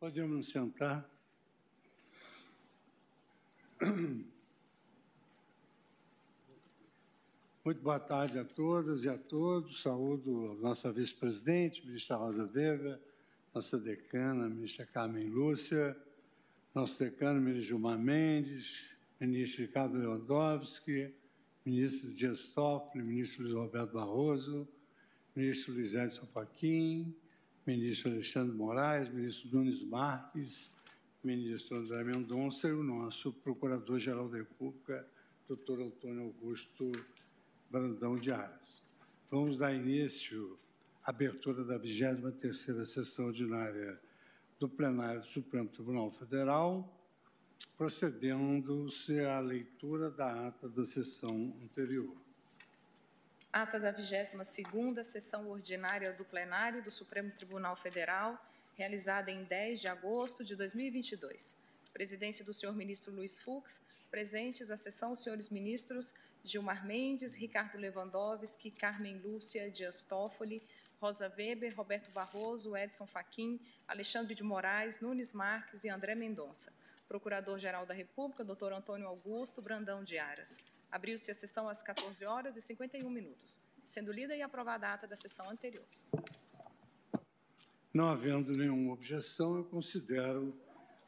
Podemos nos sentar. Muito boa tarde a todas e a todos. Saúdo a nossa vice-presidente, ministra Rosa Weber, nossa decana, ministra Carmen Lúcia, nosso decano, ministro Gilmar Mendes, ministro Ricardo Lewandowski, ministro Dias Toffoli, ministro Luiz Roberto Barroso, ministro Luiz Edson Paquim, ministro Alexandre Moraes, ministro Nunes Marques, ministro André Mendonça e o nosso Procurador-Geral da República, doutor Antônio Augusto Brandão de Aras. Vamos dar início à abertura da 23ª sessão ordinária do plenário do Supremo Tribunal Federal, procedendo-se à leitura da ata da sessão anterior. Ata da 22ª Sessão Ordinária do Plenário do Supremo Tribunal Federal, realizada em 10 de agosto de 2022. Presidência do senhor ministro Luiz Fux, presentes à sessão senhores ministros Gilmar Mendes, Ricardo Lewandowski, Carmen Lúcia Dias Toffoli, Rosa Weber, Roberto Barroso, Edson Fachin, Alexandre de Moraes, Nunes Marques e André Mendonça. Procurador-Geral da República, doutor Antônio Augusto Brandão de Aras. Abriu-se a sessão às 14 horas e 51 minutos, sendo lida e aprovada a ata da sessão anterior. Não havendo nenhuma objeção, eu considero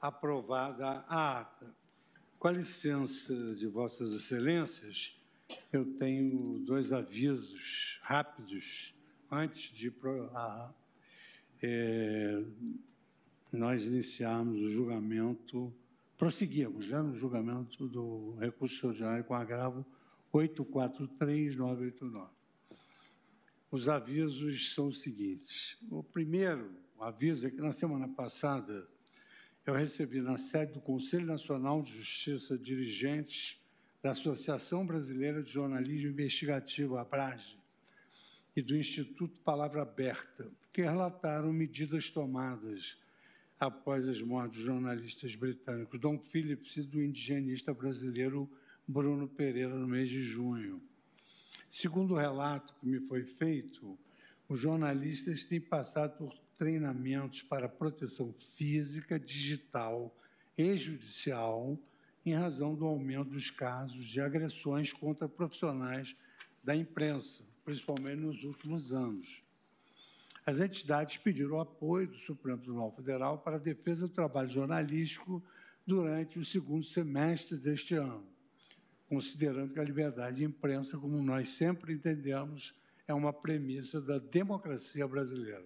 aprovada a ata. Com a licença de Vossas Excelências, eu tenho dois avisos rápidos antes de é, nós iniciarmos o julgamento prosseguimos já no julgamento do recurso extraordinário com agravo 843989. Os avisos são os seguintes. O primeiro aviso é que na semana passada eu recebi na sede do Conselho Nacional de Justiça dirigentes da Associação Brasileira de Jornalismo Investigativo, ABRAGE, e do Instituto Palavra Aberta, que relataram medidas tomadas após as mortes dos jornalistas britânicos Dom Phillips e do indigenista brasileiro Bruno Pereira no mês de junho. Segundo o relato que me foi feito, os jornalistas têm passado por treinamentos para proteção física, digital e judicial em razão do aumento dos casos de agressões contra profissionais da imprensa, principalmente nos últimos anos as entidades pediram o apoio do Supremo Tribunal Federal para a defesa do trabalho jornalístico durante o segundo semestre deste ano, considerando que a liberdade de imprensa, como nós sempre entendemos, é uma premissa da democracia brasileira.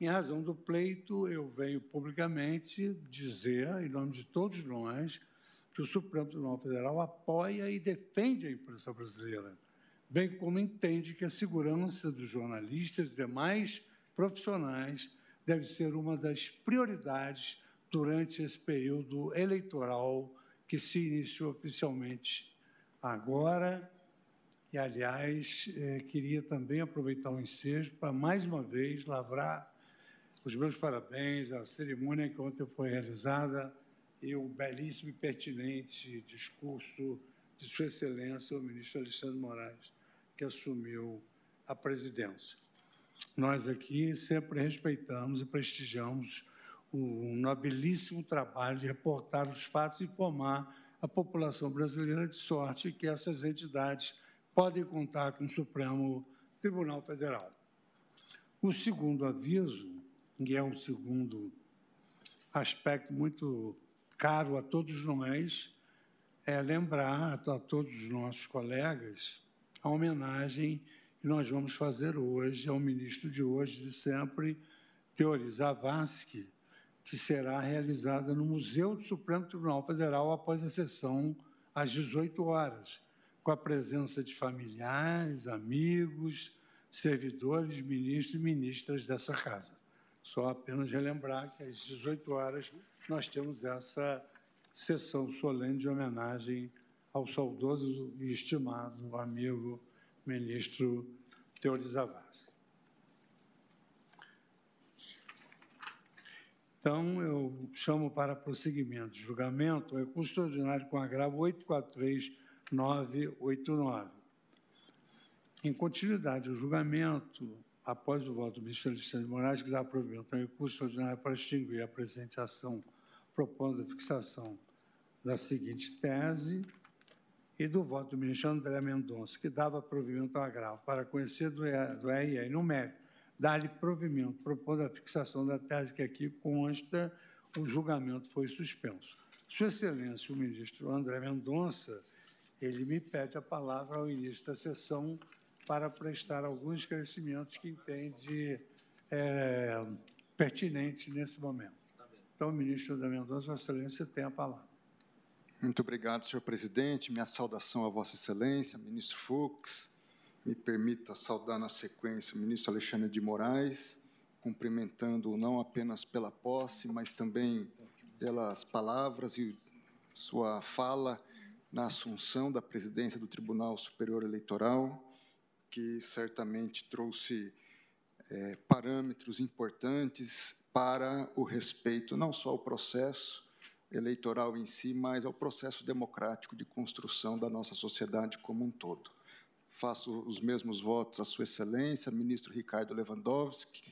Em razão do pleito, eu venho publicamente dizer, em nome de todos nós, que o Supremo Tribunal Federal apoia e defende a imprensa brasileira bem como entende que a segurança dos jornalistas e demais profissionais deve ser uma das prioridades durante esse período eleitoral que se iniciou oficialmente agora. E, aliás, eh, queria também aproveitar o ensejo para, mais uma vez, lavrar os meus parabéns à cerimônia que ontem foi realizada e o belíssimo e pertinente discurso de Sua Excelência, o ministro Alexandre Moraes que assumiu a presidência. Nós aqui sempre respeitamos e prestigiamos o nobilíssimo trabalho de reportar os fatos e informar a população brasileira de sorte que essas entidades podem contar com o Supremo Tribunal Federal. O segundo aviso, que é um segundo aspecto muito caro a todos nós, é lembrar a todos os nossos colegas a homenagem que nós vamos fazer hoje ao ministro de hoje, de sempre, Teori Zavascki, que será realizada no Museu do Supremo Tribunal Federal após a sessão às 18 horas, com a presença de familiares, amigos, servidores, ministros e ministras dessa casa. Só apenas relembrar que às 18 horas nós temos essa sessão solene de homenagem ao saudoso e estimado amigo ministro Teori Zavascki. Então, eu chamo para prosseguimento julgamento o recurso extraordinário com agravo 843989. Em continuidade ao julgamento após o voto do ministro Alexandre de Moraes, que dá provimento ao recurso extraordinário para extinguir a presente ação, propondo a fixação da seguinte tese, e do voto do ministro André Mendonça, que dava provimento ao agravo para conhecer do RE no mérito, dar-lhe provimento, propondo a fixação da tese que aqui consta, o julgamento foi suspenso. Sua Excelência, o ministro André Mendonça, ele me pede a palavra ao início da sessão para prestar alguns esclarecimentos que entende é, pertinentes nesse momento. Então, ministro André Mendonça, Vossa Excelência tem a palavra. Muito obrigado, senhor presidente. Minha saudação a Vossa Excelência, ministro Fux. Me permita saudar na sequência o ministro Alexandre de Moraes, cumprimentando-o não apenas pela posse, mas também pelas palavras e sua fala na assunção da presidência do Tribunal Superior Eleitoral, que certamente trouxe é, parâmetros importantes para o respeito não só ao processo, eleitoral em si, mas ao processo democrático de construção da nossa sociedade como um todo. Faço os mesmos votos à Sua Excelência, ministro Ricardo Lewandowski.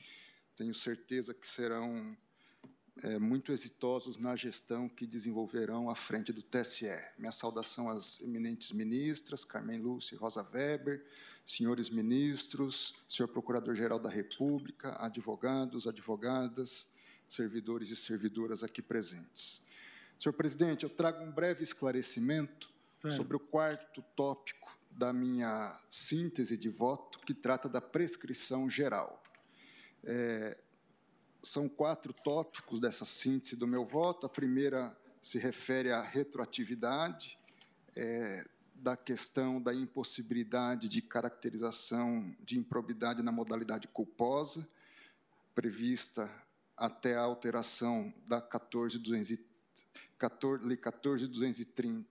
Tenho certeza que serão é, muito exitosos na gestão que desenvolverão à frente do TSE. Minha saudação às eminentes ministras, Carmen Lúcia e Rosa Weber, senhores ministros, senhor Procurador-Geral da República, advogados, advogadas, servidores e servidoras aqui presentes. Senhor presidente, eu trago um breve esclarecimento é. sobre o quarto tópico da minha síntese de voto, que trata da prescrição geral. É, são quatro tópicos dessa síntese do meu voto. A primeira se refere à retroatividade, é, da questão da impossibilidade de caracterização de improbidade na modalidade culposa, prevista até a alteração da 14.230 14, Lei 14.230,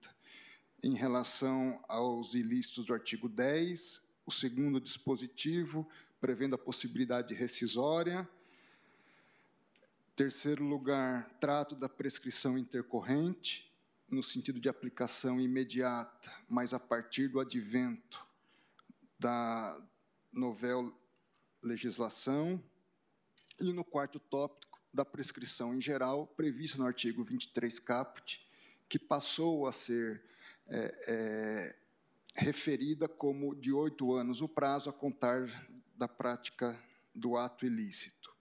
em relação aos ilícitos do artigo 10, o segundo dispositivo, prevendo a possibilidade rescisória. Terceiro lugar, trato da prescrição intercorrente, no sentido de aplicação imediata, mas a partir do advento da novel legislação. E no quarto tópico, da prescrição em geral, prevista no artigo 23 caput, que passou a ser é, é, referida como de oito anos o prazo a contar da prática do ato ilícito.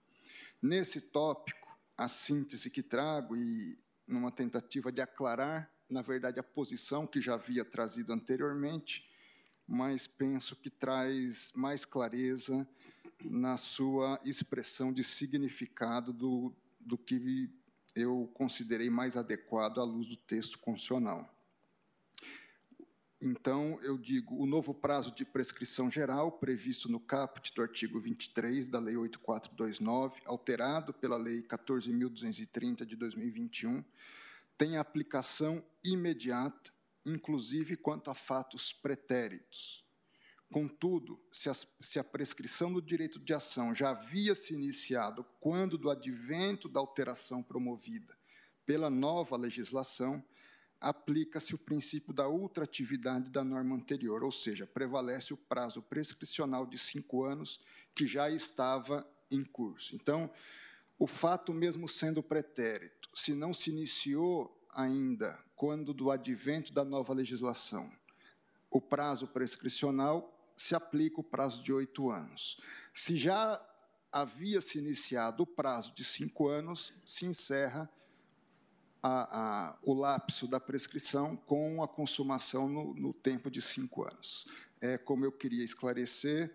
Nesse tópico, a síntese que trago, e numa tentativa de aclarar, na verdade, a posição que já havia trazido anteriormente, mas penso que traz mais clareza na sua expressão de significado do, do que eu considerei mais adequado à luz do texto constitucional. Então, eu digo, o novo prazo de prescrição geral, previsto no caput do artigo 23 da Lei 8429, alterado pela Lei 14.230 de 2021, tem aplicação imediata, inclusive quanto a fatos pretéritos, Contudo, se a, se a, prescrição do direito de ação já havia se iniciado quando do advento da alteração promovida pela nova legislação, aplica-se o princípio da ultratividade da norma anterior, ou seja, prevalece o prazo prescricional de cinco anos que já estava em curso. Então, o fato mesmo sendo pretérito, se não se iniciou ainda quando do advento da nova legislação, o prazo prescricional se aplica o prazo de oito anos. Se já havia se iniciado o prazo de cinco anos, se encerra a, a, o lapso da prescrição com a consumação no, no, tempo de cinco anos. É como eu queria esclarecer,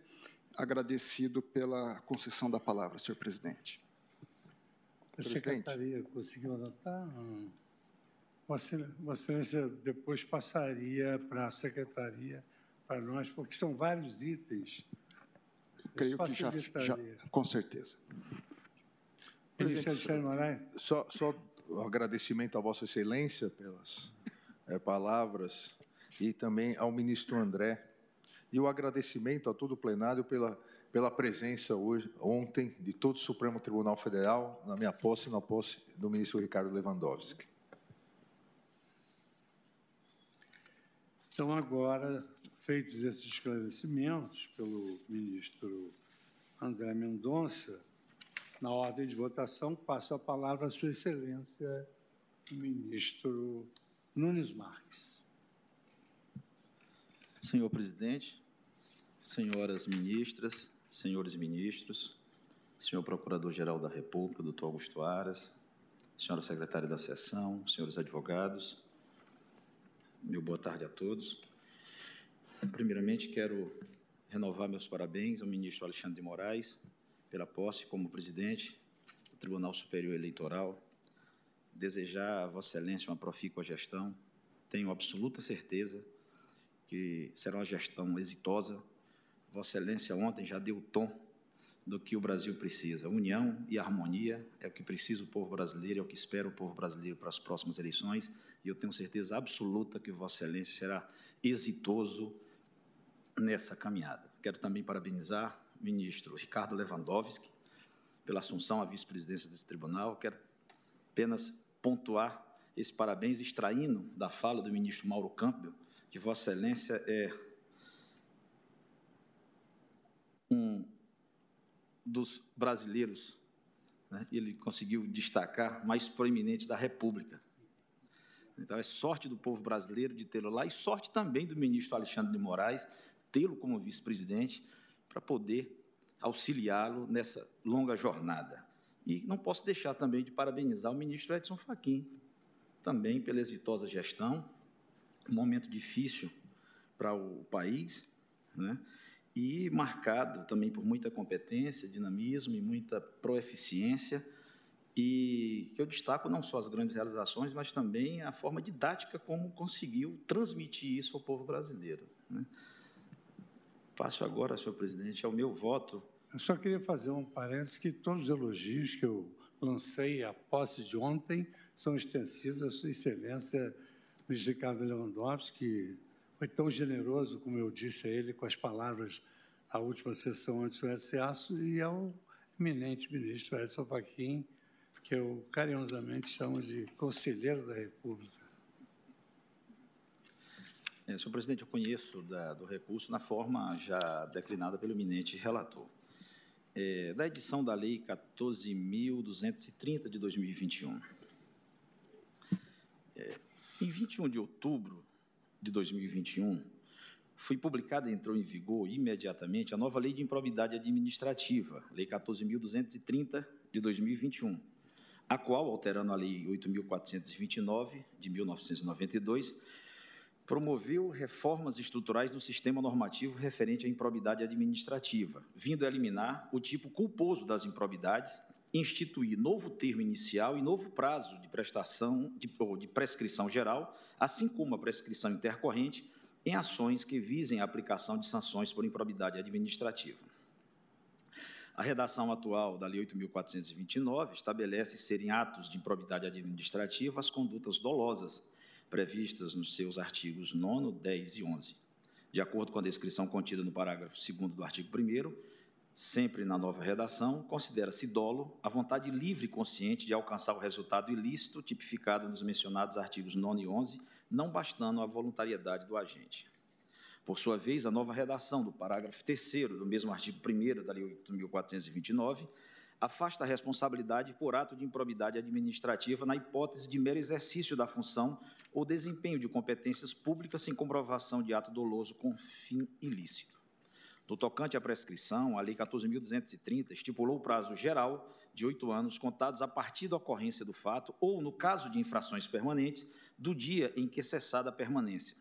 agradecido pela concessão da palavra, senhor presidente. A secretaria conseguiu anotar? Vossa Excelência depois passaria para a secretaria para nós, porque são vários itens. Creio que já, já, com certeza. Presidente, só, só um agradecimento a Vossa Excelência pelas é, palavras e também ao ministro André e o agradecimento a todo o plenário pela, pela presença hoje, ontem de todo o Supremo Tribunal Federal, na minha posse e na posse do ministro Ricardo Lewandowski. Então, agora, feitos esses esclarecimentos pelo ministro André Mendonça, na ordem de votação, passo a palavra à Sua Excelência, ministro Nunes Marques. Senhor presidente, senhoras ministras, senhores ministros, senhor procurador-geral da República, doutor Augusto Aras, senhora secretária da sessão, senhores advogados, meu boa tarde a todos. Primeiramente, quero renovar meus parabéns ao ministro Alexandre de Moraes pela posse como presidente do Tribunal Superior Eleitoral, desejar a Vossa Excelência uma profícua gestão. Tenho absoluta certeza que será uma gestão exitosa. Vossa Excelência ontem já deu o tom do que o Brasil precisa. União e harmonia é o que precisa o povo brasileiro, é o que espera o povo brasileiro para as próximas eleições, e eu tenho certeza absoluta que Vossa Excelência será exitoso nessa caminhada. Quero também parabenizar o ministro Ricardo Lewandowski pela assunção à vice-presidência desse tribunal. Quero apenas pontuar esse parabéns extraindo da fala do ministro Mauro Campbell que Vossa Excelência é um dos brasileiros, né, ele conseguiu destacar, mais proeminente da República. Então, é sorte do povo brasileiro de tê-lo lá e sorte também do ministro Alexandre de Moraes tê-lo como vice-presidente para poder auxiliá-lo nessa longa jornada. E não posso deixar também de parabenizar o ministro Edson Fachin, também pela exitosa gestão, um momento difícil para o país, né? e marcado também por muita competência, dinamismo e muita proeficiência, e que eu destaco não só as grandes realizações, mas também a forma didática como conseguiu transmitir isso ao povo brasileiro. Né? Passo agora, senhor presidente, ao meu voto. Eu só queria fazer um parênteses que todos os elogios que eu lancei à posse de ontem são extensivos à sua excelência, ministro Ricardo Lewandowski, que foi tão generoso, como eu disse a ele, com as palavras da última sessão antes do recesso, e ao eminente ministro Edson Fachin, que eu carinhosamente chamo de conselheiro da República. É, senhor presidente, eu conheço da, do recurso na forma já declinada pelo eminente relator. É, da edição da Lei 14.230 de 2021. É, em 21 de outubro de 2021, foi publicada e entrou em vigor imediatamente a nova Lei de Improbidade Administrativa, Lei 14.230 de 2021, a qual, alterando a Lei 8.429 de 1992, promoveu reformas estruturais no sistema normativo referente à improbidade administrativa, vindo a eliminar o tipo culposo das improbidades, instituir novo termo inicial e novo prazo de prestação de, ou de prescrição geral, assim como a prescrição intercorrente em ações que visem a aplicação de sanções por improbidade administrativa. A redação atual da Lei 8.429 estabelece serem atos de improbidade administrativa as condutas dolosas previstas nos seus artigos 9, 10 e 11. De acordo com a descrição contida no parágrafo 2 do artigo 1, sempre na nova redação, considera-se dolo a vontade livre e consciente de alcançar o resultado ilícito tipificado nos mencionados artigos 9 e 11, não bastando a voluntariedade do agente. Por sua vez, a nova redação do parágrafo 3 do mesmo artigo 1 da Lei 8.429 afasta a responsabilidade por ato de improbidade administrativa na hipótese de mero exercício da função ou desempenho de competências públicas sem comprovação de ato doloso com fim ilícito. No tocante à prescrição, a Lei 14.230 estipulou o prazo geral de oito anos contados a partir da ocorrência do fato ou, no caso de infrações permanentes, do dia em que cessada a permanência.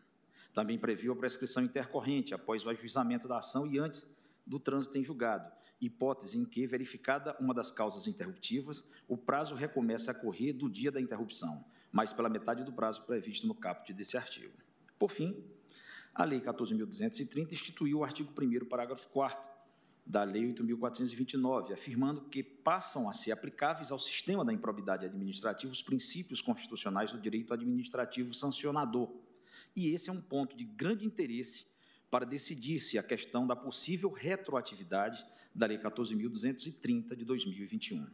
Também previu a prescrição intercorrente após o ajuizamento da ação e antes do trânsito em julgado, hipótese em que, verificada uma das causas interruptivas, o prazo recomeça a correr do dia da interrupção, mas pela metade do prazo previsto no caput desse artigo. Por fim, a Lei 14.230 instituiu o artigo 1 parágrafo 4 da Lei 8.429, afirmando que passam a ser aplicáveis ao sistema da improbidade administrativa os princípios constitucionais do direito administrativo sancionador. E esse é um ponto de grande interesse para decidir se a questão da possível retroatividade da Lei 14.230 de 2021.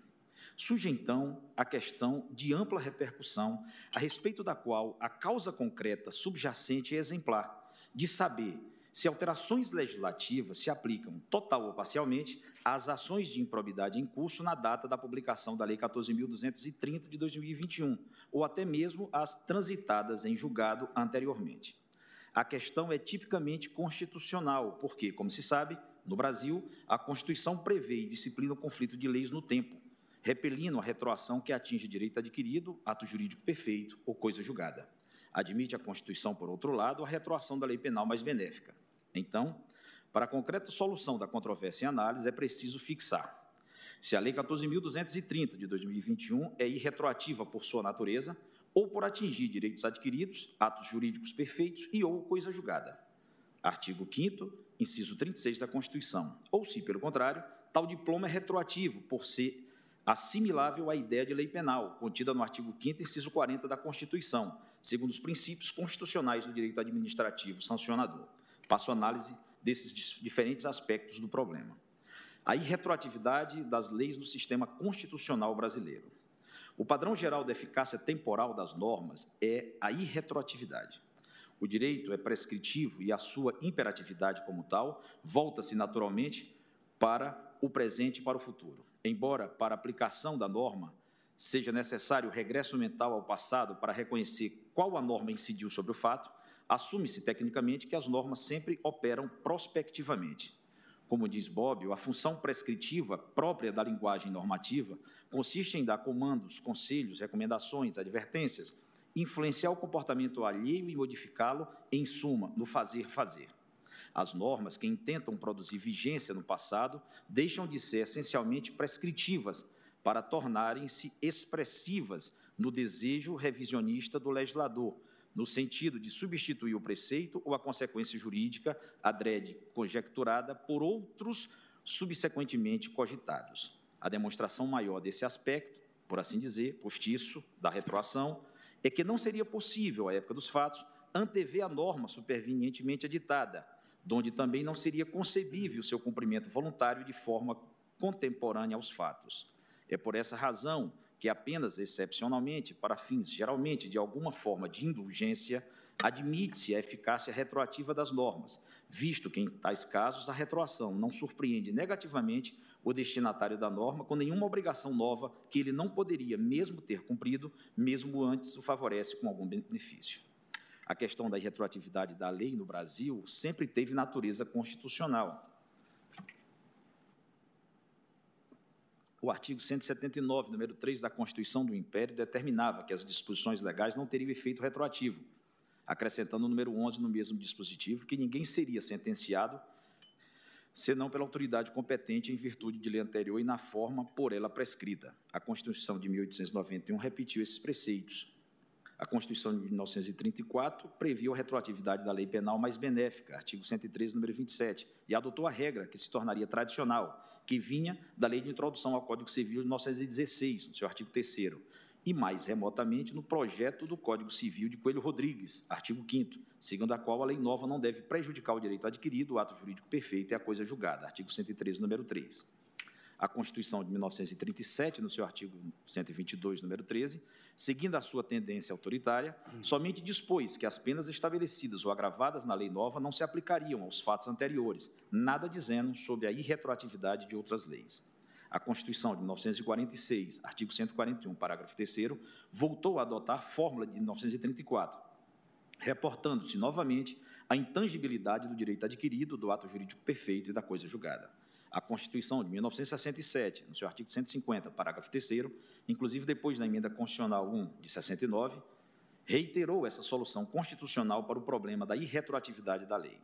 Surge então a questão de ampla repercussão, a respeito da qual a causa concreta subjacente é exemplar de saber se alterações legislativas se aplicam total ou parcialmente as ações de improbidade em curso na data da publicação da Lei 14.230 de 2021, ou até mesmo as transitadas em julgado anteriormente. A questão é tipicamente constitucional, porque, como se sabe, no Brasil, a Constituição prevê e disciplina o conflito de leis no tempo, repelindo a retroação que atinge direito adquirido, ato jurídico perfeito ou coisa julgada. Admite a Constituição, por outro lado, a retroação da lei penal mais benéfica. Então, para a concreta solução da controvérsia em análise, é preciso fixar se a Lei 14.230 de 2021 é irretroativa por sua natureza ou por atingir direitos adquiridos, atos jurídicos perfeitos e ou coisa julgada. Artigo 5 inciso 36 da Constituição. Ou se, pelo contrário, tal diploma é retroativo por ser assimilável à ideia de lei penal, contida no artigo 5 inciso 40 da Constituição, segundo os princípios constitucionais do direito administrativo sancionador. Passo a análise desses diferentes aspectos do problema. A irretroatividade das leis do sistema constitucional brasileiro. O padrão geral da eficácia temporal das normas é a irretroatividade. O direito é prescritivo e a sua imperatividade como tal volta-se naturalmente para o presente e para o futuro. Embora, para a aplicação da norma, seja necessário o regresso mental ao passado para reconhecer qual a norma incidiu sobre o fato, assume-se tecnicamente que as normas sempre operam prospectivamente. Como diz Bobbio, a função prescritiva própria da linguagem normativa consiste em dar comandos, conselhos, recomendações, advertências, influenciar o comportamento alheio e modificá-lo, em suma, no fazer-fazer. As normas que intentam produzir vigência no passado deixam de ser essencialmente prescritivas para tornarem-se expressivas no desejo revisionista do legislador, no sentido de substituir o preceito ou a consequência jurídica adrede conjecturada por outros subsequentemente cogitados. A demonstração maior desse aspecto, por assim dizer, postiço, da retroação, é que não seria possível, à época dos fatos, antever a norma supervenientemente editada, donde também não seria concebível seu cumprimento voluntário de forma contemporânea aos fatos. É por essa razão que apenas excepcionalmente, para fins geralmente de alguma forma de indulgência, admite-se a eficácia retroativa das normas, visto que, em tais casos, a retroação não surpreende negativamente o destinatário da norma com nenhuma obrigação nova que ele não poderia mesmo ter cumprido, mesmo antes o favorece com algum benefício. A questão da retroatividade da lei no Brasil sempre teve natureza constitucional. O artigo 179, número 3 da Constituição do Império, determinava que as disposições legais não teriam efeito retroativo, acrescentando o número 11 no mesmo dispositivo, que ninguém seria sentenciado senão pela autoridade competente em virtude de lei anterior e na forma por ela prescrita. A Constituição de 1891 repetiu esses preceitos. A Constituição de 1934 previu a retroatividade da lei penal mais benéfica, artigo 113, número 27, e adotou a regra que se tornaria tradicional, que vinha da Lei de Introdução ao Código Civil de 1916, no seu artigo 3 e mais remotamente no projeto do Código Civil de Coelho Rodrigues, artigo 5 segundo a qual a lei nova não deve prejudicar o direito adquirido, o ato jurídico perfeito e a coisa julgada, artigo 113, número 3. A Constituição de 1937, no seu artigo 122, número 13, seguindo a sua tendência autoritária, somente dispôs que as penas estabelecidas ou agravadas na lei nova não se aplicariam aos fatos anteriores, nada dizendo sobre a irretroatividade de outras leis. A Constituição de 1946, artigo 141, parágrafo 3 voltou a adotar a fórmula de 1934, reportando-se novamente a intangibilidade do direito adquirido, do ato jurídico perfeito e da coisa julgada. A Constituição de 1967, no seu artigo 150, parágrafo 3 inclusive depois da emenda constitucional 1 de 69, reiterou essa solução constitucional para o problema da irretroatividade da lei.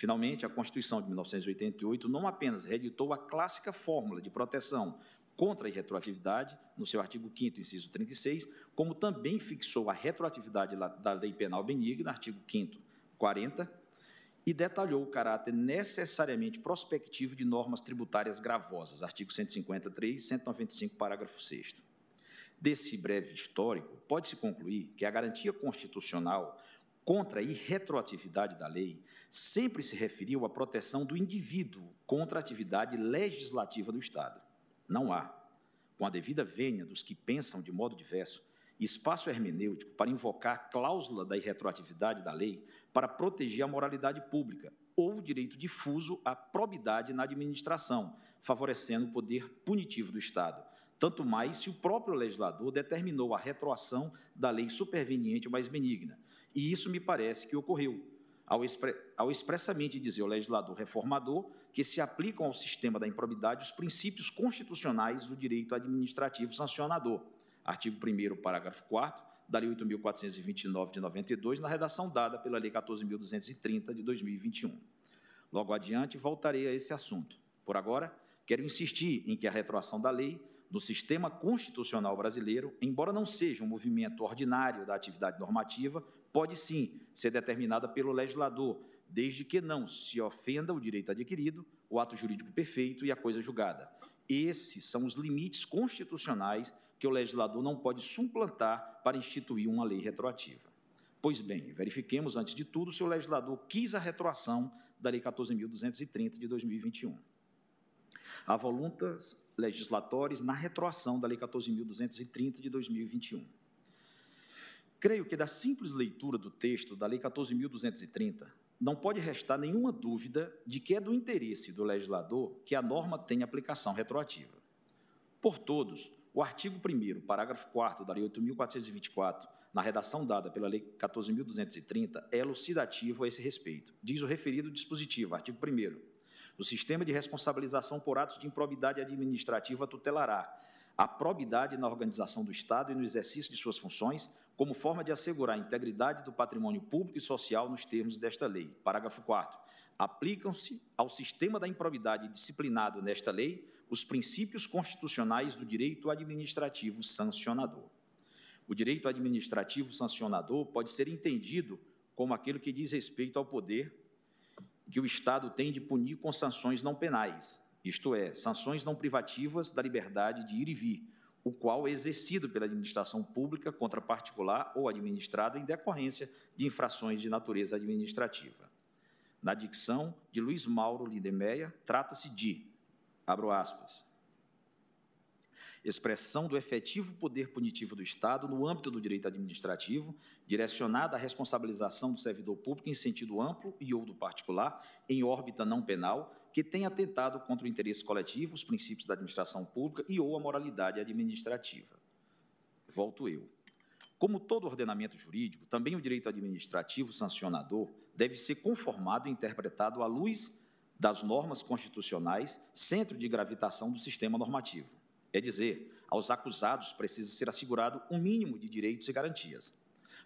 Finalmente, a Constituição de 1988 não apenas reeditou a clássica fórmula de proteção contra a retroatividade, no seu artigo 5 inciso 36, como também fixou a retroatividade da Lei Penal Benigna, artigo 5 40, e detalhou o caráter necessariamente prospectivo de normas tributárias gravosas, artigo 153 e 195, parágrafo 6 Desse breve histórico, pode-se concluir que a garantia constitucional contra a irretroatividade da lei sempre se referiu à proteção do indivíduo contra a atividade legislativa do Estado. Não há, com a devida vênia dos que pensam de modo diverso, espaço hermenêutico para invocar a cláusula da irretroatividade da lei para proteger a moralidade pública ou o direito difuso à probidade na administração, favorecendo o poder punitivo do Estado, tanto mais se o próprio legislador determinou a retroação da lei superveniente mais benigna. E isso me parece que ocorreu, ao, expre ao expressamente dizer ao legislador reformador que se aplicam ao sistema da improbidade os princípios constitucionais do direito administrativo sancionador. Artigo 1 parágrafo 4 da Lei 8.429 de 92, na redação dada pela Lei 14.230 de 2021. Logo adiante, voltarei a esse assunto. Por agora, quero insistir em que a retroação da lei no sistema constitucional brasileiro, embora não seja um movimento ordinário da atividade normativa, pode sim ser determinada pelo legislador, desde que não se ofenda o direito adquirido, o ato jurídico perfeito e a coisa julgada. Esses são os limites constitucionais que o legislador não pode suplantar para instituir uma lei retroativa. Pois bem, verifiquemos antes de tudo se o legislador quis a retroação da Lei 14.230 de 2021. Há voluntas legislatórias na retroação da Lei 14.230 de 2021. Creio que da simples leitura do texto da Lei 14.230, não pode restar nenhuma dúvida de que é do interesse do legislador que a norma tenha aplicação retroativa. Por todos, o artigo 1 parágrafo 4 da Lei 8.424, na redação dada pela Lei 14.230, é elucidativo a esse respeito. Diz o referido dispositivo, artigo 1 o sistema de responsabilização por atos de improbidade administrativa tutelará a probidade na organização do Estado e no exercício de suas funções, como forma de assegurar a integridade do patrimônio público e social nos termos desta lei. Parágrafo 4 aplicam-se ao sistema da improbidade disciplinado nesta lei os princípios constitucionais do direito administrativo sancionador. O direito administrativo sancionador pode ser entendido como aquilo que diz respeito ao poder que o Estado tem de punir com sanções não penais, isto é, sanções não privativas da liberdade de ir e vir, o qual é exercido pela administração pública contra particular ou administrado em decorrência de infrações de natureza administrativa. Na dicção de Luiz Mauro Lindemeyer, trata-se de, abro aspas, expressão do efetivo poder punitivo do Estado no âmbito do direito administrativo, direcionada à responsabilização do servidor público em sentido amplo e ou do particular, em órbita não penal, que tenha atentado contra o interesse coletivo, os princípios da administração pública e ou a moralidade administrativa. Volto eu. Como todo ordenamento jurídico, também o direito administrativo sancionador deve ser conformado e interpretado à luz das normas constitucionais, centro de gravitação do sistema normativo. É dizer, aos acusados precisa ser assegurado um mínimo de direitos e garantias.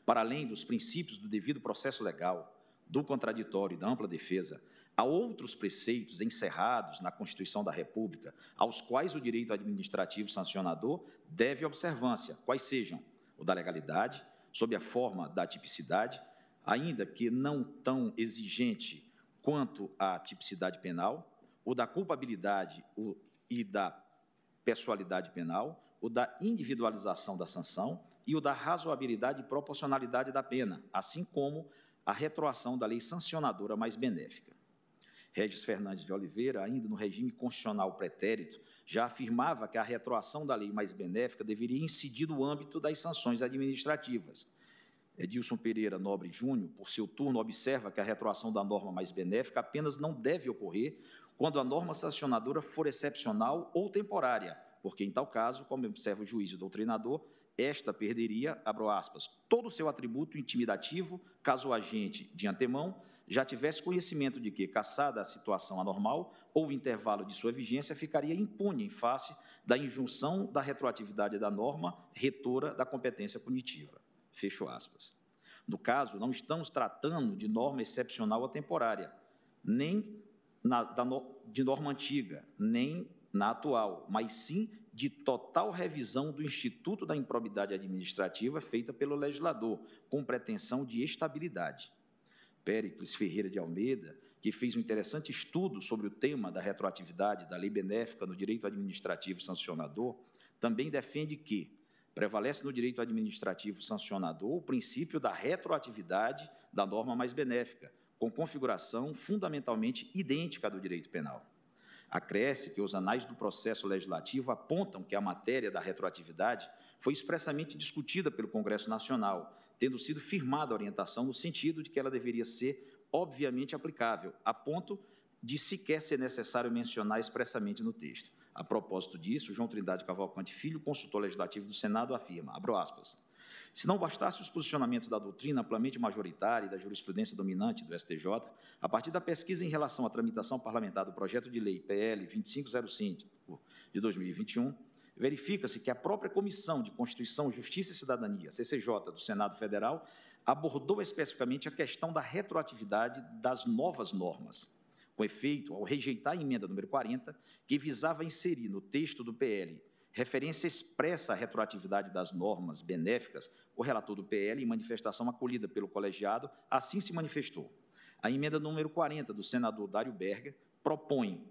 Para além dos princípios do devido processo legal, do contraditório e da ampla defesa, há outros preceitos encerrados na Constituição da República, aos quais o direito administrativo sancionador deve observância, quais sejam o da legalidade, sob a forma da tipicidade, ainda que não tão exigente quanto a tipicidade penal, o da culpabilidade e da pessoalidade penal, o da individualização da sanção e o da razoabilidade e proporcionalidade da pena, assim como a retroação da lei sancionadora mais benéfica. Regis Fernandes de Oliveira, ainda no regime constitucional pretérito, já afirmava que a retroação da lei mais benéfica deveria incidir no âmbito das sanções administrativas. Edilson Pereira Nobre Júnior, por seu turno, observa que a retroação da norma mais benéfica apenas não deve ocorrer quando a norma sancionadora for excepcional ou temporária, porque, em tal caso, como observa o juiz e o doutrinador, esta perderia, abro aspas, todo o seu atributo intimidativo, caso o agente, de antemão, já tivesse conhecimento de que, caçada a situação anormal ou o intervalo de sua vigência, ficaria impune em face da injunção da retroatividade da norma retora da competência punitiva. Fecho aspas. No caso, não estamos tratando de norma excepcional ou temporária, nem na, da, de norma antiga, nem na atual, mas sim de total revisão do Instituto da Improbidade Administrativa feita pelo legislador, com pretensão de estabilidade. Péricles Ferreira de Almeida, que fez um interessante estudo sobre o tema da retroatividade da lei benéfica no direito administrativo sancionador, também defende que prevalece no direito administrativo sancionador o princípio da retroatividade da norma mais benéfica, com configuração fundamentalmente idêntica à do direito penal. Acresce que os anais do processo legislativo apontam que a matéria da retroatividade foi expressamente discutida pelo Congresso Nacional, tendo sido firmada a orientação no sentido de que ela deveria ser obviamente aplicável, a ponto de sequer ser necessário mencionar expressamente no texto. A propósito disso, João Trindade Cavalcante Filho, consultor legislativo do Senado, afirma, abro aspas, se não bastasse os posicionamentos da doutrina amplamente majoritária e da jurisprudência dominante do STJ, a partir da pesquisa em relação à tramitação parlamentar do projeto de lei PL 2505 de 2021, verifica-se que a própria Comissão de Constituição, Justiça e Cidadania, CCJ, do Senado Federal, abordou especificamente a questão da retroatividade das novas normas. Com efeito, ao rejeitar a emenda número 40, que visava inserir no texto do PL referência expressa à retroatividade das normas benéficas, o relator do PL, em manifestação acolhida pelo colegiado, assim se manifestou. A emenda número 40 do senador Dário Berger propõe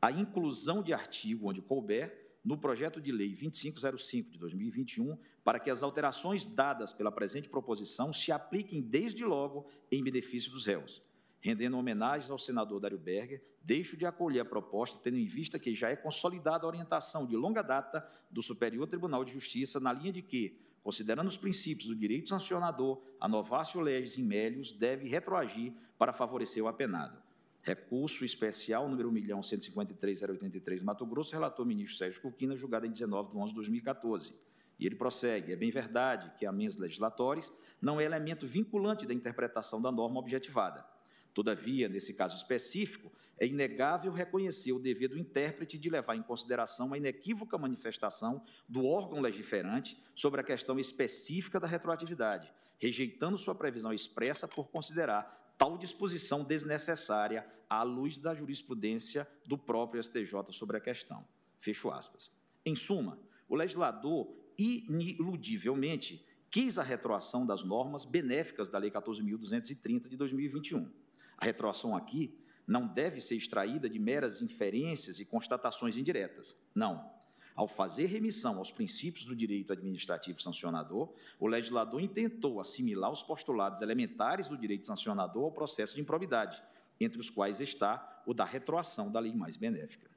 a inclusão de artigo onde couber no projeto de lei 2505 de 2021 para que as alterações dadas pela presente proposição se apliquem desde logo em benefício dos réus. Rendendo homenagens ao senador Dário Berger, deixo de acolher a proposta, tendo em vista que já é consolidada a orientação de longa data do Superior Tribunal de Justiça, na linha de que, considerando os princípios do direito sancionador, a novácio legis in melius deve retroagir para favorecer o apenado. Recurso especial número 1.153.083, Mato Grosso, relator ministro Sérgio Cuquina, julgado em 19 de 11 de 2014. E ele prossegue: é bem verdade que a mens legislatórios não é elemento vinculante da interpretação da norma objetivada. Todavia, nesse caso específico, é inegável reconhecer o dever do intérprete de levar em consideração a inequívoca manifestação do órgão legiferante sobre a questão específica da retroatividade, rejeitando sua previsão expressa por considerar tal disposição desnecessária à luz da jurisprudência do próprio STJ sobre a questão. Fecho aspas. Em suma, o legislador ineludivelmente quis a retroação das normas benéficas da Lei 14.230 de 2021 a retroação aqui não deve ser extraída de meras inferências e constatações indiretas. Não. Ao fazer remissão aos princípios do direito administrativo sancionador, o legislador intentou assimilar os postulados elementares do direito sancionador ao processo de improbidade, entre os quais está o da retroação da lei mais benéfica.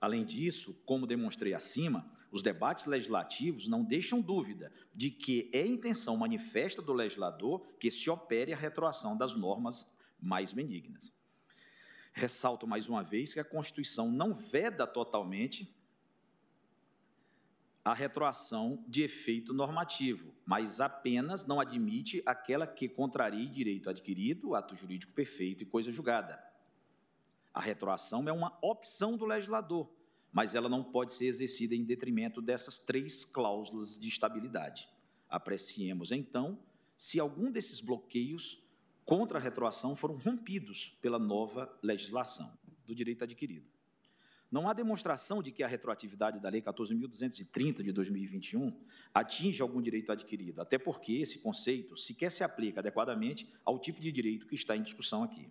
Além disso, como demonstrei acima, os debates legislativos não deixam dúvida de que é intenção manifesta do legislador que se opere a retroação das normas mais benignas. Ressalto mais uma vez que a Constituição não veda totalmente a retroação de efeito normativo, mas apenas não admite aquela que contrarie direito adquirido, ato jurídico perfeito e coisa julgada. A retroação é uma opção do legislador, mas ela não pode ser exercida em detrimento dessas três cláusulas de estabilidade. Apreciemos, então, se algum desses bloqueios contra a retroação foram rompidos pela nova legislação do direito adquirido. Não há demonstração de que a retroatividade da Lei 14.230 de 2021 atinge algum direito adquirido, até porque esse conceito sequer se aplica adequadamente ao tipo de direito que está em discussão aqui.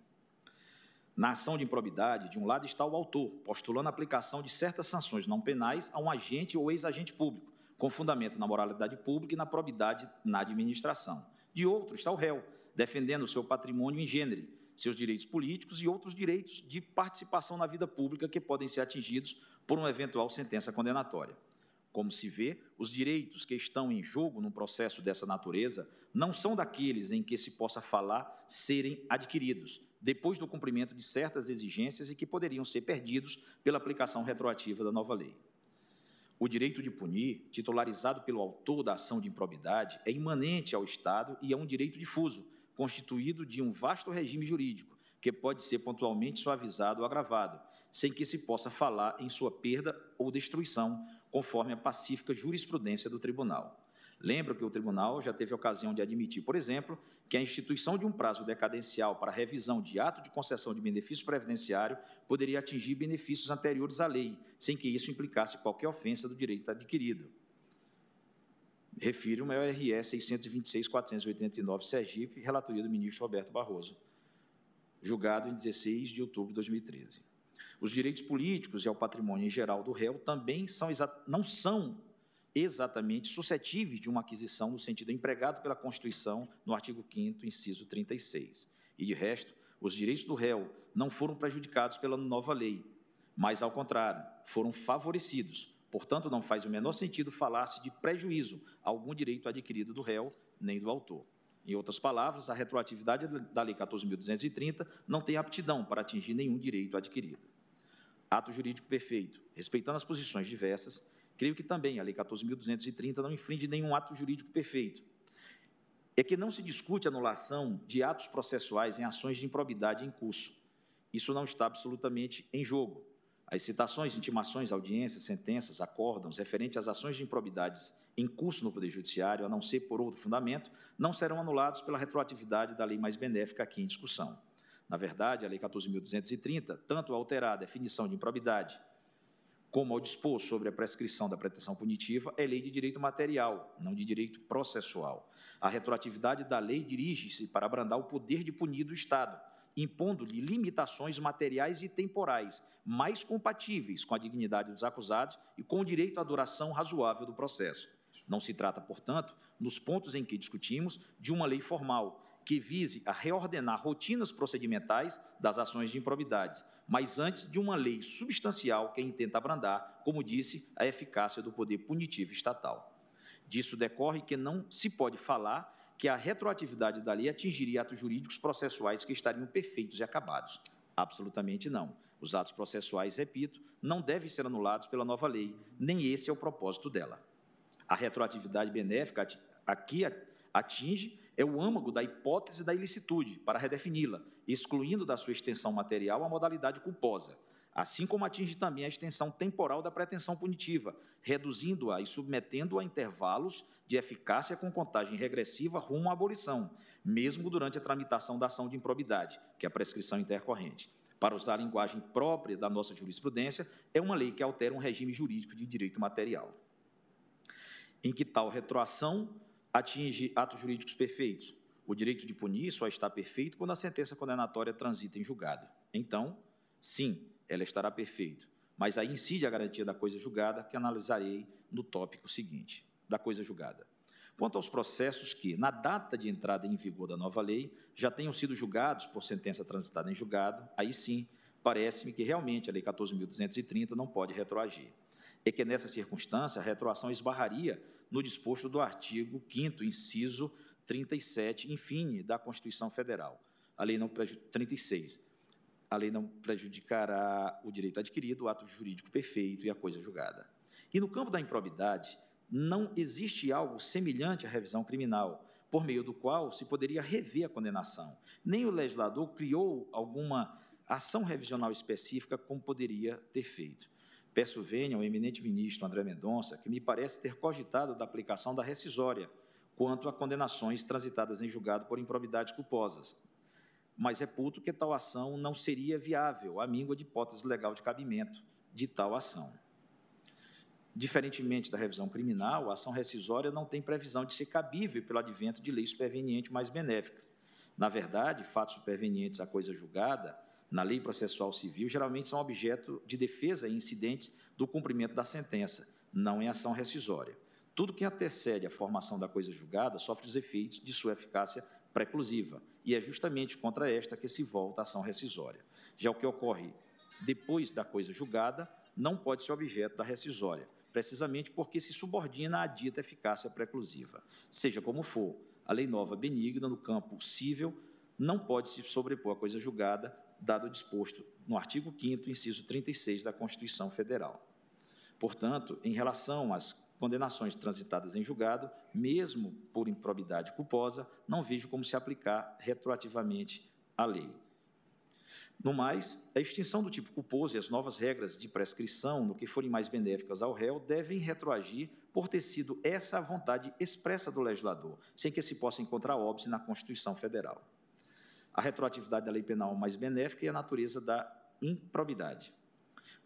Na ação de improbidade, de um lado está o autor, postulando a aplicação de certas sanções não penais a um agente ou ex-agente público, com fundamento na moralidade pública e na probidade na administração. De outro está o réu, defendendo seu patrimônio em gênero, seus direitos políticos e outros direitos de participação na vida pública que podem ser atingidos por uma eventual sentença condenatória. Como se vê, os direitos que estão em jogo num processo dessa natureza não são daqueles em que se possa falar serem adquiridos, depois do cumprimento de certas exigências e que poderiam ser perdidos pela aplicação retroativa da nova lei. O direito de punir, titularizado pelo autor da ação de improbidade, é imanente ao Estado e é um direito difuso, constituído de um vasto regime jurídico, que pode ser pontualmente suavizado ou agravado, sem que se possa falar em sua perda ou destruição, conforme a pacífica jurisprudência do tribunal. Lembro que o tribunal já teve ocasião de admitir, por exemplo, que a instituição de um prazo decadencial para revisão de ato de concessão de benefício previdenciário poderia atingir benefícios anteriores à lei, sem que isso implicasse qualquer ofensa do direito adquirido. Refiro-me ao RS 626-489 Sergipe, relatoria do ministro Roberto Barroso, julgado em 16 de outubro de 2013. Os direitos políticos e ao patrimônio em geral do réu também são, não são exatamente suscetíveis de uma aquisição no sentido empregado pela Constituição no artigo 5 inciso 36. E, de resto, os direitos do réu não foram prejudicados pela nova lei, mas, ao contrário, foram favorecidos. Portanto, não faz o menor sentido falar-se de prejuízo a algum direito adquirido do réu nem do autor. Em outras palavras, a retroatividade da Lei 14.230 não tem aptidão para atingir nenhum direito adquirido. Ato jurídico perfeito. Respeitando as posições diversas, creio que também a Lei 14.230 não infringe nenhum ato jurídico perfeito. É que não se discute anulação de atos processuais em ações de improbidade em curso. Isso não está absolutamente em jogo. As citações, intimações, audiências, sentenças, acórdãos referentes às ações de improbidades em curso no Poder Judiciário, a não ser por outro fundamento, não serão anulados pela retroatividade da lei mais benéfica aqui em discussão. Na verdade, a Lei 14.230, tanto ao alterar a definição de improbidade, como ao dispor sobre a prescrição da pretensão punitiva, é lei de direito material, não de direito processual. A retroatividade da lei dirige-se para abrandar o poder de punir do Estado, impondo-lhe limitações materiais e temporais mais compatíveis com a dignidade dos acusados e com o direito à duração razoável do processo. Não se trata, portanto, nos pontos em que discutimos, de uma lei formal, que vise a reordenar rotinas procedimentais das ações de improbidades, mas antes de uma lei substancial que intenta abrandar, como disse, a eficácia do poder punitivo estatal. Disso decorre que não se pode falar que a retroatividade da lei atingiria atos jurídicos processuais que estariam perfeitos e acabados. Absolutamente não. Os atos processuais, repito, não devem ser anulados pela nova lei, nem esse é o propósito dela. A retroatividade benéfica aqui atinge é o âmago da hipótese da ilicitude, para redefini-la, excluindo da sua extensão material a modalidade culposa, assim como atinge também a extensão temporal da pretensão punitiva, reduzindo-a e submetendo-a a intervalos de eficácia com contagem regressiva rumo à abolição, mesmo durante a tramitação da ação de improbidade, que é a prescrição intercorrente. Para usar a linguagem própria da nossa jurisprudência, é uma lei que altera um regime jurídico de direito material. Em que tal retroação atinge atos jurídicos perfeitos? O direito de punir só está perfeito quando a sentença condenatória transita em julgado. Então, sim, ela estará perfeita. Mas aí incide a garantia da coisa julgada, que analisarei no tópico seguinte, da coisa julgada. Quanto aos processos que, na data de entrada em vigor da nova lei, já tenham sido julgados por sentença transitada em julgado, aí sim, parece-me que realmente a Lei 14.230 não pode retroagir. É que, nessa circunstância, a retroação esbarraria no disposto do artigo 5 inciso 37, enfim, da Constituição Federal, a Lei não 36, a lei não prejudicará o direito adquirido, o ato jurídico perfeito e a coisa julgada. E no campo da improbidade, não existe algo semelhante à revisão criminal, por meio do qual se poderia rever a condenação. Nem o legislador criou alguma ação revisional específica como poderia ter feito. Peço venha ao eminente ministro André Mendonça, que me parece ter cogitado da aplicação da rescisória quanto a condenações transitadas em julgado por improbidades culposas, mas reputo que tal ação não seria viável à míngua de hipótese legal de cabimento de tal ação. Diferentemente da revisão criminal, a ação rescisória não tem previsão de ser cabível pelo advento de lei superveniente mais benéfica. Na verdade, fatos supervenientes à coisa julgada, na lei processual civil, geralmente são objeto de defesa e incidentes do cumprimento da sentença, não em ação rescisória. Tudo que antecede a formação da coisa julgada sofre os efeitos de sua eficácia preclusiva, e é justamente contra esta que se volta a ação rescisória. Já o que ocorre depois da coisa julgada não pode ser objeto da rescisória, precisamente porque se subordina à dita eficácia preclusiva. Seja como for, a lei nova benigna no campo civil não pode se sobrepor à coisa julgada, dado o disposto no artigo 5 inciso 36 da Constituição Federal. Portanto, em relação às condenações transitadas em julgado, mesmo por improbidade culposa, não vejo como se aplicar retroativamente a lei. No mais, a extinção do tipo culposo e as novas regras de prescrição, no que forem mais benéficas ao réu, devem retroagir por ter sido essa a vontade expressa do legislador, sem que se possa encontrar óbice na Constituição Federal. A retroatividade da lei penal mais benéfica e a natureza da improbidade.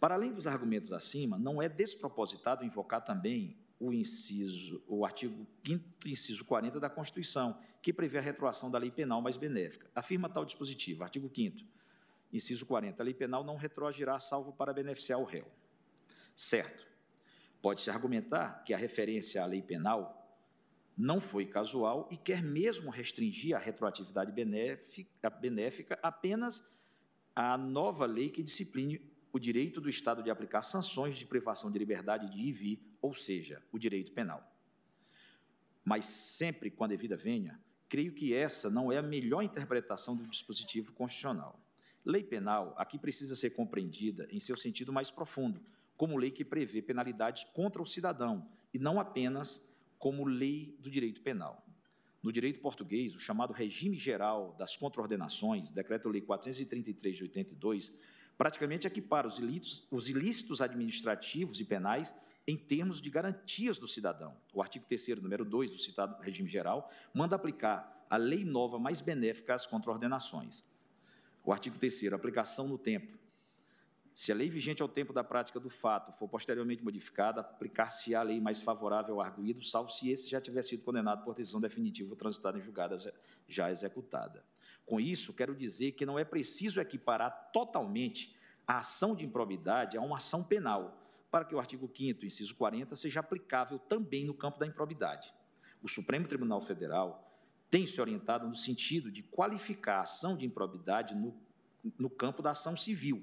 Para além dos argumentos acima, não é despropositado invocar também o inciso, o artigo 5 inciso 40 da Constituição, que prevê a retroação da lei penal mais benéfica. Afirma tal dispositivo, artigo 5 inciso 40, a lei penal não retroagirá salvo para beneficiar o réu. Certo. Pode-se argumentar que a referência à lei penal não foi casual e quer mesmo restringir a retroatividade benéfica, benéfica apenas à nova lei que discipline o direito do Estado de aplicar sanções de privação de liberdade de ir e vir, ou seja, o direito penal. Mas sempre, quando a vida venha, creio que essa não é a melhor interpretação do dispositivo constitucional. Lei penal aqui precisa ser compreendida em seu sentido mais profundo, como lei que prevê penalidades contra o cidadão, e não apenas como lei do direito penal. No direito português, o chamado regime geral das contraordenações, Decreto-Lei 433 de 82, praticamente equipara os ilícitos, os ilícitos administrativos e penais em termos de garantias do cidadão. O artigo 3 número 2 do citado regime geral manda aplicar a lei nova mais benéfica às contraordenações. O artigo 3 aplicação no tempo. Se a lei vigente ao tempo da prática do fato for posteriormente modificada, aplicar-se-á a lei mais favorável ao arguído, salvo se esse já tiver sido condenado por decisão definitiva ou transitado em julgada já executada. Com isso, quero dizer que não é preciso equiparar totalmente a ação de improbidade a uma ação penal, para que o artigo 5º, inciso 40, seja aplicável também no campo da improbidade. O Supremo Tribunal Federal tem se orientado no sentido de qualificar a ação de improbidade no, no campo da ação civil,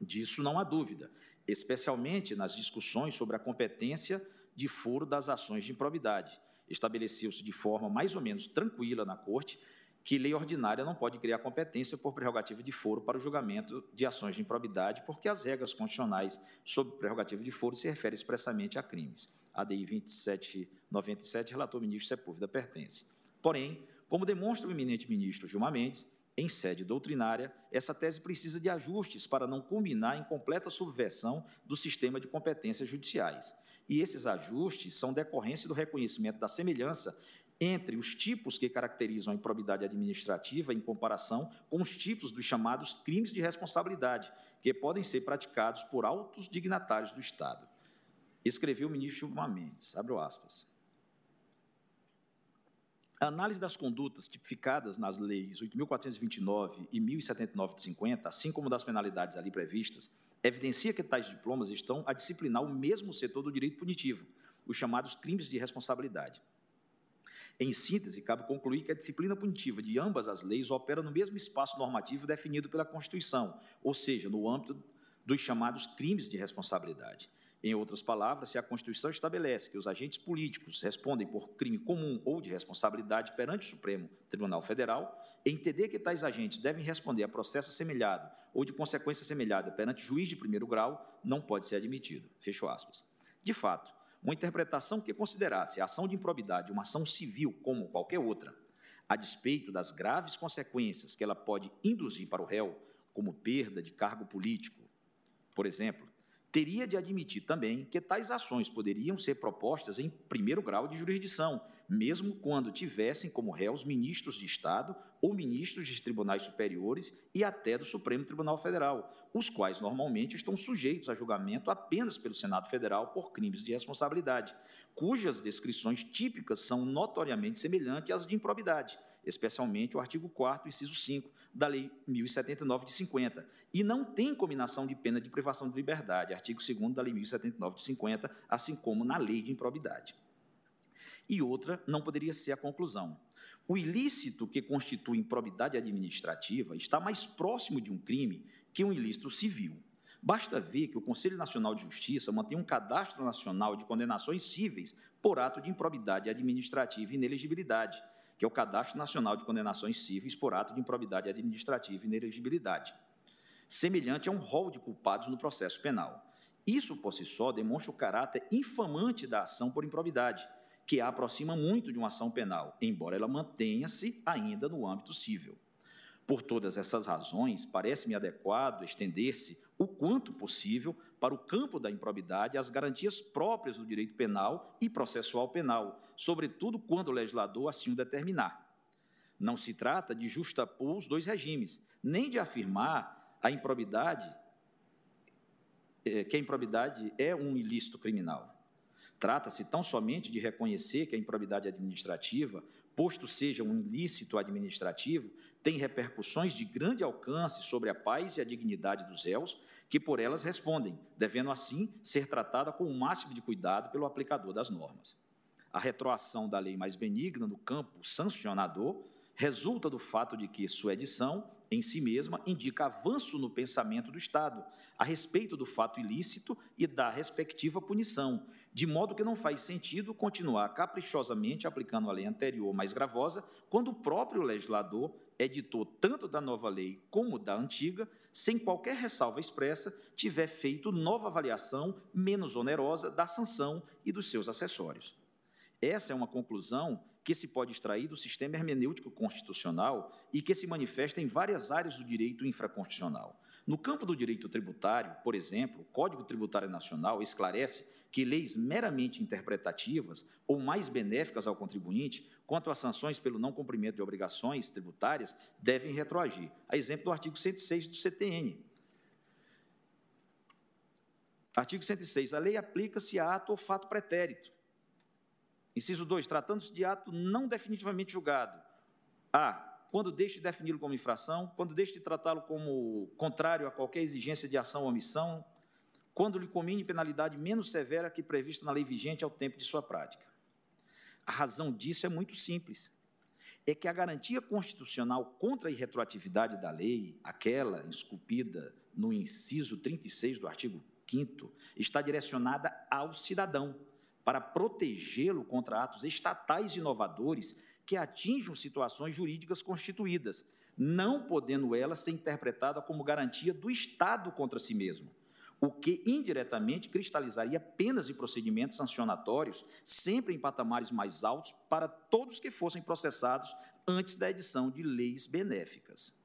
Disso não há dúvida, especialmente nas discussões sobre a competência de foro das ações de improbidade. Estabeleceu-se de forma mais ou menos tranquila na Corte que lei ordinária não pode criar competência por prerrogativa de foro para o julgamento de ações de improbidade, porque as regras constitucionais sobre prerrogativa de foro se referem expressamente a crimes. A DI 2797, relator ministro Sepúlveda, pertence. Porém, como demonstra o eminente ministro Gilmar Mendes, em sede doutrinária, essa tese precisa de ajustes para não culminar em completa subversão do sistema de competências judiciais. E esses ajustes são decorrência do reconhecimento da semelhança entre os tipos que caracterizam a improbidade administrativa em comparação com os tipos dos chamados crimes de responsabilidade, que podem ser praticados por altos dignatários do Estado. Escreveu o ministro Gilmar Mendes, abro aspas. A análise das condutas tipificadas nas leis 8.429 e 1.079 de 50, assim como das penalidades ali previstas, evidencia que tais diplomas estão a disciplinar o mesmo setor do direito punitivo, os chamados crimes de responsabilidade. Em síntese, cabe concluir que a disciplina punitiva de ambas as leis opera no mesmo espaço normativo definido pela Constituição, ou seja, no âmbito dos chamados crimes de responsabilidade. Em outras palavras, se a Constituição estabelece que os agentes políticos respondem por crime comum ou de responsabilidade perante o Supremo Tribunal Federal, entender que tais agentes devem responder a processo assemelhado ou de consequência assemelhada perante juiz de primeiro grau não pode ser admitido. Fecho aspas. De fato, uma interpretação que considerasse a ação de improbidade uma ação civil como qualquer outra, a despeito das graves consequências que ela pode induzir para o réu, como perda de cargo político, por exemplo, teria de admitir também que tais ações poderiam ser propostas em primeiro grau de jurisdição, mesmo quando tivessem como réus ministros de Estado ou ministros de tribunais superiores e até do Supremo Tribunal Federal, os quais normalmente estão sujeitos a julgamento apenas pelo Senado Federal por crimes de responsabilidade, cujas descrições típicas são notoriamente semelhantes às de improbidade, especialmente o artigo 4 inciso 5 da Lei 1079 de 50, e não tem combinação de pena de privação de liberdade, artigo 2 da Lei 1079 de 50, assim como na Lei de Improbidade. E outra não poderia ser a conclusão. O ilícito que constitui improbidade administrativa está mais próximo de um crime que um ilícito civil. Basta ver que o Conselho Nacional de Justiça mantém um cadastro nacional de condenações cíveis por ato de improbidade administrativa e inelegibilidade, que é o Cadastro Nacional de Condenações Cíveis por ato de improbidade administrativa e inelegibilidade, semelhante a um rol de culpados no processo penal. Isso, por si só, demonstra o caráter infamante da ação por improbidade, que a aproxima muito de uma ação penal, embora ela mantenha-se ainda no âmbito civil. Por todas essas razões, parece-me adequado estender-se o quanto possível para o campo da improbidade as garantias próprias do direito penal e processual penal, sobretudo quando o legislador assim o determinar. Não se trata de justapor os dois regimes, nem de afirmar a improbidade é, que a improbidade é um ilícito criminal. Trata-se tão somente de reconhecer que a improbidade administrativa, posto seja um ilícito administrativo, tem repercussões de grande alcance sobre a paz e a dignidade dos réus, que por elas respondem, devendo assim ser tratada com o máximo de cuidado pelo aplicador das normas. A retroação da lei mais benigna no campo sancionador resulta do fato de que sua edição em si mesma, indica avanço no pensamento do Estado a respeito do fato ilícito e da respectiva punição, de modo que não faz sentido continuar caprichosamente aplicando a lei anterior mais gravosa, quando o próprio legislador editor tanto da nova lei como da antiga, sem qualquer ressalva expressa, tiver feito nova avaliação menos onerosa da sanção e dos seus acessórios. Essa é uma conclusão que se pode extrair do sistema hermenêutico constitucional e que se manifesta em várias áreas do direito infraconstitucional. No campo do direito tributário, por exemplo, o Código Tributário Nacional esclarece que leis meramente interpretativas ou mais benéficas ao contribuinte, quanto às sanções pelo não cumprimento de obrigações tributárias, devem retroagir. A exemplo do artigo 106 do CTN. Artigo 106. A lei aplica-se a ato ou fato pretérito Inciso 2. Tratando-se de ato não definitivamente julgado. A. Quando deixe de defini-lo como infração, quando deixe de tratá-lo como contrário a qualquer exigência de ação ou omissão, quando lhe comine penalidade menos severa que prevista na lei vigente ao tempo de sua prática. A razão disso é muito simples. É que a garantia constitucional contra a irretroatividade da lei, aquela esculpida no inciso 36 do artigo 5 está direcionada ao cidadão para protegê-lo contra atos estatais inovadores que atinjam situações jurídicas constituídas, não podendo ela ser interpretada como garantia do Estado contra si mesmo, o que indiretamente cristalizaria penas e procedimentos sancionatórios, sempre em patamares mais altos, para todos que fossem processados antes da edição de leis benéficas.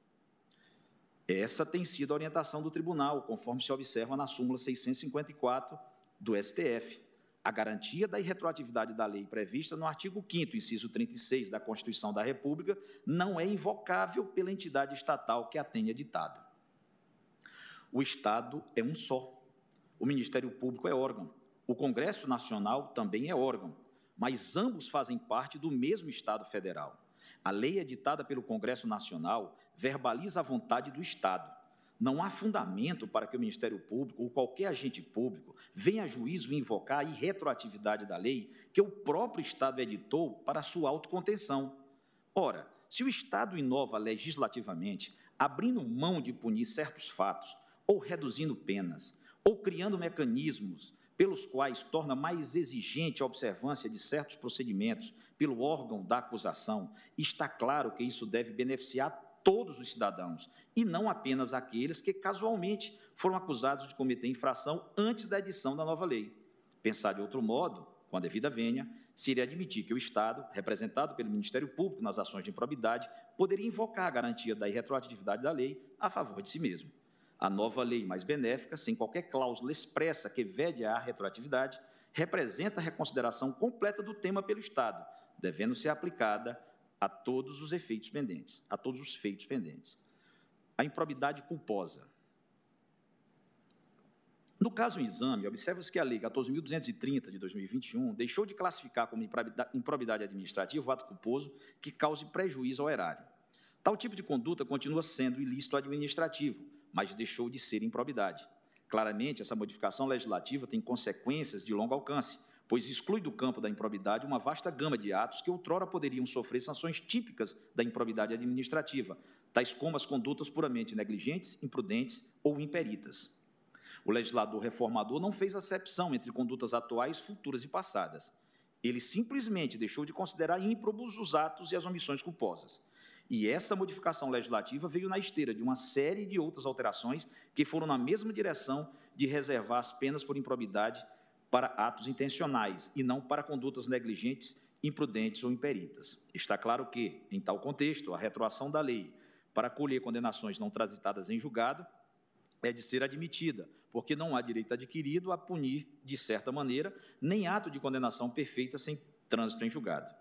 Essa tem sido a orientação do tribunal, conforme se observa na súmula 654 do STF, a garantia da irretroatividade da lei prevista no artigo 5 inciso 36 da Constituição da República não é invocável pela entidade estatal que a tenha ditado. O Estado é um só. O Ministério Público é órgão. O Congresso Nacional também é órgão, mas ambos fazem parte do mesmo Estado federal. A lei editada pelo Congresso Nacional verbaliza a vontade do Estado não há fundamento para que o Ministério Público ou qualquer agente público venha a juízo invocar a irretroatividade da lei que o próprio Estado editou para sua autocontenção. Ora, se o Estado inova legislativamente, abrindo mão de punir certos fatos, ou reduzindo penas, ou criando mecanismos pelos quais torna mais exigente a observância de certos procedimentos pelo órgão da acusação, está claro que isso deve beneficiar todos os cidadãos, e não apenas aqueles que casualmente foram acusados de cometer infração antes da edição da nova lei. Pensar de outro modo, com a devida vênia, seria admitir que o Estado, representado pelo Ministério Público nas ações de improbidade, poderia invocar a garantia da irretroatividade da lei a favor de si mesmo. A nova lei mais benéfica, sem qualquer cláusula expressa que vede a retroatividade, representa a reconsideração completa do tema pelo Estado, devendo ser aplicada a todos os efeitos pendentes, a todos os feitos pendentes. A improbidade culposa. No caso em exame, observa-se que a Lei 14.230 de 2021 deixou de classificar como improbidade administrativa o ato culposo que cause prejuízo ao erário. Tal tipo de conduta continua sendo ilícito administrativo, mas deixou de ser improbidade. Claramente, essa modificação legislativa tem consequências de longo alcance, pois exclui do campo da improbidade uma vasta gama de atos que outrora poderiam sofrer sanções típicas da improbidade administrativa, tais como as condutas puramente negligentes, imprudentes ou imperitas. O legislador reformador não fez acepção entre condutas atuais, futuras e passadas. Ele simplesmente deixou de considerar ímprobos os atos e as omissões culposas. E essa modificação legislativa veio na esteira de uma série de outras alterações que foram na mesma direção de reservar as penas por improbidade para atos intencionais e não para condutas negligentes, imprudentes ou imperitas. Está claro que, em tal contexto, a retroação da lei para colher condenações não transitadas em julgado é de ser admitida, porque não há direito adquirido a punir, de certa maneira, nem ato de condenação perfeita sem trânsito em julgado.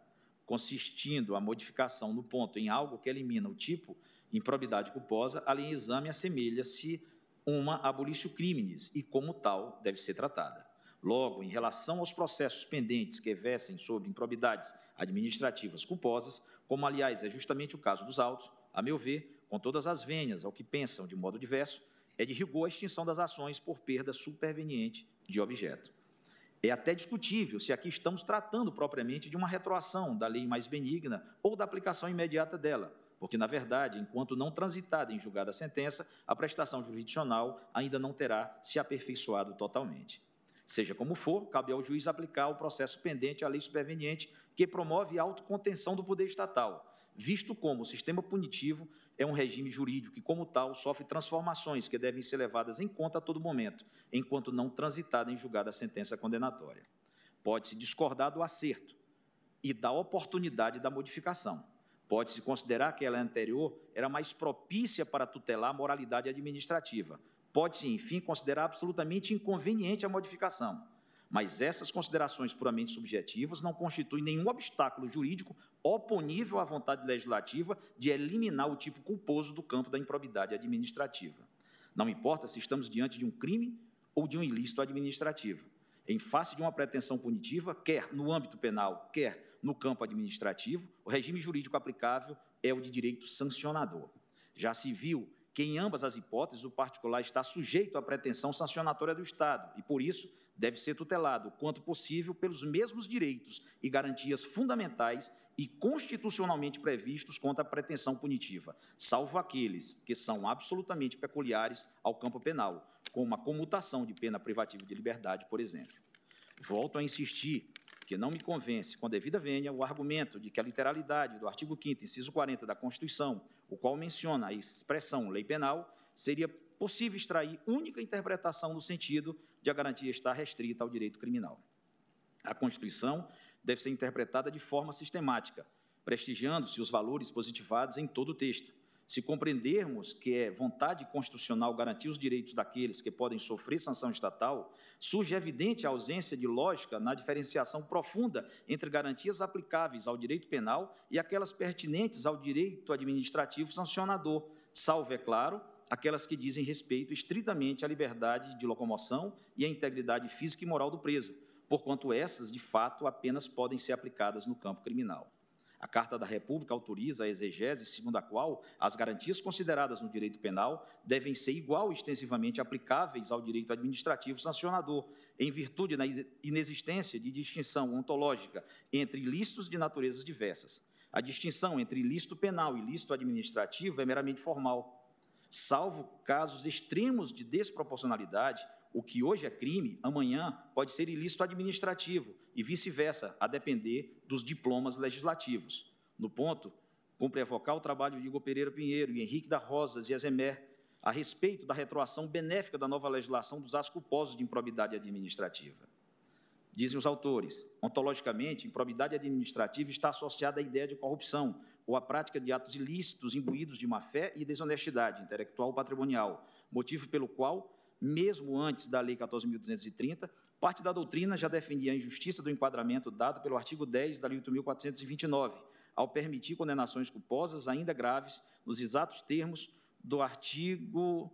Consistindo a modificação no ponto em algo que elimina o tipo improbidade culposa, a lei exame assemelha-se uma abolício crimes e, como tal, deve ser tratada. Logo, em relação aos processos pendentes que versem sobre improbidades administrativas culposas, como aliás é justamente o caso dos autos, a meu ver, com todas as vênias ao que pensam de modo diverso, é de rigor a extinção das ações por perda superveniente de objeto. É até discutível se aqui estamos tratando propriamente de uma retroação da lei mais benigna ou da aplicação imediata dela, porque, na verdade, enquanto não transitada em julgada a sentença, a prestação jurisdicional ainda não terá se aperfeiçoado totalmente. Seja como for, cabe ao juiz aplicar o processo pendente à lei superveniente que promove a autocontenção do poder estatal, visto como o sistema punitivo é um regime jurídico e, como tal, sofre transformações que devem ser levadas em conta a todo momento, enquanto não transitada em julgada a sentença condenatória. Pode-se discordar do acerto e da oportunidade da modificação. Pode-se considerar que ela anterior era mais propícia para tutelar a moralidade administrativa, Pode-se, enfim, considerar absolutamente inconveniente a modificação, mas essas considerações puramente subjetivas não constituem nenhum obstáculo jurídico oponível à vontade legislativa de eliminar o tipo culposo do campo da improbidade administrativa. Não importa se estamos diante de um crime ou de um ilícito administrativo. Em face de uma pretensão punitiva, quer no âmbito penal, quer no campo administrativo, o regime jurídico aplicável é o de direito sancionador. Já se viu que em ambas as hipóteses o particular está sujeito à pretensão sancionatória do Estado e, por isso, deve ser tutelado, quanto possível, pelos mesmos direitos e garantias fundamentais e constitucionalmente previstos contra a pretensão punitiva, salvo aqueles que são absolutamente peculiares ao campo penal, como a comutação de pena privativa de liberdade, por exemplo. Volto a insistir que não me convence, com devida vênia, o argumento de que a literalidade do artigo 5º, inciso 40 da Constituição, o qual menciona a expressão lei penal, seria possível extrair única interpretação no sentido de a garantia estar restrita ao direito criminal. A Constituição deve ser interpretada de forma sistemática, prestigiando-se os valores positivados em todo o texto, se compreendermos que é vontade constitucional garantir os direitos daqueles que podem sofrer sanção estatal, surge evidente a ausência de lógica na diferenciação profunda entre garantias aplicáveis ao direito penal e aquelas pertinentes ao direito administrativo sancionador, salvo, é claro, aquelas que dizem respeito estritamente à liberdade de locomoção e à integridade física e moral do preso, porquanto essas, de fato, apenas podem ser aplicadas no campo criminal. A Carta da República autoriza a exegese segundo a qual as garantias consideradas no direito penal devem ser igual extensivamente aplicáveis ao direito administrativo sancionador, em virtude da inexistência de distinção ontológica entre ilícitos de naturezas diversas. A distinção entre ilícito penal e ilícito administrativo é meramente formal. Salvo casos extremos de desproporcionalidade, o que hoje é crime, amanhã pode ser ilícito administrativo e vice-versa, a depender dos diplomas legislativos. No ponto, cumpre evocar o trabalho de Igor Pereira Pinheiro e Henrique da Rosas e Ezemer a respeito da retroação benéfica da nova legislação dos atos culposos de improbidade administrativa. Dizem os autores, ontologicamente, improbidade administrativa está associada à ideia de corrupção ou à prática de atos ilícitos imbuídos de má-fé e desonestidade intelectual ou patrimonial, motivo pelo qual mesmo antes da Lei 14.230, parte da doutrina já defendia a injustiça do enquadramento dado pelo artigo 10 da Lei 8.429, ao permitir condenações culposas ainda graves nos exatos termos do artigo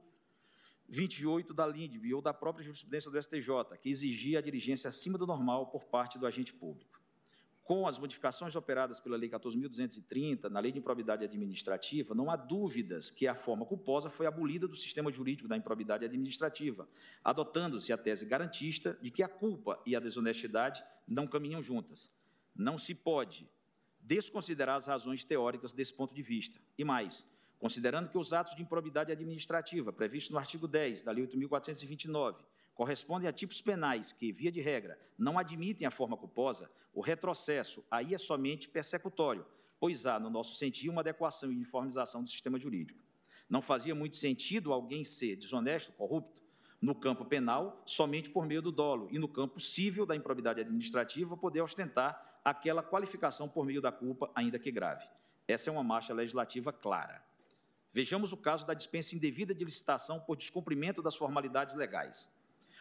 28 da LINDB ou da própria jurisprudência do STJ, que exigia a diligência acima do normal por parte do agente público com as modificações operadas pela Lei 14.230, na Lei de Improbidade Administrativa, não há dúvidas que a forma culposa foi abolida do sistema jurídico da improbidade administrativa, adotando-se a tese garantista de que a culpa e a desonestidade não caminham juntas. Não se pode desconsiderar as razões teóricas desse ponto de vista. E mais, considerando que os atos de improbidade administrativa previstos no artigo 10 da Lei 8.429 correspondem a tipos penais que, via de regra, não admitem a forma culposa, o retrocesso aí é somente persecutório, pois há, no nosso sentido, uma adequação e uniformização do sistema jurídico. Não fazia muito sentido alguém ser desonesto, corrupto, no campo penal, somente por meio do dolo, e no campo civil da improbidade administrativa, poder ostentar aquela qualificação por meio da culpa, ainda que grave. Essa é uma marcha legislativa clara. Vejamos o caso da dispensa indevida de licitação por descumprimento das formalidades legais.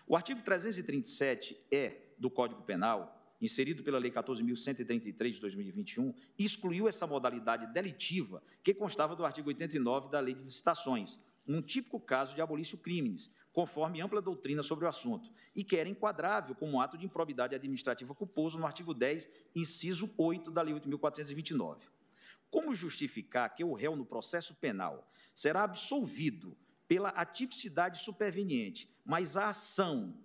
O artigo 337-E do Código Penal, inserido pela Lei 14.133 de 2021, excluiu essa modalidade delitiva que constava do artigo 89 da Lei de Licitações, num típico caso de abolício crimes, conforme ampla doutrina sobre o assunto, e que era enquadrável como ato de improbidade administrativa culposo no artigo 10, inciso 8 da Lei 8.429. Como justificar que o réu no processo penal será absolvido pela atipicidade superveniente, mas a ação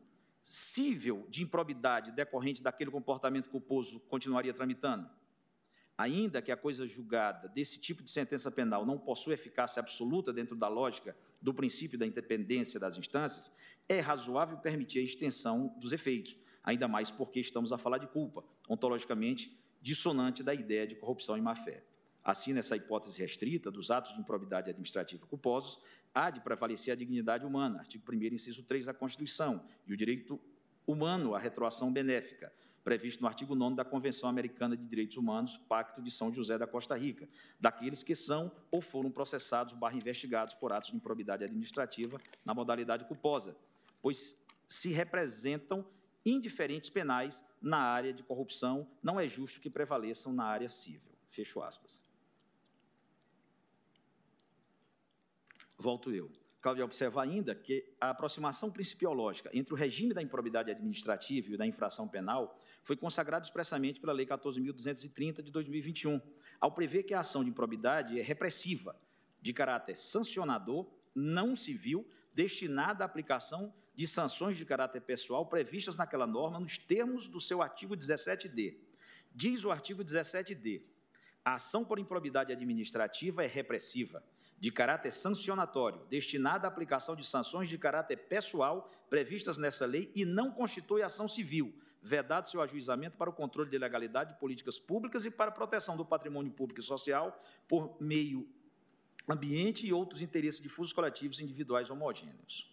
cível de improbidade decorrente daquele comportamento culposo continuaria tramitando? Ainda que a coisa julgada desse tipo de sentença penal não possua eficácia absoluta dentro da lógica do princípio da independência das instâncias, é razoável permitir a extensão dos efeitos, ainda mais porque estamos a falar de culpa, ontologicamente dissonante da ideia de corrupção e má-fé. Assim, nessa hipótese restrita dos atos de improbidade administrativa culposos, há de prevalecer a dignidade humana, artigo 1 inciso 3 da Constituição, e o direito humano à retroação benéfica, previsto no artigo 9 da Convenção Americana de Direitos Humanos, Pacto de São José da Costa Rica, daqueles que são ou foram processados barra investigados por atos de improbidade administrativa na modalidade culposa, pois se representam indiferentes penais na área de corrupção, não é justo que prevaleçam na área civil. Fecho aspas. Volto eu. Cabe observar ainda que a aproximação principiológica entre o regime da improbidade administrativa e da infração penal foi consagrado expressamente pela Lei 14.230 de 2021, ao prever que a ação de improbidade é repressiva, de caráter sancionador, não civil, destinada à aplicação de sanções de caráter pessoal previstas naquela norma nos termos do seu artigo 17D. Diz o artigo 17D: a ação por improbidade administrativa é repressiva, de caráter sancionatório, destinada à aplicação de sanções de caráter pessoal previstas nessa lei e não constitui ação civil, vedado seu ajuizamento para o controle de legalidade de políticas públicas e para a proteção do patrimônio público e social por meio ambiente e outros interesses difusos coletivos individuais homogêneos.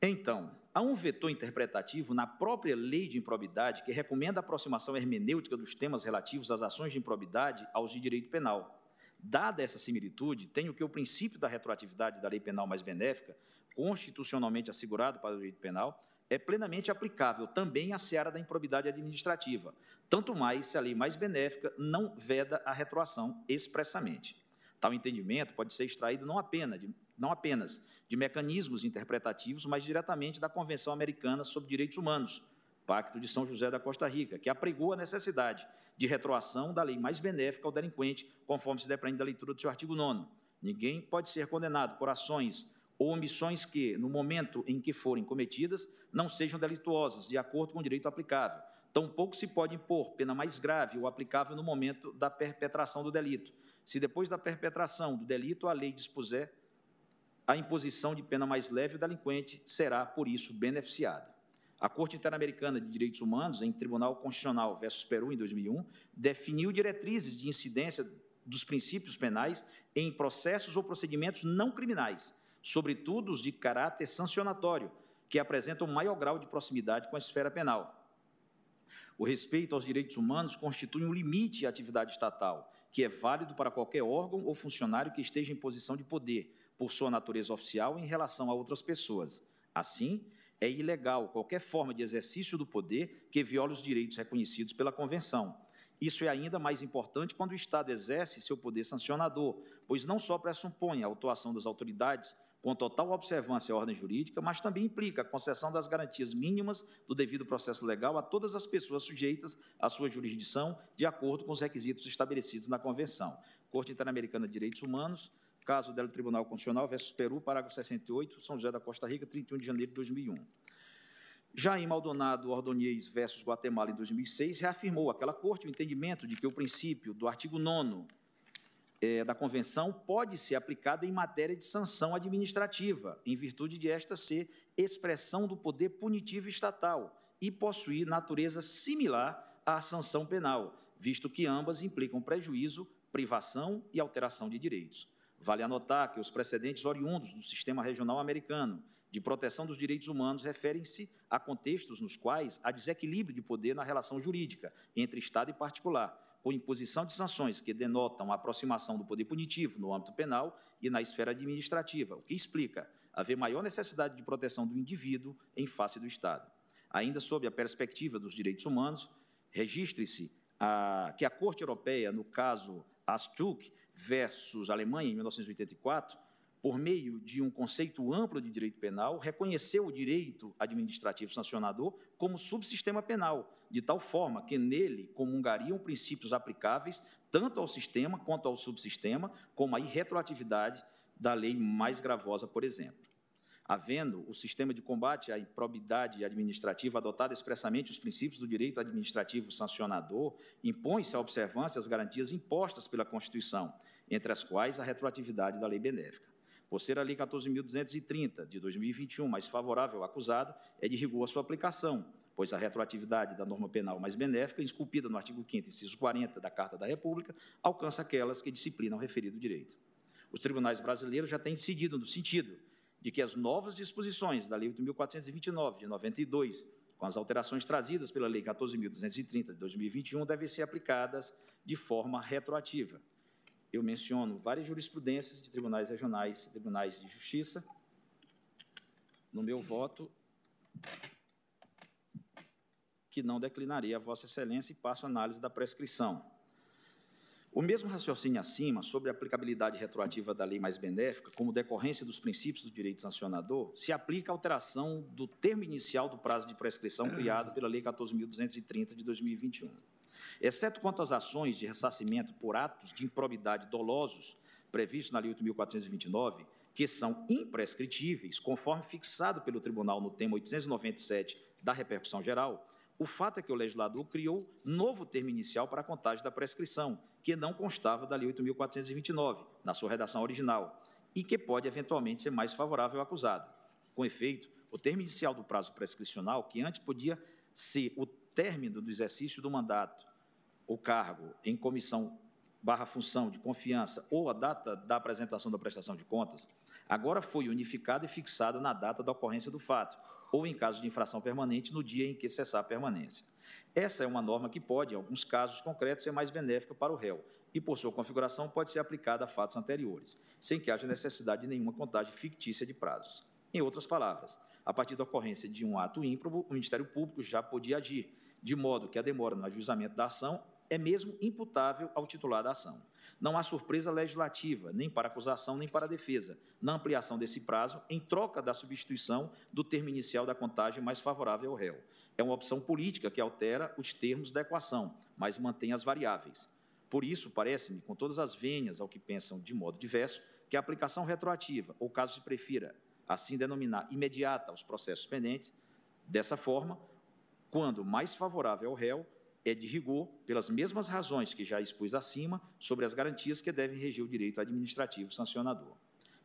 Então, há um vetor interpretativo na própria lei de improbidade que recomenda a aproximação hermenêutica dos temas relativos às ações de improbidade aos de direito penal. Dada essa similitude, tenho que o princípio da retroatividade da lei penal mais benéfica, constitucionalmente assegurado para o direito penal, é plenamente aplicável também à seara da improbidade administrativa, tanto mais se a lei mais benéfica não veda a retroação expressamente. Tal entendimento pode ser extraído não apenas de, não apenas de mecanismos interpretativos, mas diretamente da Convenção Americana sobre Direitos Humanos, Pacto de São José da Costa Rica, que apregou a necessidade de retroação da lei mais benéfica ao delinquente, conforme se depreende da leitura do seu artigo 9. Ninguém pode ser condenado por ações ou omissões que, no momento em que forem cometidas, não sejam delituosas, de acordo com o direito aplicável. Tampouco se pode impor pena mais grave ou aplicável no momento da perpetração do delito. Se depois da perpetração do delito a lei dispuser a imposição de pena mais leve, o delinquente será, por isso, beneficiado. A Corte Interamericana de Direitos Humanos, em Tribunal Constitucional versus Peru, em 2001, definiu diretrizes de incidência dos princípios penais em processos ou procedimentos não criminais, sobretudo os de caráter sancionatório, que apresentam maior grau de proximidade com a esfera penal. O respeito aos direitos humanos constitui um limite à atividade estatal, que é válido para qualquer órgão ou funcionário que esteja em posição de poder, por sua natureza oficial em relação a outras pessoas. Assim, é ilegal qualquer forma de exercício do poder que viole os direitos reconhecidos pela Convenção. Isso é ainda mais importante quando o Estado exerce seu poder sancionador, pois não só pressupõe a atuação das autoridades com total observância à ordem jurídica, mas também implica a concessão das garantias mínimas do devido processo legal a todas as pessoas sujeitas à sua jurisdição, de acordo com os requisitos estabelecidos na Convenção. Corte Interamericana de Direitos Humanos, caso do Tribunal Constitucional versus Peru, parágrafo 68, São José da Costa Rica, 31 de janeiro de 2001. Já em Maldonado Ordonez versus Guatemala, em 2006, reafirmou aquela corte o entendimento de que o princípio do artigo 9 é, da Convenção pode ser aplicado em matéria de sanção administrativa, em virtude de esta ser expressão do poder punitivo estatal e possuir natureza similar à sanção penal, visto que ambas implicam prejuízo, privação e alteração de direitos. Vale anotar que os precedentes oriundos do sistema regional americano de proteção dos direitos humanos referem-se a contextos nos quais há desequilíbrio de poder na relação jurídica entre Estado e particular, com imposição de sanções que denotam a aproximação do poder punitivo no âmbito penal e na esfera administrativa, o que explica haver maior necessidade de proteção do indivíduo em face do Estado. Ainda sob a perspectiva dos direitos humanos, registre-se que a Corte Europeia, no caso Astruk, versus Alemanha, em 1984, por meio de um conceito amplo de direito penal, reconheceu o direito administrativo sancionador como subsistema penal, de tal forma que nele comungariam princípios aplicáveis tanto ao sistema quanto ao subsistema, como a irretroatividade da lei mais gravosa, por exemplo. havendo o sistema de combate à improbidade administrativa adotado expressamente os princípios do direito administrativo sancionador, impõe-se a observância as garantias impostas pela Constituição, entre as quais a retroatividade da lei benéfica. Por ser a Lei 14.230, de 2021, mais favorável ao acusado, é de rigor a sua aplicação, pois a retroatividade da norma penal mais benéfica, esculpida no artigo 5º, inciso 40 da Carta da República, alcança aquelas que disciplinam o referido direito. Os tribunais brasileiros já têm decidido no sentido de que as novas disposições da Lei 8.429, de 92, com as alterações trazidas pela Lei 14.230, de 2021, devem ser aplicadas de forma retroativa. Eu menciono várias jurisprudências de tribunais regionais e tribunais de justiça. No meu voto, que não declinaria a Vossa Excelência e passo a análise da prescrição. O mesmo raciocínio acima sobre a aplicabilidade retroativa da lei mais benéfica, como decorrência dos princípios do direito sancionador, se aplica à alteração do termo inicial do prazo de prescrição criado pela Lei 14.230 de 2021. Exceto quanto às ações de ressarcimento por atos de improbidade dolosos previstos na Lei 8.429, que são imprescritíveis, conforme fixado pelo Tribunal no tema 897 da repercussão geral, o fato é que o legislador criou novo termo inicial para a contagem da prescrição, que não constava da Lei 8.429, na sua redação original, e que pode eventualmente ser mais favorável ao acusado. Com efeito, o termo inicial do prazo prescricional, que antes podia ser o término do exercício do mandato ou cargo em comissão barra função de confiança ou a data da apresentação da prestação de contas, agora foi unificado e fixado na data da ocorrência do fato, ou, em caso de infração permanente, no dia em que cessar a permanência. Essa é uma norma que pode, em alguns casos concretos, ser mais benéfica para o réu e, por sua configuração, pode ser aplicada a fatos anteriores, sem que haja necessidade de nenhuma contagem fictícia de prazos. Em outras palavras, a partir da ocorrência de um ato ímprobo, o Ministério Público já podia agir, de modo que a demora no ajuizamento da ação é mesmo imputável ao titular da ação. Não há surpresa legislativa, nem para acusação, nem para defesa, na ampliação desse prazo, em troca da substituição do termo inicial da contagem mais favorável ao réu. É uma opção política que altera os termos da equação, mas mantém as variáveis. Por isso, parece-me, com todas as venhas ao que pensam de modo diverso, que a aplicação retroativa, ou caso se prefira assim denominar imediata aos processos pendentes, dessa forma, quando mais favorável ao réu, é de rigor pelas mesmas razões que já expus acima sobre as garantias que devem regir o direito administrativo sancionador.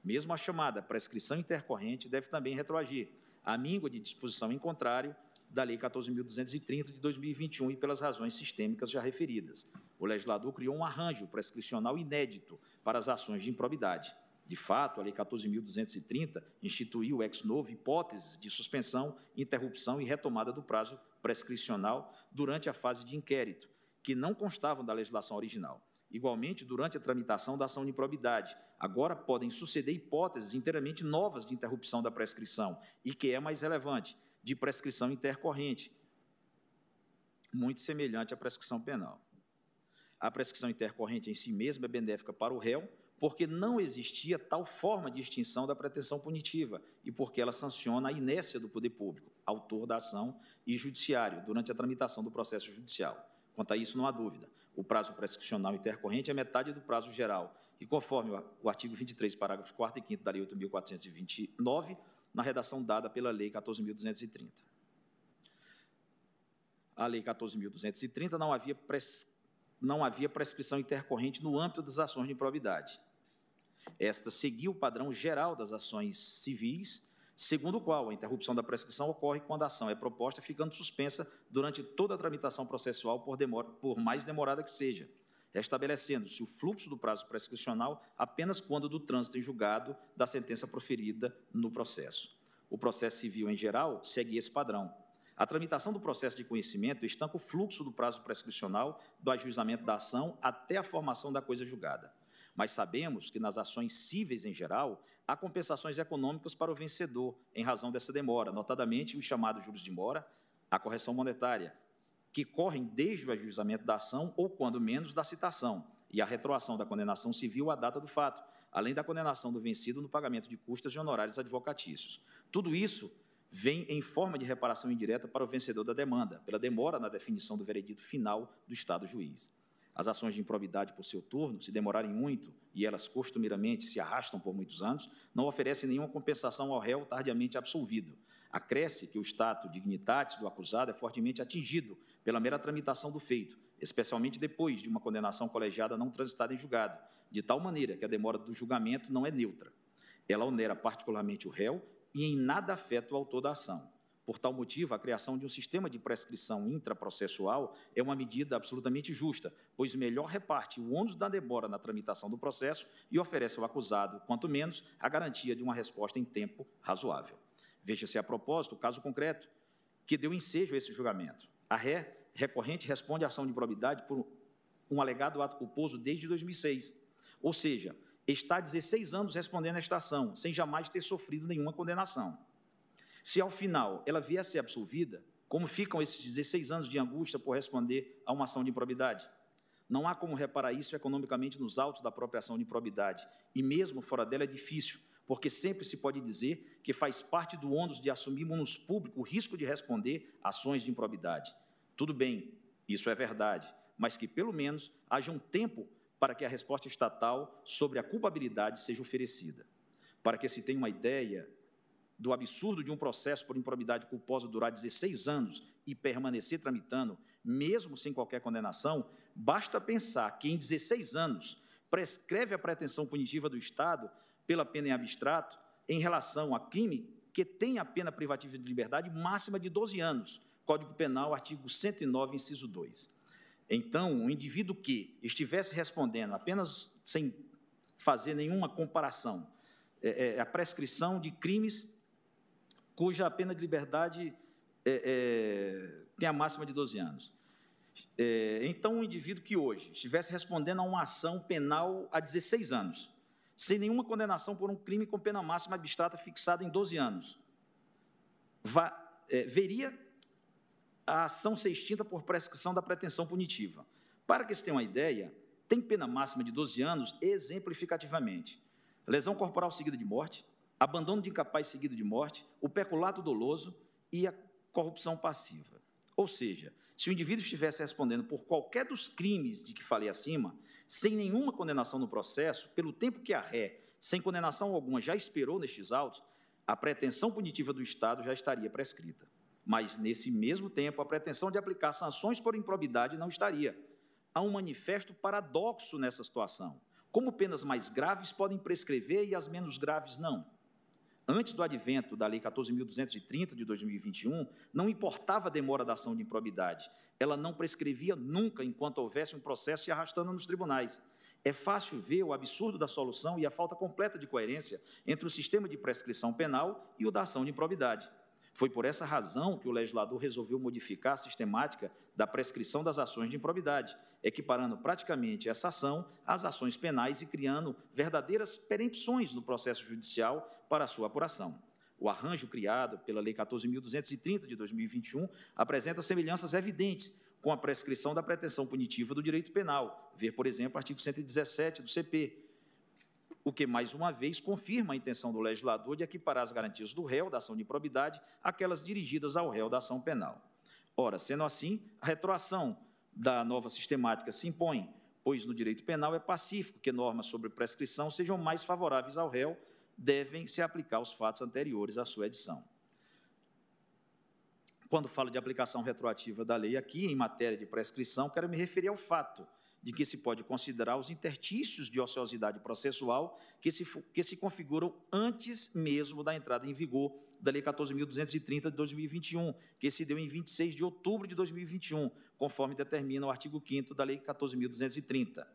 Mesmo a chamada prescrição intercorrente deve também retroagir, à míngua de disposição em contrário da Lei 14.230 de 2021 e pelas razões sistêmicas já referidas. O legislador criou um arranjo prescricional inédito para as ações de improbidade. De fato, a Lei 14.230 instituiu ex novo hipóteses de suspensão, interrupção e retomada do prazo prescricional durante a fase de inquérito, que não constavam da legislação original. Igualmente, durante a tramitação da ação de improbidade, agora podem suceder hipóteses inteiramente novas de interrupção da prescrição e que é mais relevante, de prescrição intercorrente, muito semelhante à prescrição penal. A prescrição intercorrente em si mesma é benéfica para o réu, porque não existia tal forma de extinção da pretensão punitiva e porque ela sanciona a inércia do poder público, autor da ação e judiciário, durante a tramitação do processo judicial. Quanto a isso, não há dúvida. O prazo prescricional intercorrente é metade do prazo geral, e conforme o artigo 23, parágrafos 4 e 5 da Lei 8.429, na redação dada pela Lei 14.230. A Lei 14.230 não havia pres não havia prescrição intercorrente no âmbito das ações de improbidade. Esta seguiu o padrão geral das ações civis, segundo o qual a interrupção da prescrição ocorre quando a ação é proposta, ficando suspensa durante toda a tramitação processual, por, demora, por mais demorada que seja, estabelecendo-se o fluxo do prazo prescricional apenas quando do trânsito em julgado da sentença proferida no processo. O processo civil, em geral, segue esse padrão. A tramitação do processo de conhecimento estanca o fluxo do prazo prescricional do ajuizamento da ação até a formação da coisa julgada. Mas sabemos que nas ações cíveis em geral, há compensações econômicas para o vencedor em razão dessa demora, notadamente os chamados juros de mora, a correção monetária, que correm desde o ajuizamento da ação ou, quando menos, da citação, e a retroação da condenação civil à data do fato, além da condenação do vencido no pagamento de custas e honorários advocatícios. Tudo isso vem em forma de reparação indireta para o vencedor da demanda, pela demora na definição do veredito final do Estado juiz. As ações de improbidade por seu turno, se demorarem muito e elas costumeiramente se arrastam por muitos anos, não oferecem nenhuma compensação ao réu tardiamente absolvido. Acresce que o status dignitatis do acusado é fortemente atingido pela mera tramitação do feito, especialmente depois de uma condenação colegiada não transitada em julgado, de tal maneira que a demora do julgamento não é neutra. Ela onera particularmente o réu e em nada afeta o autor da ação. Por tal motivo, a criação de um sistema de prescrição intraprocessual é uma medida absolutamente justa, pois melhor reparte o ônus da demora na tramitação do processo e oferece ao acusado, quanto menos, a garantia de uma resposta em tempo razoável. Veja-se a propósito o caso concreto que deu ensejo a esse julgamento. A ré recorrente responde à ação de improbidade por um alegado ato culposo desde 2006, ou seja, está há 16 anos respondendo a esta ação, sem jamais ter sofrido nenhuma condenação. Se ao final ela vier a ser absolvida, como ficam esses 16 anos de angústia por responder a uma ação de improbidade? Não há como reparar isso economicamente nos autos da própria ação de improbidade, e mesmo fora dela é difícil, porque sempre se pode dizer que faz parte do ônus de assumirmos público o risco de responder ações de improbidade. Tudo bem, isso é verdade, mas que pelo menos haja um tempo para que a resposta estatal sobre a culpabilidade seja oferecida. Para que se tenha uma ideia do absurdo de um processo por improbidade culposa durar 16 anos e permanecer tramitando, mesmo sem qualquer condenação, basta pensar que em 16 anos prescreve a pretensão punitiva do Estado pela pena em abstrato em relação a crime que tem a pena privativa de liberdade máxima de 12 anos. Código Penal, artigo 109, inciso 2. Então, um indivíduo que estivesse respondendo apenas sem fazer nenhuma comparação, é, é, a prescrição de crimes cuja pena de liberdade é, é, tem a máxima de 12 anos. É, então, um indivíduo que hoje estivesse respondendo a uma ação penal há 16 anos, sem nenhuma condenação por um crime com pena máxima abstrata fixada em 12 anos, é, veria a ação ser extinta por prescrição da pretensão punitiva. Para que se tenha uma ideia, tem pena máxima de 12 anos exemplificativamente. Lesão corporal seguida de morte, abandono de incapaz seguido de morte, o peculato doloso e a corrupção passiva. Ou seja, se o indivíduo estivesse respondendo por qualquer dos crimes de que falei acima, sem nenhuma condenação no processo, pelo tempo que a ré, sem condenação alguma, já esperou nestes autos, a pretensão punitiva do Estado já estaria prescrita. Mas, nesse mesmo tempo, a pretensão de aplicar sanções por improbidade não estaria. Há um manifesto paradoxo nessa situação. Como penas mais graves podem prescrever e as menos graves não? Antes do advento da Lei 14.230 de 2021, não importava a demora da ação de improbidade. Ela não prescrevia nunca enquanto houvesse um processo se arrastando nos tribunais. É fácil ver o absurdo da solução e a falta completa de coerência entre o sistema de prescrição penal e o da ação de improbidade. Foi por essa razão que o legislador resolveu modificar a sistemática da prescrição das ações de improbidade, equiparando praticamente essa ação às ações penais e criando verdadeiras perempções no processo judicial para sua apuração. O arranjo criado pela Lei 14.230 de 2021 apresenta semelhanças evidentes com a prescrição da pretensão punitiva do direito penal, ver, por exemplo, artigo 117 do CP, o que, mais uma vez, confirma a intenção do legislador de equiparar as garantias do réu da ação de improbidade àquelas dirigidas ao réu da ação penal. Ora, sendo assim, a retroação da nova sistemática se impõe, pois no direito penal é pacífico que normas sobre prescrição sejam mais favoráveis ao réu, devem se aplicar aos fatos anteriores à sua edição. Quando falo de aplicação retroativa da lei aqui, em matéria de prescrição, quero me referir ao fato de que se pode considerar os intertícios de ociosidade processual que se, que se configuram antes mesmo da entrada em vigor da Lei 14.230 de 2021, que se deu em 26 de outubro de 2021, conforme determina o artigo 5 da Lei 14.230.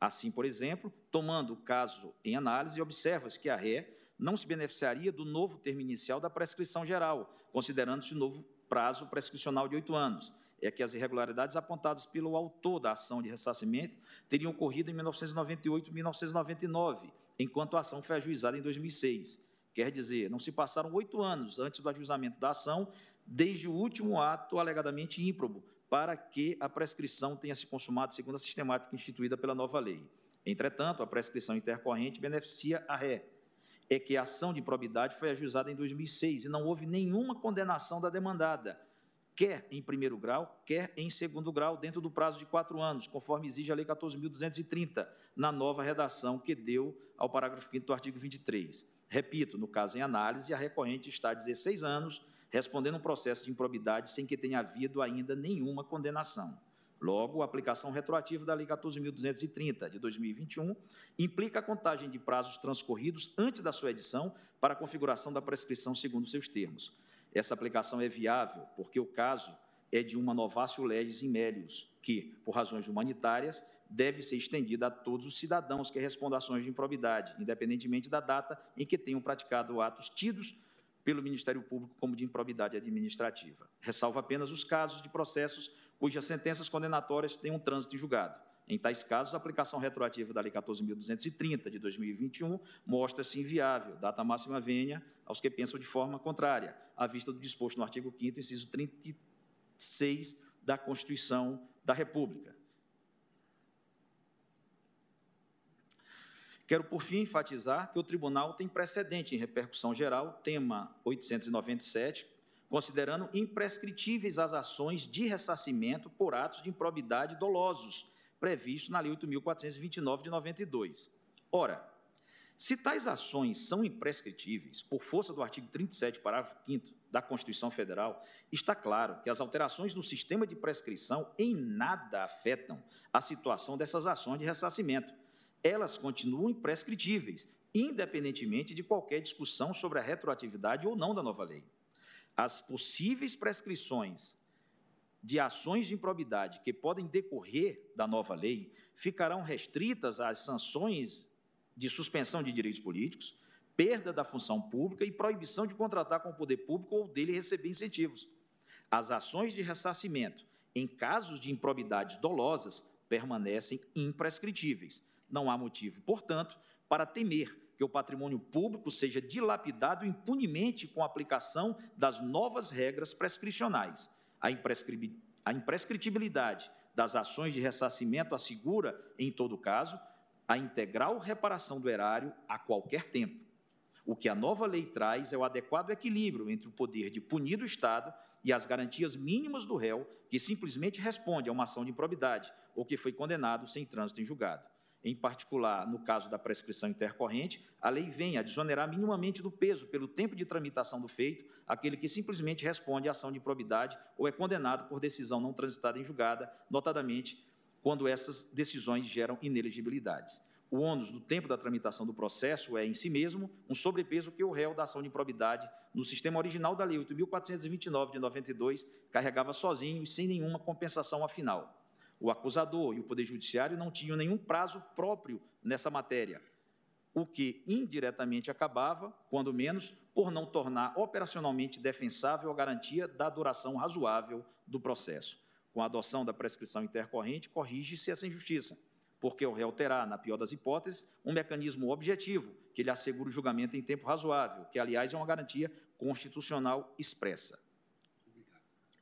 Assim, por exemplo, tomando o caso em análise, observa-se que a ré não se beneficiaria do novo termo inicial da prescrição geral, considerando-se o novo prazo prescricional de oito anos, é que as irregularidades apontadas pelo autor da ação de ressarcimento teriam ocorrido em 1998 e 1999, enquanto a ação foi ajuizada em 2006. Quer dizer, não se passaram oito anos antes do ajuizamento da ação, desde o último ato alegadamente ímprobo, para que a prescrição tenha se consumado segundo a sistemática instituída pela nova lei. Entretanto, a prescrição intercorrente beneficia a ré. É que a ação de improbidade foi ajuizada em 2006 e não houve nenhuma condenação da demandada, quer em primeiro grau, quer em segundo grau, dentro do prazo de quatro anos, conforme exige a Lei 14.230, na nova redação que deu ao parágrafo 5 do artigo 23. Repito, no caso em análise, a recorrente está há 16 anos respondendo um processo de improbidade sem que tenha havido ainda nenhuma condenação. Logo, a aplicação retroativa da Lei 14.230 de 2021 implica a contagem de prazos transcorridos antes da sua edição para a configuração da prescrição segundo seus termos. Essa aplicação é viável porque o caso é de uma novácio legis in melius, que, por razões humanitárias, deve ser estendida a todos os cidadãos que respondam ações de improbidade, independentemente da data em que tenham praticado atos tidos pelo Ministério Público como de improbidade administrativa. Ressalva apenas os casos de processos cujas sentenças condenatórias têm um trânsito em julgado. Em tais casos, a aplicação retroativa da Lei 14.230 de 2021 mostra-se inviável, data máxima venha aos que pensam de forma contrária, à vista do disposto no artigo 5 inciso 36 da Constituição da República. Quero, por fim, enfatizar que o tribunal tem precedente em repercussão geral, tema 897, considerando imprescritíveis as ações de ressarcimento por atos de improbidade dolosos, previstos na Lei 8.429 de 92. Ora, se tais ações são imprescritíveis, por força do artigo 37, parágrafo 5 da Constituição Federal, está claro que as alterações no sistema de prescrição em nada afetam a situação dessas ações de ressarcimento. Elas continuam imprescritíveis, independentemente de qualquer discussão sobre a retroatividade ou não da nova lei as possíveis prescrições de ações de improbidade que podem decorrer da nova lei ficarão restritas às sanções de suspensão de direitos políticos, perda da função pública e proibição de contratar com o poder público ou dele receber incentivos. As ações de ressarcimento, em casos de improbidades dolosas, permanecem imprescritíveis. Não há motivo, portanto, para temer que o patrimônio público seja dilapidado impunemente com a aplicação das novas regras prescricionais. A, imprescritibilidade das ações de ressarcimento assegura, em todo caso, a integral reparação do erário a qualquer tempo. O que a nova lei traz é o adequado equilíbrio entre o poder de punir do Estado e as garantias mínimas do réu, que simplesmente responde a uma ação de improbidade ou que foi condenado sem trânsito em julgado. Em particular, no caso da prescrição intercorrente, a lei vem a desonerar minimamente do peso pelo tempo de tramitação do feito aquele que simplesmente responde à ação de improbidade ou é condenado por decisão não transitada em julgada, notadamente quando essas decisões geram inelegibilidades. O ônus do tempo da tramitação do processo é, em si mesmo, um sobrepeso que o réu da ação de improbidade, no sistema original da Lei 8.429 de 92, carregava sozinho e sem nenhuma compensação afinal. O acusador e o Poder Judiciário não tinham nenhum prazo próprio nessa matéria, o que indiretamente acabava, quando menos, por não tornar operacionalmente defensável a garantia da duração razoável do processo. Com a adoção da prescrição intercorrente, corrige-se essa injustiça, porque o réu terá, na pior das hipóteses, um mecanismo objetivo que lhe assegure o julgamento em tempo razoável, que, aliás, é uma garantia constitucional expressa.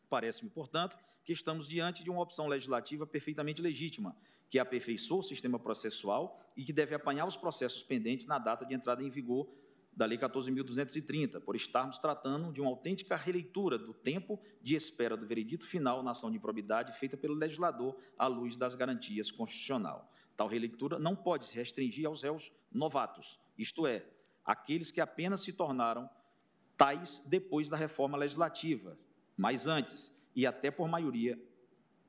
Parece-me, portanto, que estamos diante de uma opção legislativa perfeitamente legítima, que aperfeiçoa o sistema processual e que deve apanhar os processos pendentes na data de entrada em vigor da Lei 14.230, por estarmos tratando de uma autêntica releitura do tempo de espera do veredito final na ação de improbidade feita pelo legislador à luz das garantias constitucional. Tal releitura não pode se restringir aos réus novatos, isto é, aqueles que apenas se tornaram tais depois da reforma legislativa, mas antes, e até por maioria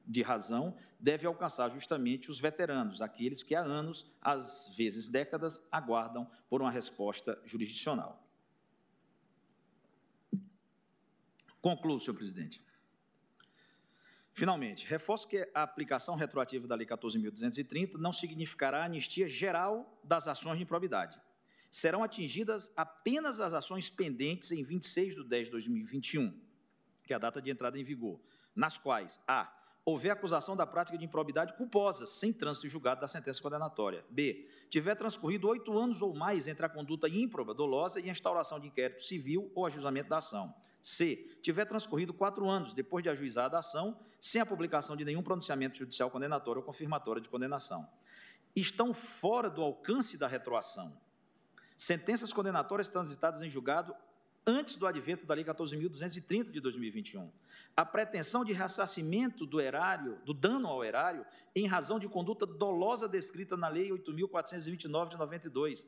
de razão, deve alcançar justamente os veteranos, aqueles que há anos, às vezes décadas, aguardam por uma resposta jurisdicional. Concluo, senhor presidente. Finalmente, reforço que a aplicação retroativa da Lei 14.230 não significará anistia geral das ações de improbidade. Serão atingidas apenas as ações pendentes em 26 de 10 de 2021 que é a data de entrada em vigor, nas quais a. houver acusação da prática de improbidade culposa, sem trânsito julgado da sentença condenatória. B. Tiver transcorrido oito anos ou mais entre a conduta ímproba, dolosa e a instauração de inquérito civil ou ajustamento da ação. C. Tiver transcorrido quatro anos depois de ajuizada a ação, sem a publicação de nenhum pronunciamento judicial condenatório ou confirmatório de condenação. Estão fora do alcance da retroação. Sentenças condenatórias transitadas em julgado antes do advento da Lei 14.230 de 2021. A pretensão de ressarcimento do erário, do dano ao erário, em razão de conduta dolosa descrita na Lei 8.429 de 92.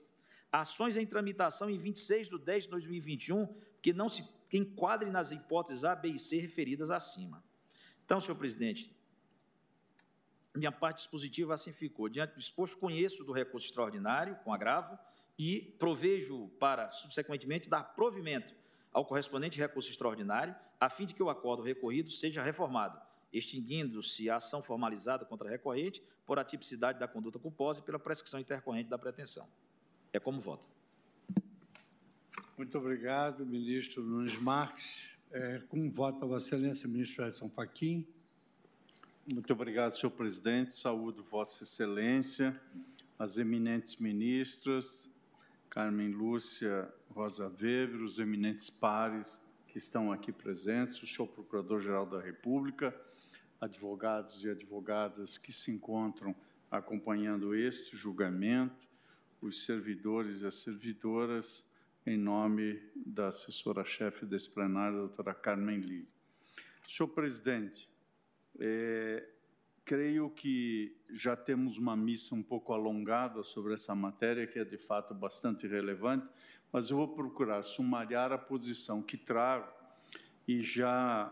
Ações em tramitação em 26 de 10 de 2021 que não se enquadrem nas hipóteses A, B e C referidas acima. Então, senhor presidente, minha parte dispositiva assim ficou. Diante do exposto, conheço do recurso extraordinário, com agravo, e provejo para, subsequentemente, dar provimento ao correspondente recurso extraordinário, a fim de que o acordo recorrido seja reformado, extinguindo-se a ação formalizada contra a recorrente por atipicidade da conduta culposa e pela prescrição intercorrente da pretensão. É como voto. Muito obrigado, ministro Nunes Marques. É, como vota Vossa Excelência, ministro Edson Fachin? Muito obrigado, senhor presidente. Saúdo Vossa Excelência, as eminentes ministras, Carmen Lúcia Rosa Weber, os eminentes pares que estão aqui presentes, o senhor Procurador-Geral da República, advogados e advogadas que se encontram acompanhando este julgamento, os servidores e as servidoras, em nome da assessora-chefe desse plenário, a doutora Carmen Lee. Senhor presidente, é, creio que já temos uma missa um pouco alongada sobre essa matéria, que é de fato bastante relevante, mas eu vou procurar sumariar a posição que trago e já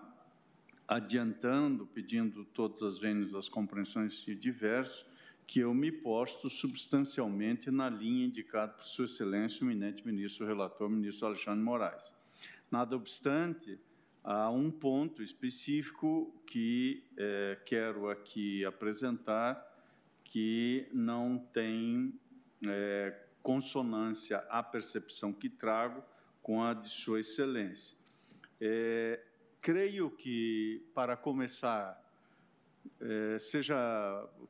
adiantando, pedindo todas as vênias das compreensões de diversos, que eu me posto substancialmente na linha indicada por Sua Excelência, o eminente ministro relator, ministro Alexandre Moraes. Nada obstante, há um ponto específico que é, quero aqui apresentar que não tem é, consonância à percepção que trago com a de Sua Excelência. É, creio que, para começar, seja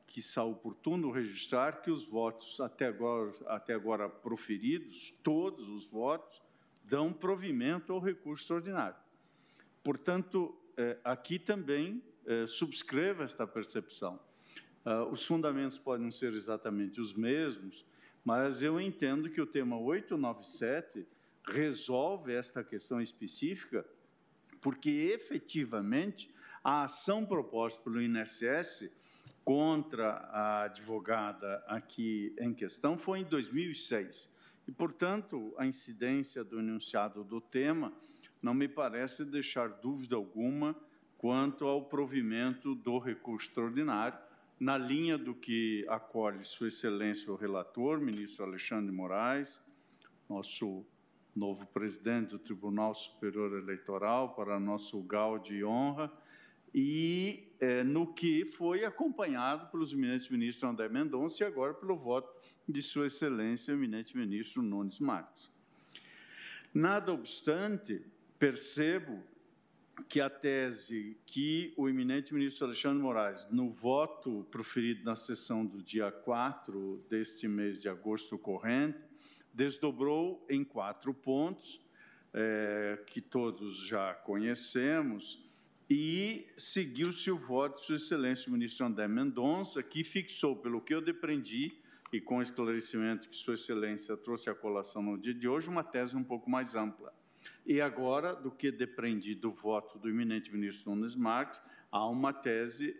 que oportuno registrar que os votos até agora, até agora proferidos, todos os votos, dão provimento ao recurso extraordinário. Portanto, é, aqui também é, subscrevo esta percepção. Ah, os fundamentos podem ser exatamente os mesmos, mas eu entendo que o tema 897 resolve esta questão específica, porque efetivamente a ação proposta pelo INSS contra a advogada aqui em questão foi em 2006. E, portanto, a incidência do enunciado do tema não me parece deixar dúvida alguma quanto ao provimento do recurso extraordinário, na linha do que acolhe Sua Excelência o relator, ministro Alexandre Moraes, nosso novo presidente do Tribunal Superior Eleitoral, para nosso gal de honra, e é, no que foi acompanhado pelos eminentes ministros André Mendonça e agora pelo voto de Sua Excelência, eminente ministro Nunes Marques. Nada obstante, percebo que a tese que o eminente ministro Alexandre Moraes, no voto proferido na sessão do dia 4 deste mês de agosto corrente, desdobrou em quatro pontos, é, que todos já conhecemos, e seguiu-se o voto de Sua Excelência o ministro André Mendonça, que fixou, pelo que eu depreendi, e com o esclarecimento que Sua Excelência trouxe à colação no dia de hoje, uma tese um pouco mais ampla. E agora, do que depreendi do voto do eminente ministro Nunes Marques, há uma tese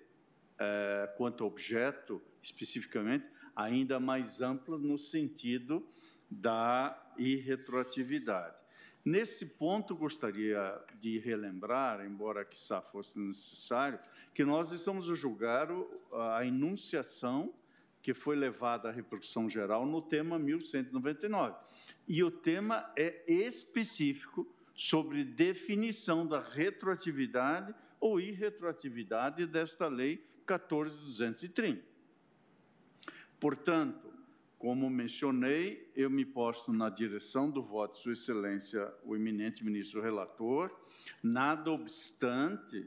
é, quanto ao objeto, especificamente, ainda mais ampla no sentido da irretroatividade. Nesse ponto, gostaria de relembrar, embora que fosse necessário, que nós estamos a julgar a enunciação que foi levada à repercussão geral no tema 1199. E o tema é específico sobre definição da retroatividade ou irretroatividade desta lei 14230. Portanto, como mencionei, eu me posto na direção do voto de Sua Excelência, o eminente ministro relator, nada obstante,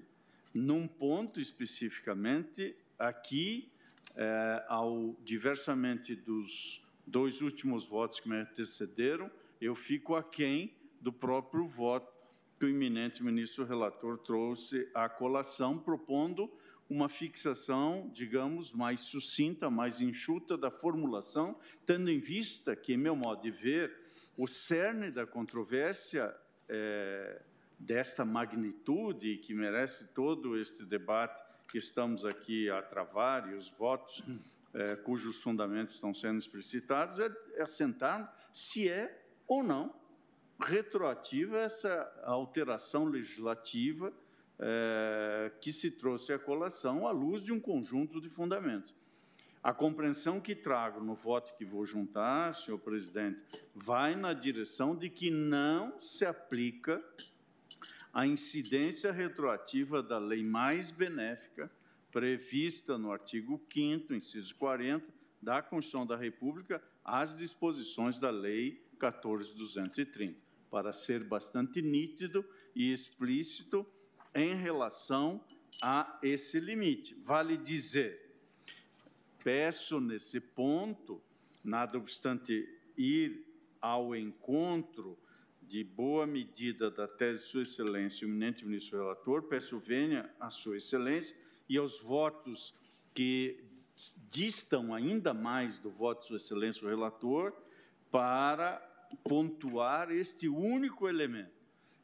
num ponto especificamente, aqui é, ao diversamente dos dois últimos votos que me antecederam, eu fico aquém do próprio voto que o eminente ministro relator trouxe à colação, propondo uma fixação, digamos, mais sucinta, mais enxuta da formulação, tendo em vista que, em meu modo de ver, o cerne da controvérsia é, desta magnitude que merece todo este debate que estamos aqui a travar e os votos é, cujos fundamentos estão sendo explicitados é, é assentar se é ou não retroativa essa alteração legislativa é, que se trouxe à colação à luz de um conjunto de fundamentos. A compreensão que trago no voto que vou juntar, senhor presidente, vai na direção de que não se aplica a incidência retroativa da lei mais benéfica prevista no artigo 5 inciso 40 da Constituição da República às disposições da lei 14230, para ser bastante nítido e explícito em relação a esse limite. Vale dizer peço nesse ponto, nada obstante ir ao encontro de boa medida da tese de Sua Excelência, o eminente ministro relator, peço venha a Sua Excelência e aos votos que distam ainda mais do voto de Sua Excelência, o relator, para pontuar este único elemento.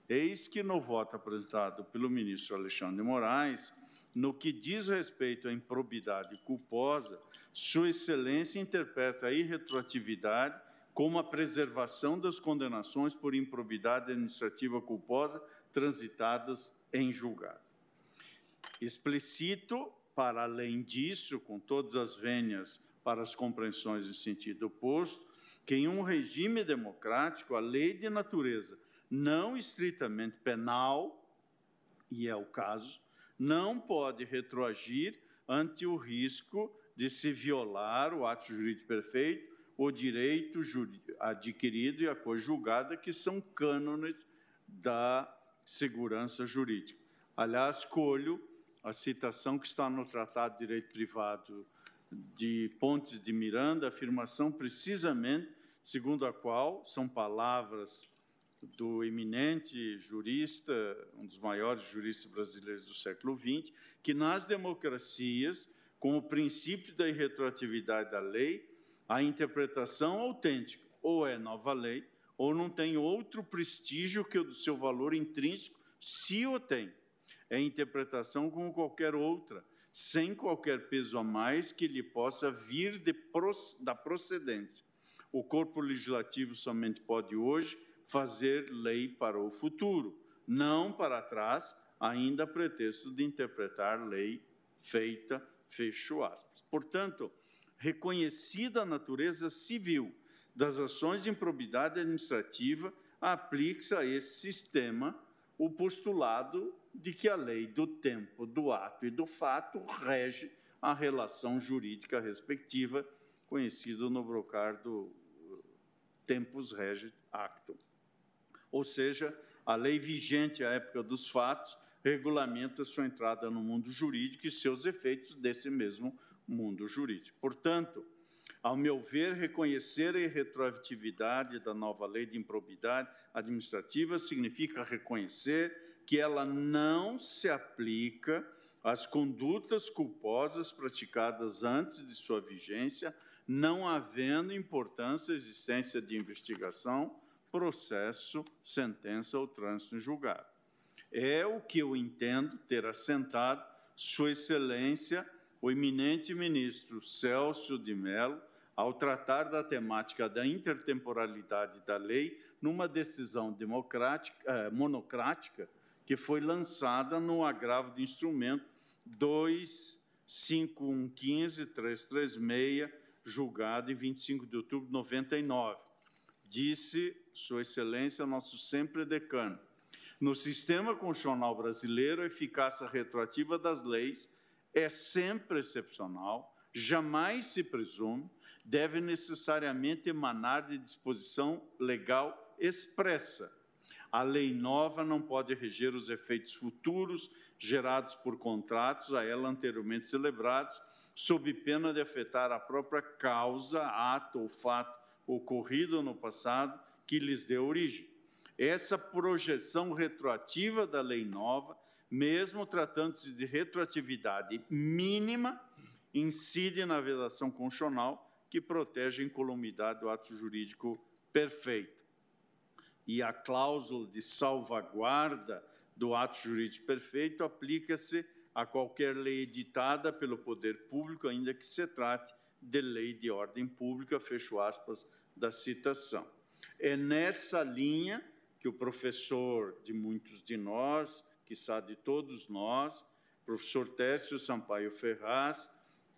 Eis que no voto apresentado pelo ministro Alexandre de Moraes, no que diz respeito à improbidade culposa, Sua Excelência interpreta a irretroatividade como a preservação das condenações por improbidade administrativa culposa transitadas em julgado. Explicito, para além disso, com todas as vênias para as compreensões em sentido oposto, que em um regime democrático, a lei de natureza não estritamente penal, e é o caso, não pode retroagir ante o risco de se violar o ato jurídico perfeito, o direito adquirido e a coisa julgada, que são cânones da segurança jurídica. Aliás, escolho a citação que está no Tratado de Direito Privado de Pontes de Miranda, afirmação precisamente segundo a qual são palavras do eminente jurista, um dos maiores juristas brasileiros do século XX, que nas democracias, com o princípio da irretroatividade da lei, a interpretação autêntica ou é nova lei, ou não tem outro prestígio que o do seu valor intrínseco, se o tem. É interpretação como qualquer outra, sem qualquer peso a mais que lhe possa vir de, da procedência. O corpo legislativo somente pode hoje fazer lei para o futuro, não para trás, ainda a pretexto de interpretar lei feita, fecho aspas. Portanto, reconhecida a natureza civil das ações de improbidade administrativa, aplica-se a esse sistema o postulado de que a lei do tempo, do ato e do fato rege a relação jurídica respectiva, conhecido no brocardo tempus regit actum ou seja, a lei vigente à época dos fatos regulamenta sua entrada no mundo jurídico e seus efeitos desse mesmo mundo jurídico. Portanto, ao meu ver, reconhecer a retroatividade da nova lei de improbidade administrativa significa reconhecer que ela não se aplica às condutas culposas praticadas antes de sua vigência, não havendo importância existência de investigação processo, sentença ou trânsito em julgado. É o que eu entendo ter assentado Sua Excelência, o eminente ministro Celso de Mello, ao tratar da temática da intertemporalidade da lei numa decisão democrática, eh, monocrática que foi lançada no agravo de instrumento 25115-336, julgado em 25 de outubro de 99. Disse sua Excelência, nosso sempre decano. No sistema constitucional brasileiro, a eficácia retroativa das leis é sempre excepcional, jamais se presume, deve necessariamente emanar de disposição legal expressa. A lei nova não pode reger os efeitos futuros gerados por contratos a ela anteriormente celebrados, sob pena de afetar a própria causa, ato ou fato ocorrido no passado que lhes deu origem. Essa projeção retroativa da lei nova, mesmo tratando-se de retroatividade mínima, incide na vedação constitucional que protege a incolumidade do ato jurídico perfeito. e a cláusula de salvaguarda do ato jurídico perfeito aplica-se a qualquer lei editada pelo poder público, ainda que se trate de lei de ordem pública, fecho aspas da citação. É nessa linha que o professor de muitos de nós, sabe de todos nós, professor Técio Sampaio Ferraz,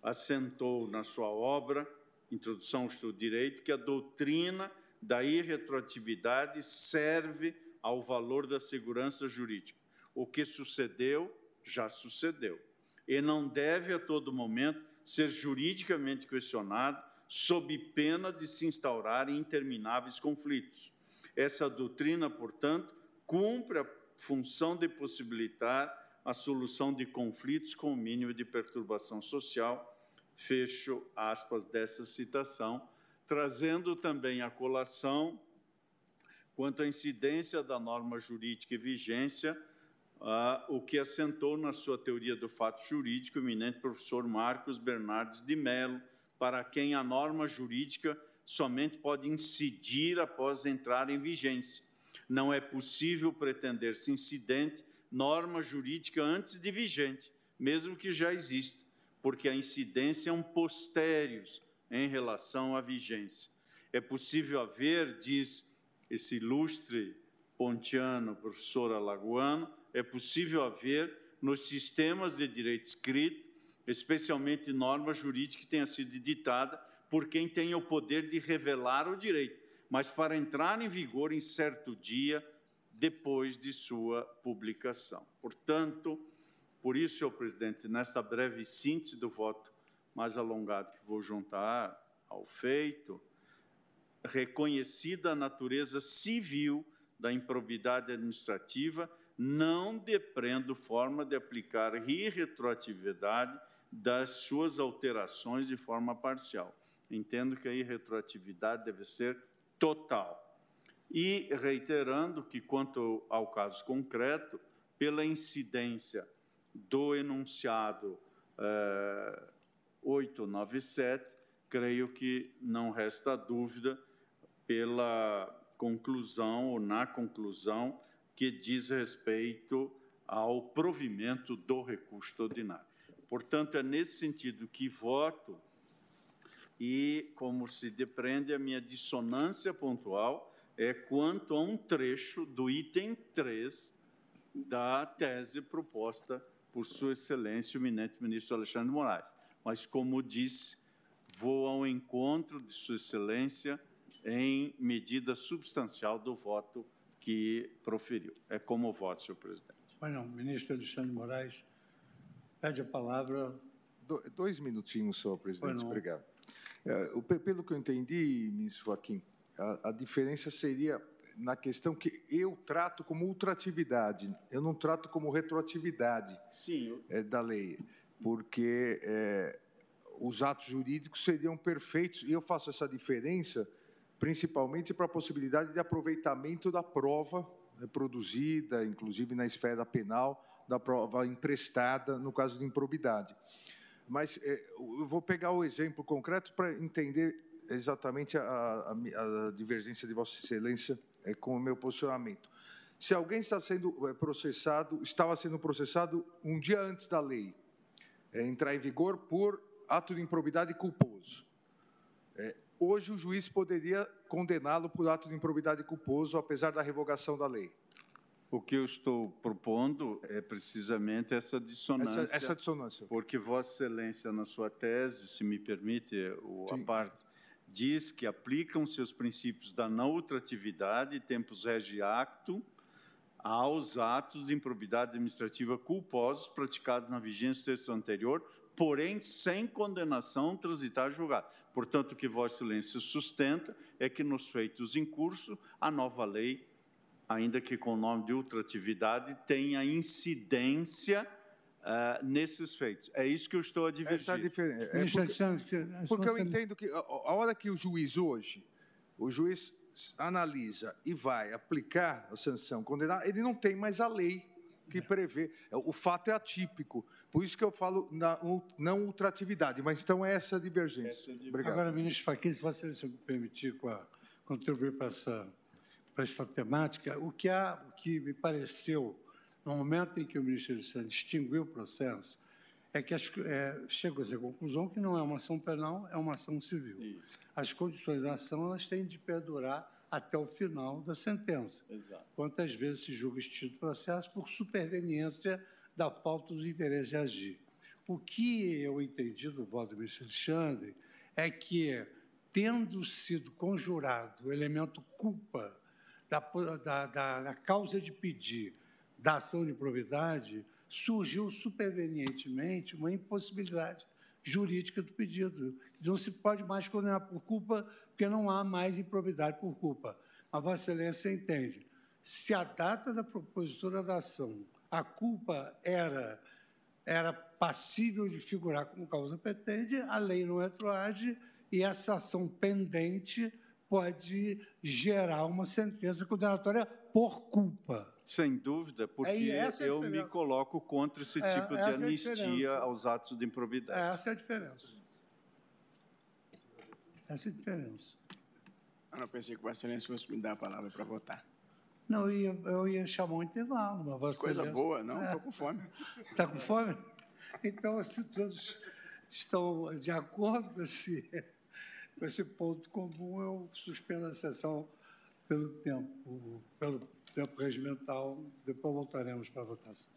assentou na sua obra, Introdução ao Estudo Direito, que a doutrina da irretroatividade serve ao valor da segurança jurídica. O que sucedeu, já sucedeu. E não deve a todo momento ser juridicamente questionado, sob pena de se instaurarem intermináveis conflitos. Essa doutrina, portanto, cumpre a função de possibilitar a solução de conflitos com o mínimo de perturbação social. Fecho aspas dessa citação, trazendo também a colação quanto à incidência da norma jurídica e vigência, uh, o que assentou na sua teoria do fato jurídico o eminente professor Marcos Bernardes de Mello, para quem a norma jurídica somente pode incidir após entrar em vigência. Não é possível pretender-se incidente norma jurídica antes de vigente, mesmo que já exista, porque a incidência é um postérios em relação à vigência. É possível haver, diz esse ilustre pontiano, professor Alagoano, é possível haver nos sistemas de direito escrito, especialmente norma jurídica que tenha sido ditada por quem tem o poder de revelar o direito, mas para entrar em vigor em certo dia depois de sua publicação. Portanto, por isso, senhor presidente, nesta breve síntese do voto mais alongado que vou juntar ao feito, reconhecida a natureza civil da improbidade administrativa, não depreendo forma de aplicar irretroatividade das suas alterações de forma parcial. Entendo que a irretroatividade deve ser total. E reiterando que, quanto ao caso concreto, pela incidência do enunciado eh, 897, creio que não resta dúvida pela conclusão ou na conclusão que diz respeito ao provimento do recurso ordinário. Portanto, é nesse sentido que voto e, como se depreende, a minha dissonância pontual é quanto a um trecho do item 3 da tese proposta por Sua Excelência, o eminente ministro Alexandre Moraes mas, como disse, vou ao encontro de Sua Excelência em medida substancial do voto que proferiu. É como voto, senhor presidente. Mas não, ministro Alexandre Moraes pede a palavra. Do, dois minutinhos, senhor presidente. Obrigado. É, pelo que eu entendi, ministro Joaquim, a, a diferença seria na questão que eu trato como ultratividade, eu não trato como retroatividade Sim. É, da lei porque é, os atos jurídicos seriam perfeitos, e eu faço essa diferença principalmente para a possibilidade de aproveitamento da prova né, produzida, inclusive na esfera penal, da prova emprestada, no caso de improbidade. Mas é, eu vou pegar o exemplo concreto para entender exatamente a, a, a, divergência de Vossa Excelência é, com o meu posicionamento. Se alguém está sendo é, processado, estava sendo processado um dia antes da lei, é, entrar em vigor por ato de improbidade culposo. É, hoje o juiz poderia condená-lo por ato de improbidade culposo, apesar da revogação da lei. O que eu estou propondo é precisamente essa dissonância. Essa, essa dissonância. Porque Vossa Excelência, na sua tese, se me permite o, a parte, diz que aplicam-se os princípios da não ultratividade, tempus regi acto, aos atos de improbidade administrativa culposos praticados na vigência do texto anterior, porém sem condenação transitar julgado. Portanto, o que Vossa Excelência sustenta é que nos feitos em curso, a nova lei, ainda que com o nome de ultratividade, tenha incidência uh, nesses feitos. É isso que eu estou a divergir. Essa é a diferença. É porque, porque eu entendo que a hora que o juiz hoje, o juiz analisa e vai aplicar a sanção condenar, ele não tem mais a lei que é. prevê. É, o fato é atípico. Por isso que eu falo na não ultratividade. Mas então é essa divergência. Obrigado. Agora, ministro Fachin, se você me permitir com a, contribuir para essa, para essa temática, o que, há, o que me pareceu, no momento em que o ministro Alexandre distinguiu o processo, é que as, é, chegou-se à conclusão que não é uma ação penal, é uma ação civil. Isso. As condições da ação elas têm de perdurar até o final da sentença. Exato. Quantas vezes se julga extinto processo por superveniência da falta do interesse de agir. O que eu entendi do voto do ministro Alexandre é que, tendo sido conjurado o elemento culpa da, da, da, da causa de pedir da ação de improbidade, surgiu supervenientemente uma impossibilidade jurídica do pedido. Não se pode mais condenar por culpa, porque não há mais improbidade por culpa. A Vossa Excelência entende. Se a data da propositura da ação, a culpa era, era passível de figurar como causa petente, a lei não retroage e essa ação pendente pode gerar uma sentença condenatória por culpa. Sem dúvida, porque é, é eu me coloco contra esse é, tipo de é anistia aos atos de improbidade. Essa é a diferença. Essa é a diferença. Eu não pensei que o Excelência fosse me dar a palavra para votar. Não, eu ia, eu ia chamar um intervalo, mas Vossa Coisa boa, não? Estou é. com fome. Está com fome? Então, se todos estão de acordo com esse, com esse ponto comum, eu suspendo a sessão pelo tempo, pelo tempo regimental, depois voltaremos para a votação.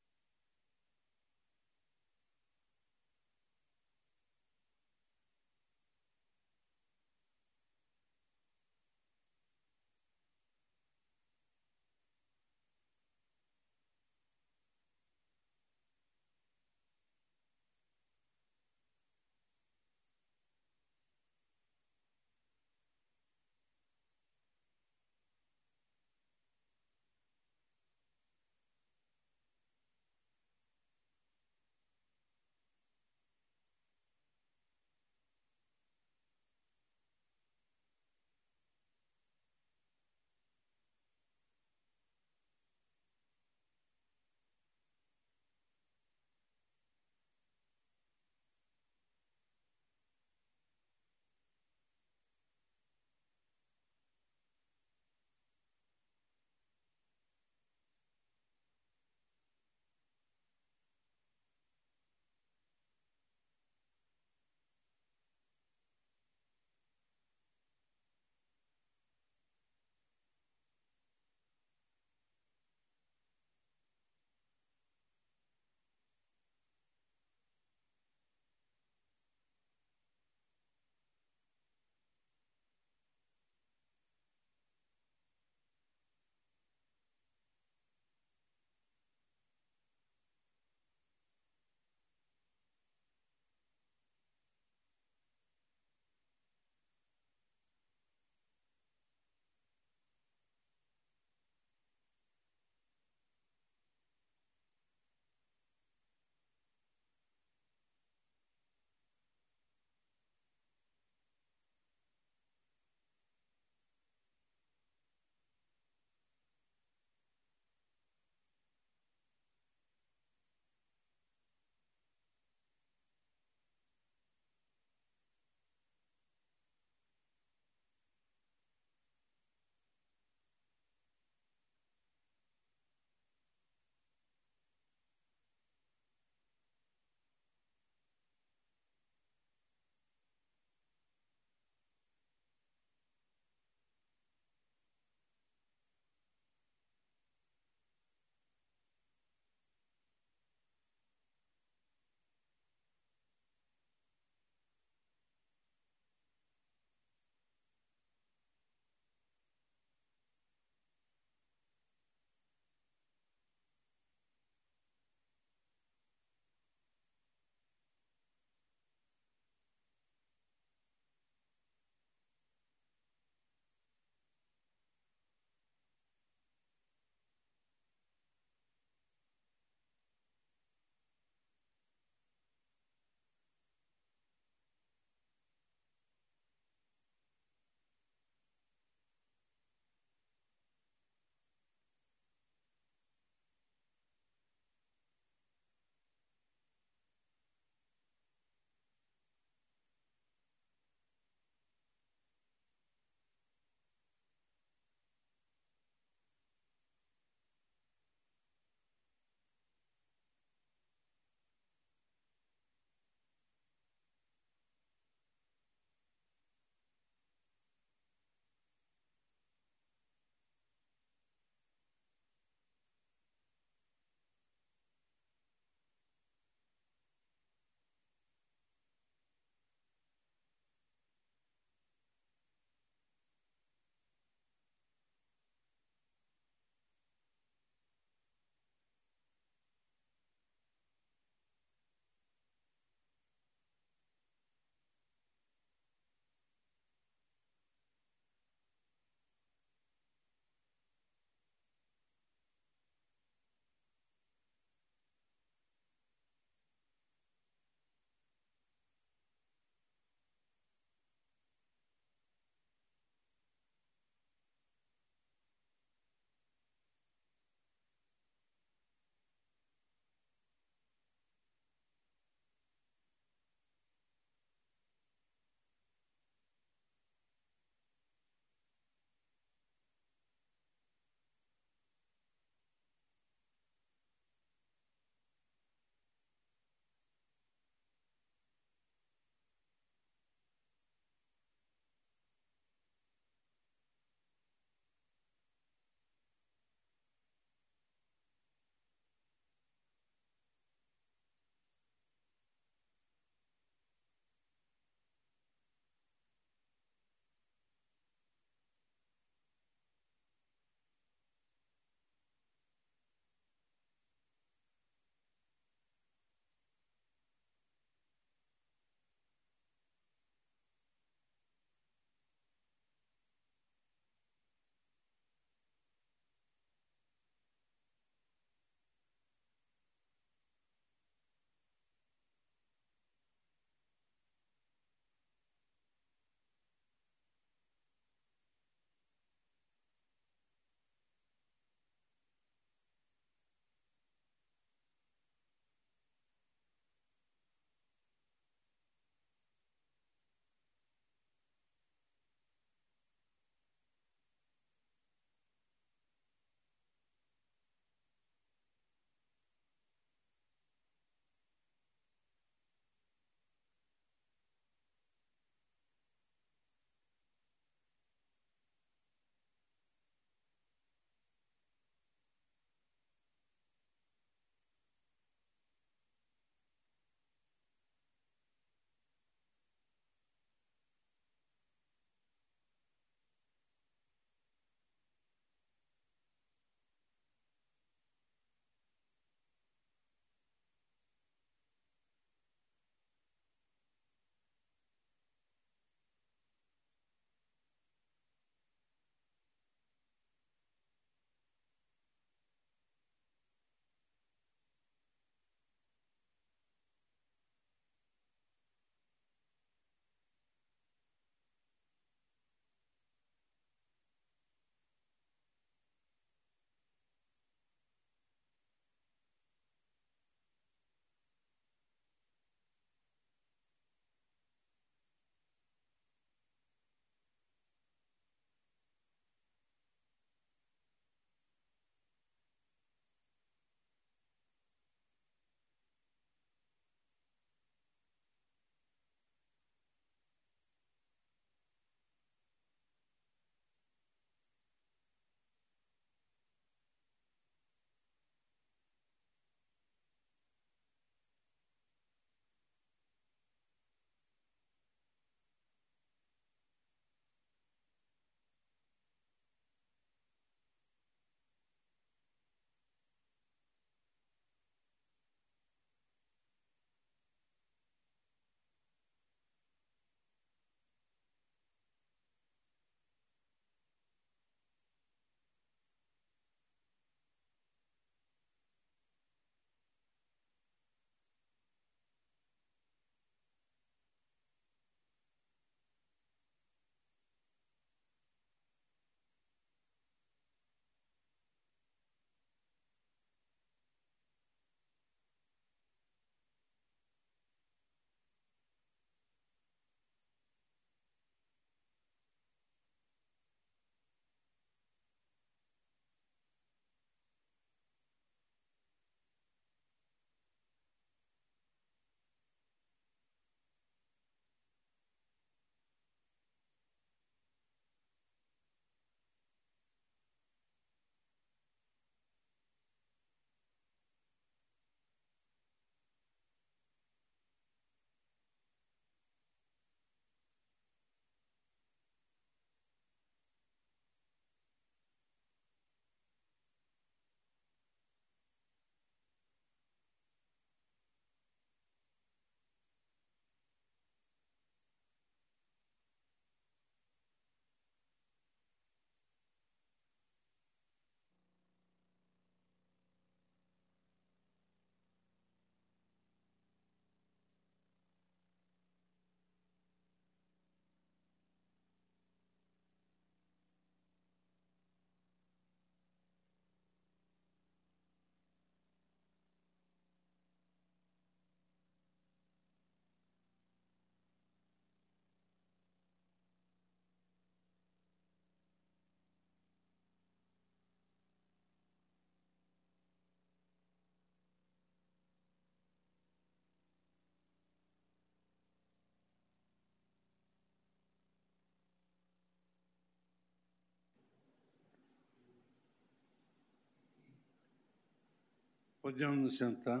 Podemos nos sentar.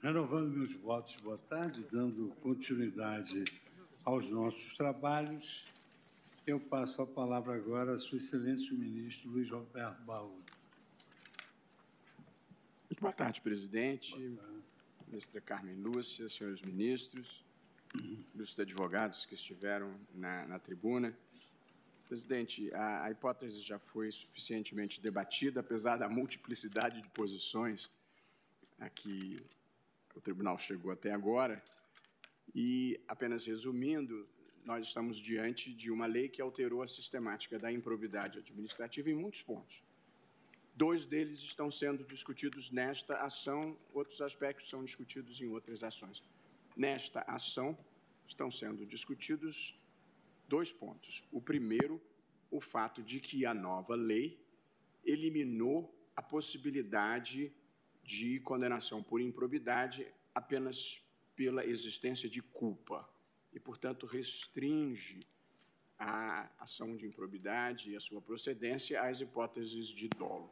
Renovando meus votos, boa tarde, dando continuidade aos nossos trabalhos. Eu passo a palavra agora a Sua Excelência o Ministro Luiz Roberto Barroso. Muito boa tarde, presidente, boa tarde. ministra Carmen Lúcia, senhores ministros, ilustres advogados que estiveram na, na tribuna. Presidente, a, a, hipótese já foi suficientemente debatida, apesar da multiplicidade de posições a que o tribunal chegou até agora. E, apenas resumindo, nós estamos diante de uma lei que alterou a sistemática da improbidade administrativa em muitos pontos. Dois deles estão sendo discutidos nesta ação, outros aspectos são discutidos em outras ações. Nesta ação, estão sendo discutidos dois pontos. O primeiro, o fato de que a nova lei eliminou a possibilidade de condenação por improbidade apenas pela existência de culpa e, portanto, restringe a ação de improbidade e a sua procedência às hipóteses de dolo.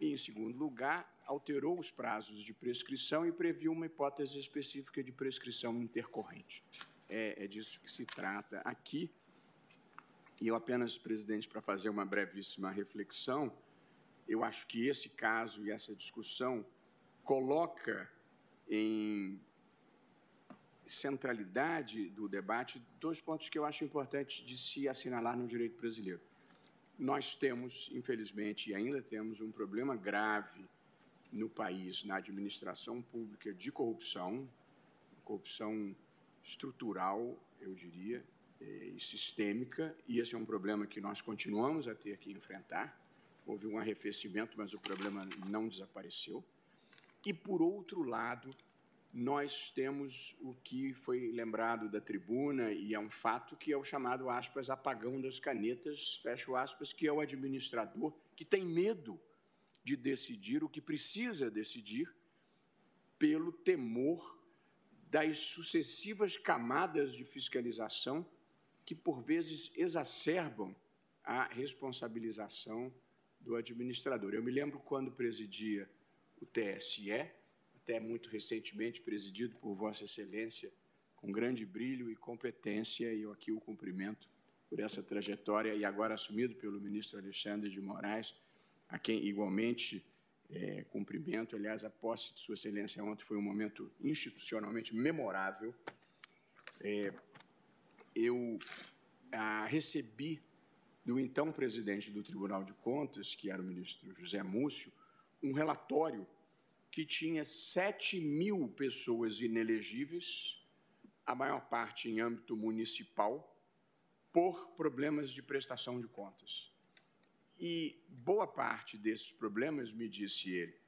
E, em segundo lugar, alterou os prazos de prescrição e previu uma hipótese específica de prescrição intercorrente. É, é disso que se trata aqui. E eu apenas, presidente, para fazer uma brevíssima reflexão, eu acho que esse caso e essa discussão coloca em centralidade do debate dois pontos que eu acho importantes de se assinalar no direito brasileiro. Nós temos, infelizmente, e ainda temos um problema grave no país, na administração pública de corrupção, corrupção estrutural, eu diria, eh, e sistêmica, e esse é um problema que nós continuamos a ter que enfrentar. Houve um arrefecimento, mas o problema não desapareceu. E, por outro lado, nós temos o que foi lembrado da tribuna, e é um fato, que é o chamado, aspas, apagão das canetas, fecho aspas, que é o administrador que tem medo de decidir o que precisa decidir pelo temor das sucessivas camadas de fiscalização que, por vezes, exacerbam a responsabilização do administrador. Eu me lembro quando presidia o TSE, até muito recentemente presidido por Vossa Excelência, com grande brilho e competência, e eu aqui o cumprimento por essa trajetória, e agora assumido pelo ministro Alexandre de Moraes, a quem igualmente é, cumprimento. Aliás, a posse de Sua Excelência ontem foi um momento institucionalmente memorável. É, eu a, recebi do então presidente do Tribunal de Contas, que era o ministro José Múcio, um relatório que tinha 7 mil pessoas inelegíveis, a maior parte em âmbito municipal, por problemas de prestação de contas. E boa parte desses problemas, me disse ele,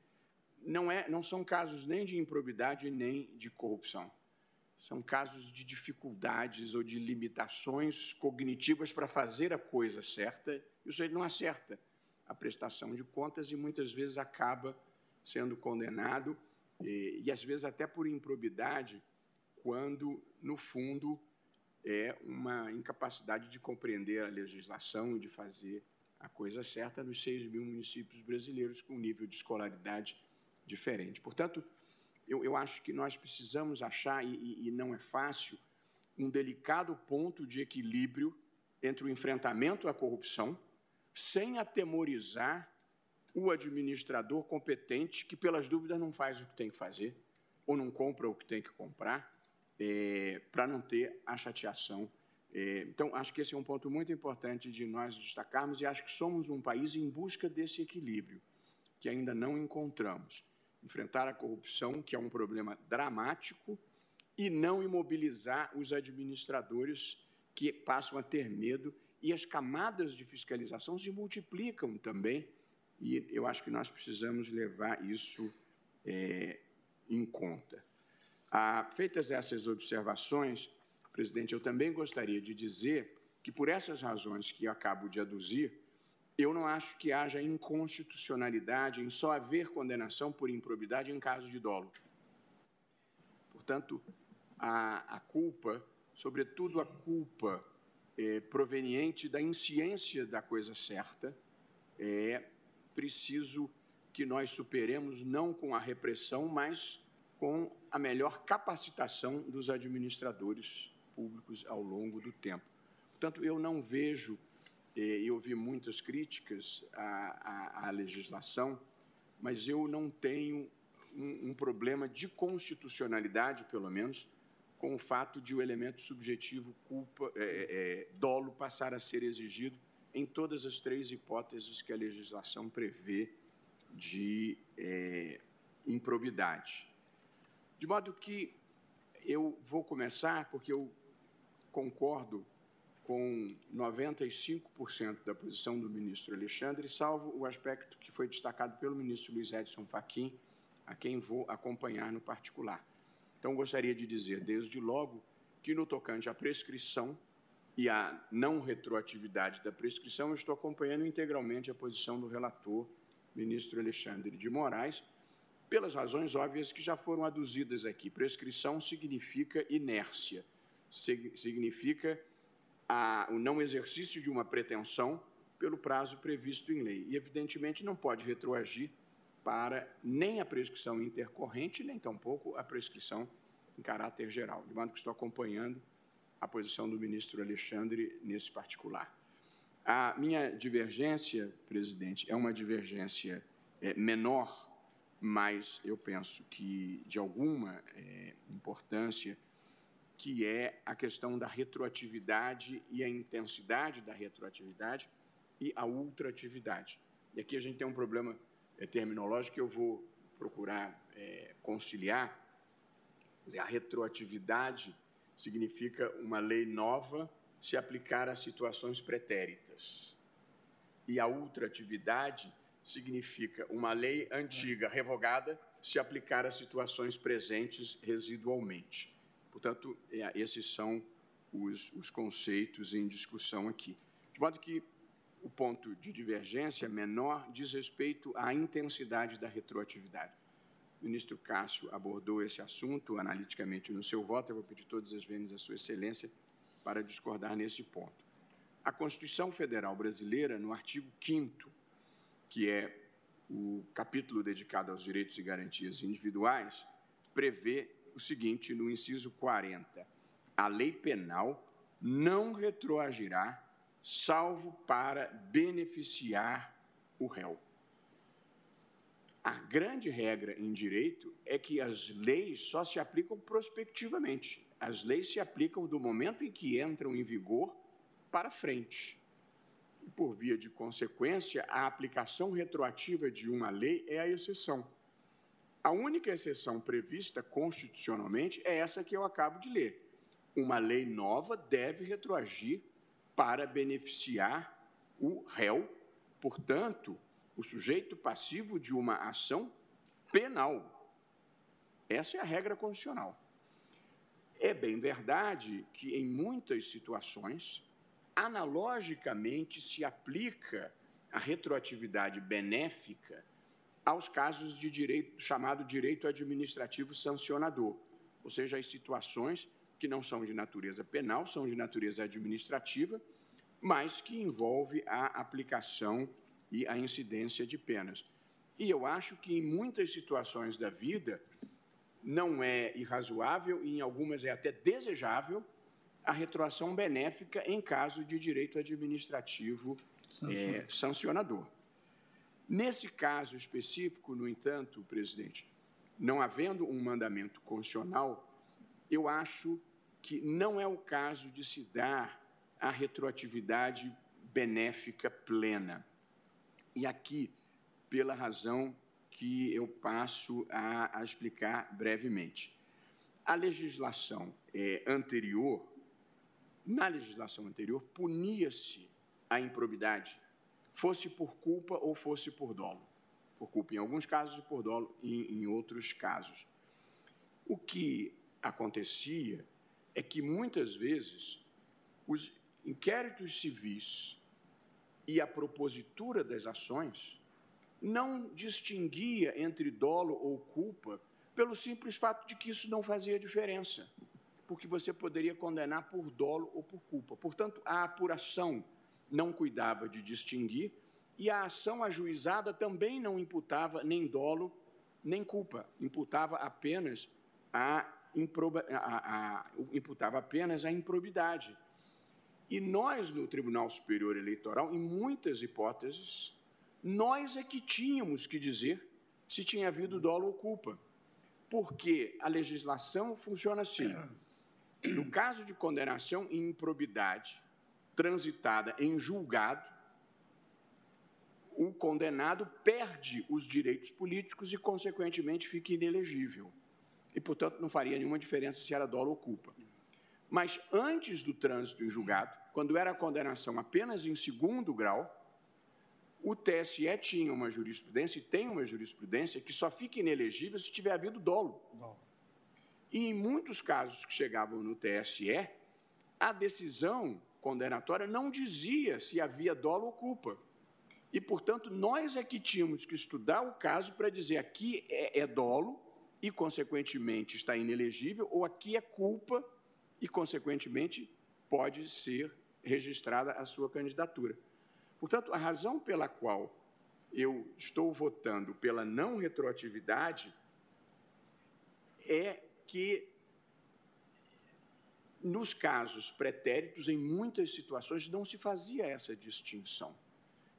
não, é, não são casos nem de improbidade nem de corrupção. São casos de dificuldades ou de limitações cognitivas para fazer a coisa certa e o sujeito não acerta a prestação de contas e muitas vezes acaba sendo condenado, e, e às vezes até por improbidade, quando, no fundo, é uma incapacidade de compreender a legislação e de fazer a coisa certa nos 6 mil municípios brasileiros com nível de escolaridade diferente. Portanto, eu, eu acho que nós precisamos achar, e, e não é fácil, um delicado ponto de equilíbrio entre o enfrentamento à corrupção, sem atemorizar o administrador competente que, pelas dúvidas, não faz o que tem que fazer ou não compra o que tem que comprar é, para não ter a chateação. É, então, acho que esse é um ponto muito importante de nós destacarmos e acho que somos um país em busca desse equilíbrio, que ainda não encontramos. Enfrentar a corrupção, que é um problema dramático, e não imobilizar os administradores que passam a ter medo e as camadas de fiscalização se multiplicam também e eu acho que nós precisamos levar isso é, em conta. Ah, feitas essas observações, presidente, eu também gostaria de dizer que, por essas razões que acabo de aduzir, eu não acho que haja inconstitucionalidade em só haver condenação por improbidade em caso de dolo. Portanto, a, a culpa, sobretudo a culpa é, proveniente da insciência da coisa certa, é preciso que nós superemos não com a repressão, mas com a melhor capacitação dos administradores públicos ao longo do tempo. Portanto, eu não vejo, eh, eu ouvi muitas críticas à, à, à, legislação, mas eu não tenho um, um problema de constitucionalidade, pelo menos, com o fato de o elemento subjetivo culpa, é, é, dolo passar a ser exigido em todas as três hipóteses que a legislação prevê de é, improbidade. De modo que eu vou começar, porque eu concordo com 95% da posição do ministro Alexandre, salvo o aspecto que foi destacado pelo ministro Luiz Edson Fachin, a quem vou acompanhar no particular. Então, gostaria de dizer, desde logo, que no tocante à prescrição e à não retroatividade da prescrição, eu estou acompanhando integralmente a posição do relator, ministro Alexandre de Moraes, pelas razões óbvias que já foram aduzidas aqui. Prescrição significa inércia, significa a, o não exercício de uma pretensão pelo prazo previsto em lei. E, evidentemente, não pode retroagir para nem a prescrição intercorrente, nem tampouco a prescrição em caráter geral. De modo que estou acompanhando a posição do ministro Alexandre nesse particular. A minha divergência, presidente, é uma divergência é, menor mas eu penso que de alguma é, importância, que é a questão da retroatividade e a intensidade da retroatividade e a ultratividade. E aqui a gente tem um problema é, terminológico que eu vou procurar é, conciliar. Dizer, a retroatividade significa uma lei nova se aplicar a situações pretéritas. E a ultratividade significa uma lei antiga revogada se aplicar a situações presentes residualmente. Portanto, é, esses são os, os conceitos em discussão aqui. De modo que o ponto de divergência menor diz respeito à intensidade da retroatividade. O ministro Cássio abordou esse assunto analiticamente no seu voto. Eu vou pedir todas as vezes a Sua Excelência para discordar nesse ponto. A Constituição Federal Brasileira, no artigo 5 que é o capítulo dedicado aos direitos e garantias individuais, prevê o seguinte no inciso 40: a lei penal não retroagirá, salvo para beneficiar o réu. A grande regra em direito é que as leis só se aplicam prospectivamente. As leis se aplicam do momento em que entram em vigor para frente e, por via de consequência, a aplicação retroativa de uma lei é a exceção. A única exceção prevista constitucionalmente é essa que eu acabo de ler. Uma lei nova deve retroagir para beneficiar o réu, portanto, o sujeito passivo de uma ação penal. Essa é a regra constitucional. É bem verdade que, em muitas situações, analogicamente se aplica a retroatividade benéfica aos casos de direito chamado direito administrativo sancionador, ou seja, as situações que não são de natureza penal, são de natureza administrativa, mas que envolve a aplicação e a incidência de penas. E eu acho que em muitas situações da vida não é irrazoável e em algumas é até desejável a retroação benéfica em caso de direito administrativo é, sancionador. Nesse caso específico, no entanto, presidente, não havendo um mandamento constitucional, eu acho que não é o caso de se dar a retroatividade benéfica plena. E aqui, pela razão que eu passo a, a explicar brevemente. A legislação é, anterior na legislação anterior, punia-se a improbidade, fosse por culpa ou fosse por dolo. Por culpa em alguns casos e por dolo em, em outros casos. O que acontecia é que muitas vezes os inquéritos civis e a propositura das ações não distinguia entre dolo ou culpa pelo simples fato de que isso não fazia diferença, porque você poderia condenar por dolo ou por culpa. Portanto, a apuração não cuidava de distinguir e a ação ajuizada também não imputava nem dolo nem culpa, imputava apenas a, improba, a, a, imputava apenas a improbidade. E nós, no Tribunal Superior Eleitoral, em muitas hipóteses, nós é que tínhamos que dizer se tinha havido dolo ou culpa. Porque a legislação funciona assim. No caso de condenação em improbidade transitada em julgado, o condenado perde os direitos políticos e, consequentemente, fica inelegível. E, portanto, não faria nenhuma diferença se era dolo ou culpa. Mas antes do trânsito em julgado, quando era a condenação apenas em segundo grau, o TSE tinha uma jurisprudência e tem uma jurisprudência que só fica inelegível se tiver havido dolo. E em muitos casos que chegavam no TSE, a decisão condenatória não dizia se havia dolo ou culpa. E, portanto, nós é que tínhamos que estudar o caso para dizer aqui é, é dolo e, consequentemente, está inelegível, ou aqui é culpa e, consequentemente, pode ser registrada a sua candidatura. Portanto, a razão pela qual eu estou votando pela não retroatividade é que, nos casos pretéritos, em muitas situações, não se fazia essa distinção.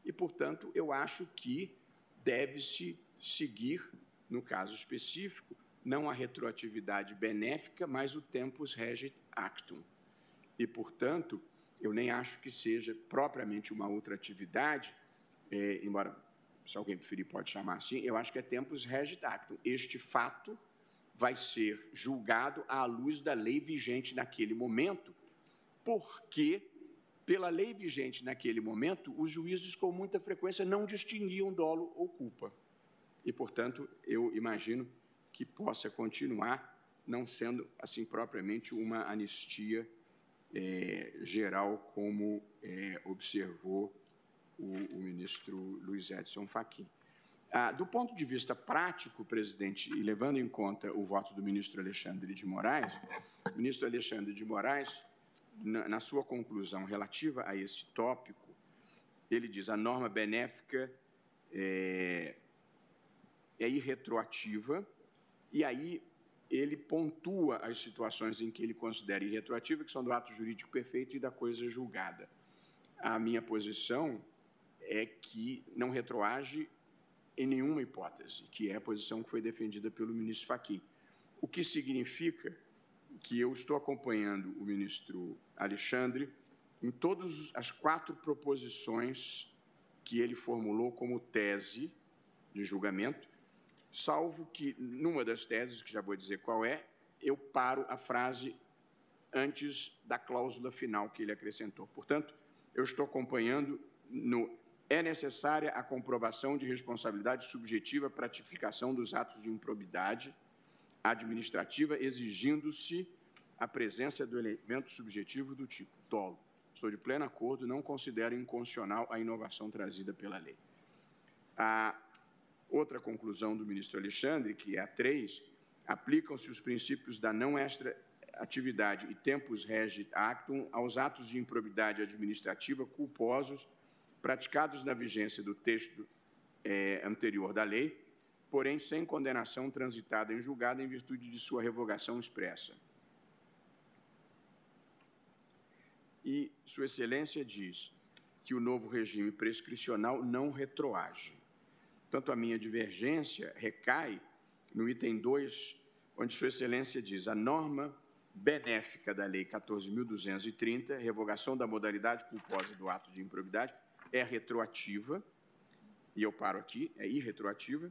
E, portanto, eu acho que deve-se seguir, no caso específico, não a retroatividade benéfica, mas o tempus regit actum. E, portanto, eu nem acho que seja propriamente uma outra atividade, é, embora, se alguém preferir, pode chamar assim, eu acho que é tempus regit actum. Este fato vai ser julgado à luz da lei vigente naquele momento, porque, pela lei vigente naquele momento, os juízes com muita frequência não distinguiam dolo ou culpa. E, portanto, eu imagino que possa continuar não sendo, assim, propriamente uma anistia é, geral, como é, observou o, o, ministro Luiz Edson Fachin. Ah, do ponto de vista prático, presidente, e levando em conta o voto do ministro Alexandre de Moraes, o ministro Alexandre de Moraes, na, na sua conclusão relativa a esse tópico, ele diz a norma benéfica é, é irretroativa, e aí ele pontua as situações em que ele considera irretroativa, que são do ato jurídico perfeito e da coisa julgada. A minha posição é que não retroage em nenhuma hipótese, que é a posição que foi defendida pelo ministro Fachin. O que significa que eu estou acompanhando o ministro Alexandre em todas as quatro proposições que ele formulou como tese de julgamento, salvo que, numa das teses, que já vou dizer qual é, eu paro a frase antes da cláusula final que ele acrescentou. Portanto, eu estou acompanhando no é necessária a comprovação de responsabilidade subjetiva para a tipificação dos atos de improbidade administrativa, exigindo-se a presença do elemento subjetivo do tipo dolo. Estou de pleno acordo, não considero inconstitucional a inovação trazida pela lei. A Outra conclusão do ministro Alexandre, que é a 3, aplicam-se os princípios da não extra atividade e tempus regit actum aos atos de improbidade administrativa culposos praticados na vigência do texto é, anterior da lei, porém sem condenação transitada em julgado em virtude de sua revogação expressa. E Sua Excelência diz que o novo regime prescricional não retroage. Portanto, a minha divergência recai no item 2, onde Sua Excelência diz: a norma benéfica da Lei 14.230, revogação da modalidade culposa do ato de improbidade, é retroativa, e eu paro aqui, é irretroativa,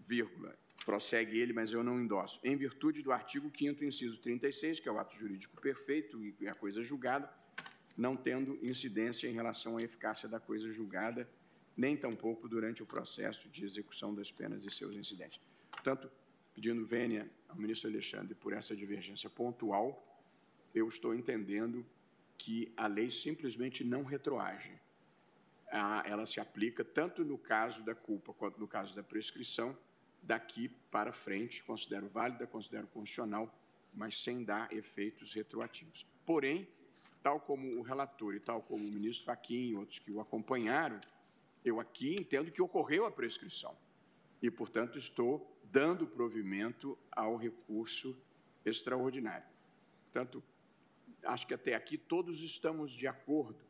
vírgula, prossegue ele, mas eu não endosso, em virtude do artigo 5 inciso 36, que é o ato jurídico perfeito e a coisa julgada, não tendo incidência em relação à eficácia da coisa julgada, nem tampouco durante o processo de execução das penas e seus incidentes. Portanto, pedindo vênia ao ministro Alexandre por essa divergência pontual, eu estou entendendo que a lei simplesmente não retroage. ela se aplica tanto no caso da culpa quanto no caso da prescrição, daqui para frente, considero válida, considero constitucional, mas sem dar efeitos retroativos. Porém, tal como o relator e tal como o ministro Fachin e outros que o acompanharam, eu aqui entendo que ocorreu a prescrição e, portanto, estou dando provimento ao recurso extraordinário. Portanto, acho que até aqui todos estamos de acordo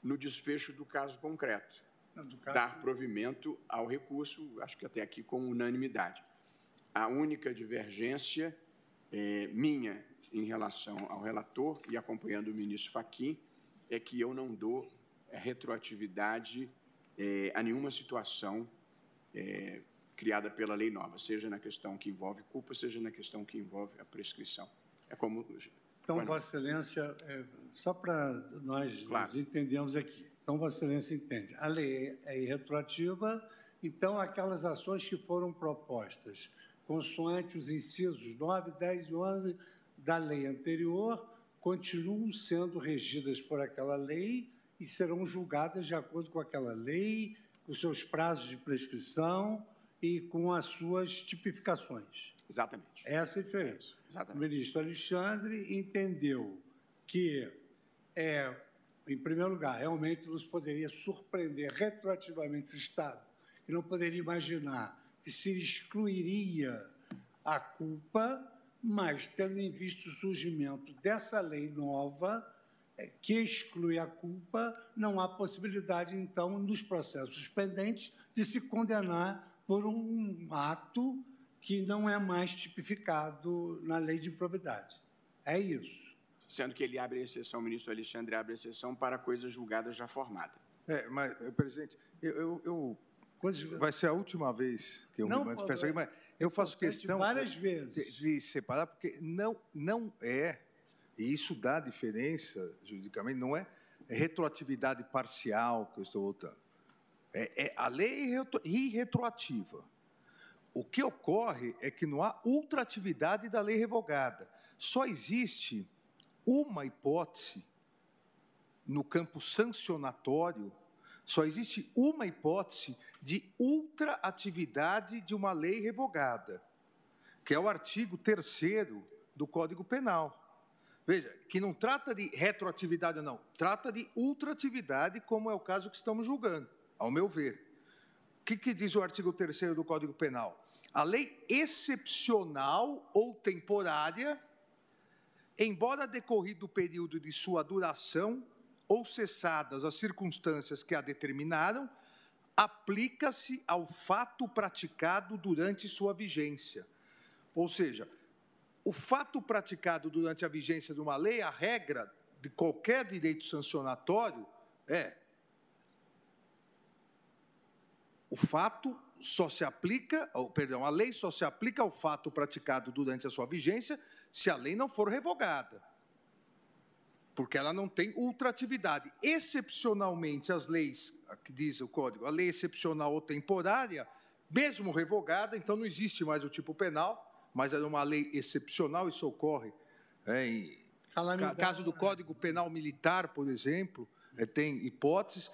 no desfecho do caso concreto. Caso... Dar provimento ao recurso, acho que até aqui com unanimidade. A única divergência é, minha em relação ao relator e acompanhando o ministro Fachin é que eu não dou retroatividade é, a nenhuma situação é, criada pela lei nova, seja na questão que envolve culpa, seja na questão que envolve a prescrição. É como então, Vossa Excelência, é, só para nós claro. nos entendermos aqui. Então, Vossa Excelência entende. A lei é irretroativa, então aquelas ações que foram propostas, consoante os incisos 9, 10 e 11 da lei anterior, continuam sendo regidas por aquela lei e serão julgadas de acordo com aquela lei, com seus prazos de prescrição e com as suas tipificações. Exatamente. Essa é a diferença. Exatamente. O ministro Alexandre entendeu que, é, em primeiro lugar, realmente nos poderia surpreender retroativamente o Estado, que não poderia imaginar que se excluiria a culpa, mas tendo em vista o surgimento dessa lei nova, que exclui a culpa, não há possibilidade, então, nos processos pendentes, de se condenar por um ato que não é mais tipificado na lei de improbidade. É isso. Sendo que ele abre exceção, o ministro Alexandre abre exceção para coisa julgada já formada. É, mas, presidente, eu, eu, eu vai ser a última vez que eu não, me manifesto aqui, mas eu faço questão várias vezes de, de, separar, porque não, não é, e isso dá diferença juridicamente, não é retroatividade parcial que eu estou voltando. É, é a lei irretroativa. O que ocorre é que não há ultratividade da lei revogada. Só existe uma hipótese no campo sancionatório, só existe uma hipótese de ultraatividade de uma lei revogada, que é o artigo 3 do Código Penal. Veja, que não trata de retroatividade não, trata de ultratividade, como é o caso que estamos julgando, ao meu ver. O que, que diz o artigo 3 do Código Penal? A lei excepcional ou temporária, embora decorrido o período de sua duração ou cessadas as circunstâncias que a determinaram, aplica-se ao fato praticado durante sua vigência. Ou seja, o fato praticado durante a vigência de uma lei, a regra de qualquer direito sancionatório é o fato só se aplica, ou, perdão, a lei só se aplica ao fato praticado durante a sua vigência se a lei não for revogada. Porque ela não tem ultratividade. Excepcionalmente, as leis, que diz o código, a lei excepcional ou temporária, mesmo revogada, então não existe mais o tipo penal, mas era uma lei excepcional, isso ocorre é, em caso do Código Penal Militar, por exemplo, é, tem hipóteses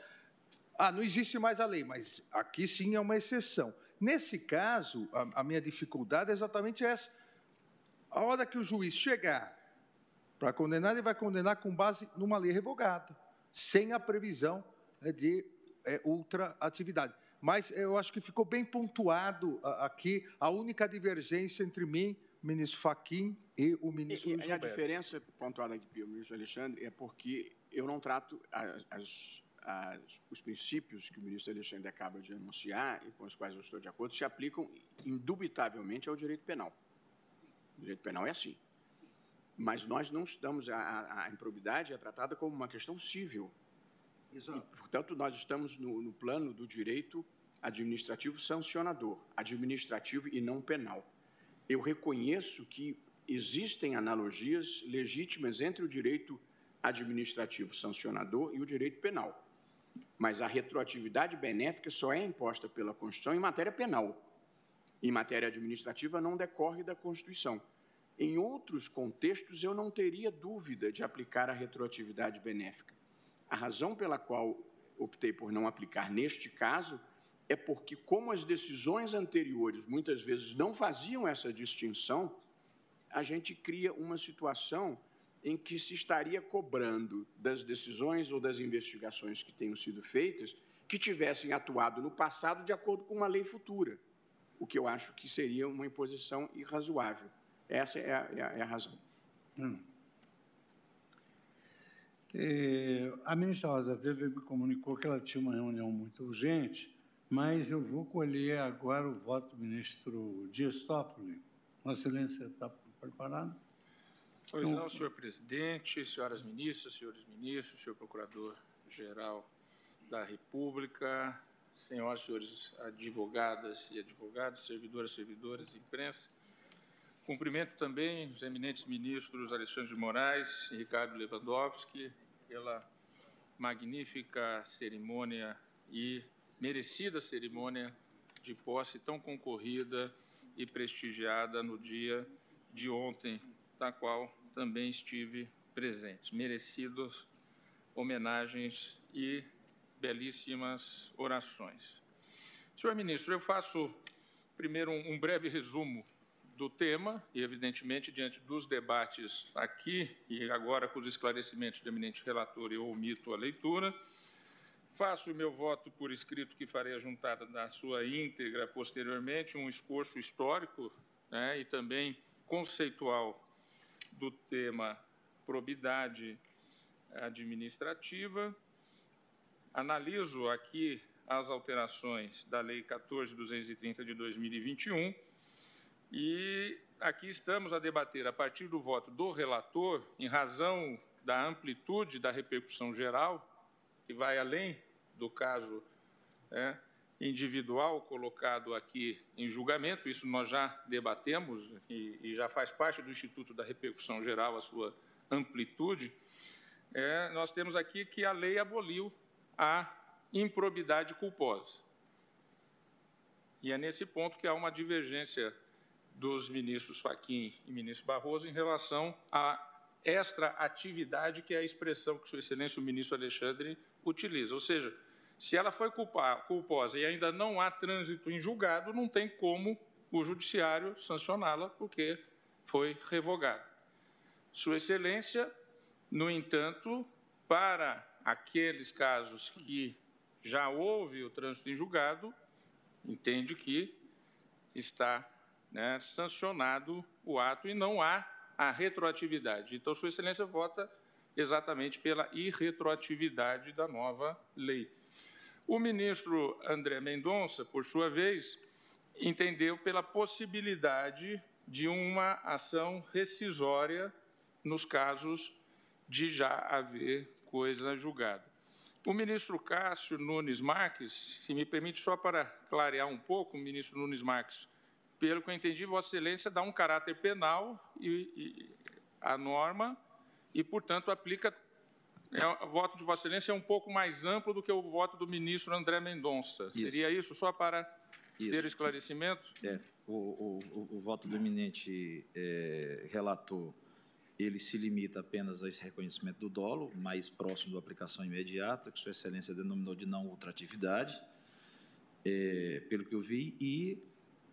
ah, não existe mais a lei, mas aqui sim é uma exceção. Nesse caso, a, a minha dificuldade é exatamente essa. A hora que o juiz chegar para condenar, ele vai condenar com base numa lei revogada, sem a previsão é, de é, ultraatividade. Mas eu acho que ficou bem pontuado aqui a única divergência entre mim, ministro Faquim, e o ministro e, Luiz e a diferença pontuada aqui pelo ministro Alexandre é porque eu não trato as, as as, os princípios que o ministro Alexandre acaba de anunciar e com os quais eu estou de acordo se aplicam indubitavelmente ao direito penal. O direito penal é assim. Mas nós não estamos, a, a improbidade é tratada como uma questão civil. Exato. E, portanto, nós estamos no, no plano do direito administrativo sancionador, administrativo e não penal. Eu reconheço que existem analogias legítimas entre o direito administrativo sancionador e o direito penal mas a retroatividade benéfica só é imposta pela Constituição em matéria penal. Em matéria administrativa, não decorre da Constituição. Em outros contextos, eu não teria dúvida de aplicar a retroatividade benéfica. A razão pela qual optei por não aplicar neste caso é porque, como as decisões anteriores muitas vezes não faziam essa distinção, a gente cria uma situação em que se estaria cobrando das decisões ou das investigações que tenham sido feitas que tivessem atuado no passado de acordo com uma lei futura, o que eu acho que seria uma imposição irrazoável. Essa é a, é a, é a razão. Hum. É, a ministra Rosa Weber me comunicou que ela tinha uma reunião muito urgente, mas eu vou colher agora o voto do ministro Dias Toffoli. Vossa Excelência está preparado? Pois não, senhor presidente, senhoras ministras, senhores ministros, senhor procurador-geral da República, senhoras e senhores advogadas e advogados, servidoras, servidoras, imprensa. Cumprimento também os eminentes ministros Alexandre de Moraes e Ricardo Lewandowski pela magnífica cerimônia e merecida cerimônia de posse tão concorrida e prestigiada no dia de ontem, da qual também estive presente. Merecidos homenagens e belíssimas orações. Senhor ministro, eu faço primeiro um breve resumo do tema e, evidentemente, diante dos debates aqui e agora com os esclarecimentos do eminente relator, eu omito a leitura. Faço o meu voto por escrito, que farei a juntada da sua íntegra posteriormente, um escoço histórico né, e também conceitual do tema probidade administrativa. Analiso aqui as alterações da Lei 14.230 de 2021 e aqui estamos a debater, a partir do voto do relator, em razão da amplitude da repercussão geral, que vai além do caso é, individual colocado aqui em julgamento, isso nós já debatemos e, e, já faz parte do Instituto da Repercussão Geral, a sua amplitude, é, nós temos aqui que a lei aboliu a improbidade culposa. E é nesse ponto que há uma divergência dos ministros Fachin e ministro Barroso em relação a extra atividade, que é a expressão que Sua Excelência o ministro Alexandre utiliza. Ou seja, se ela foi culposa e ainda não há trânsito em julgado, não tem como o judiciário sancioná-la, porque foi revogada. Sua Excelência, no entanto, para aqueles casos que já houve o trânsito em julgado, entende que está né, sancionado o ato e não há a retroatividade. Então, Sua Excelência vota exatamente pela irretroatividade da nova lei. O ministro André Mendonça, por sua vez, entendeu pela possibilidade de uma ação rescisória nos casos de já haver coisa julgada. O ministro Cássio Nunes Marques, se me permite, só para clarear um pouco, o ministro Nunes Marques, pelo que eu entendi, Vossa Excelência dá um caráter penal e, a norma e, portanto, aplica é, o voto de Vossa Excelência é um pouco mais amplo do que o voto do ministro André Mendonça. Isso. Seria isso, só para isso. ter esclarecimento? É, o, o, o voto do eminente é, relator, ele se limita apenas a esse reconhecimento do dolo, mais próximo da aplicação imediata, que Sua Excelência denominou de não ultratividade, é, pelo que eu vi, e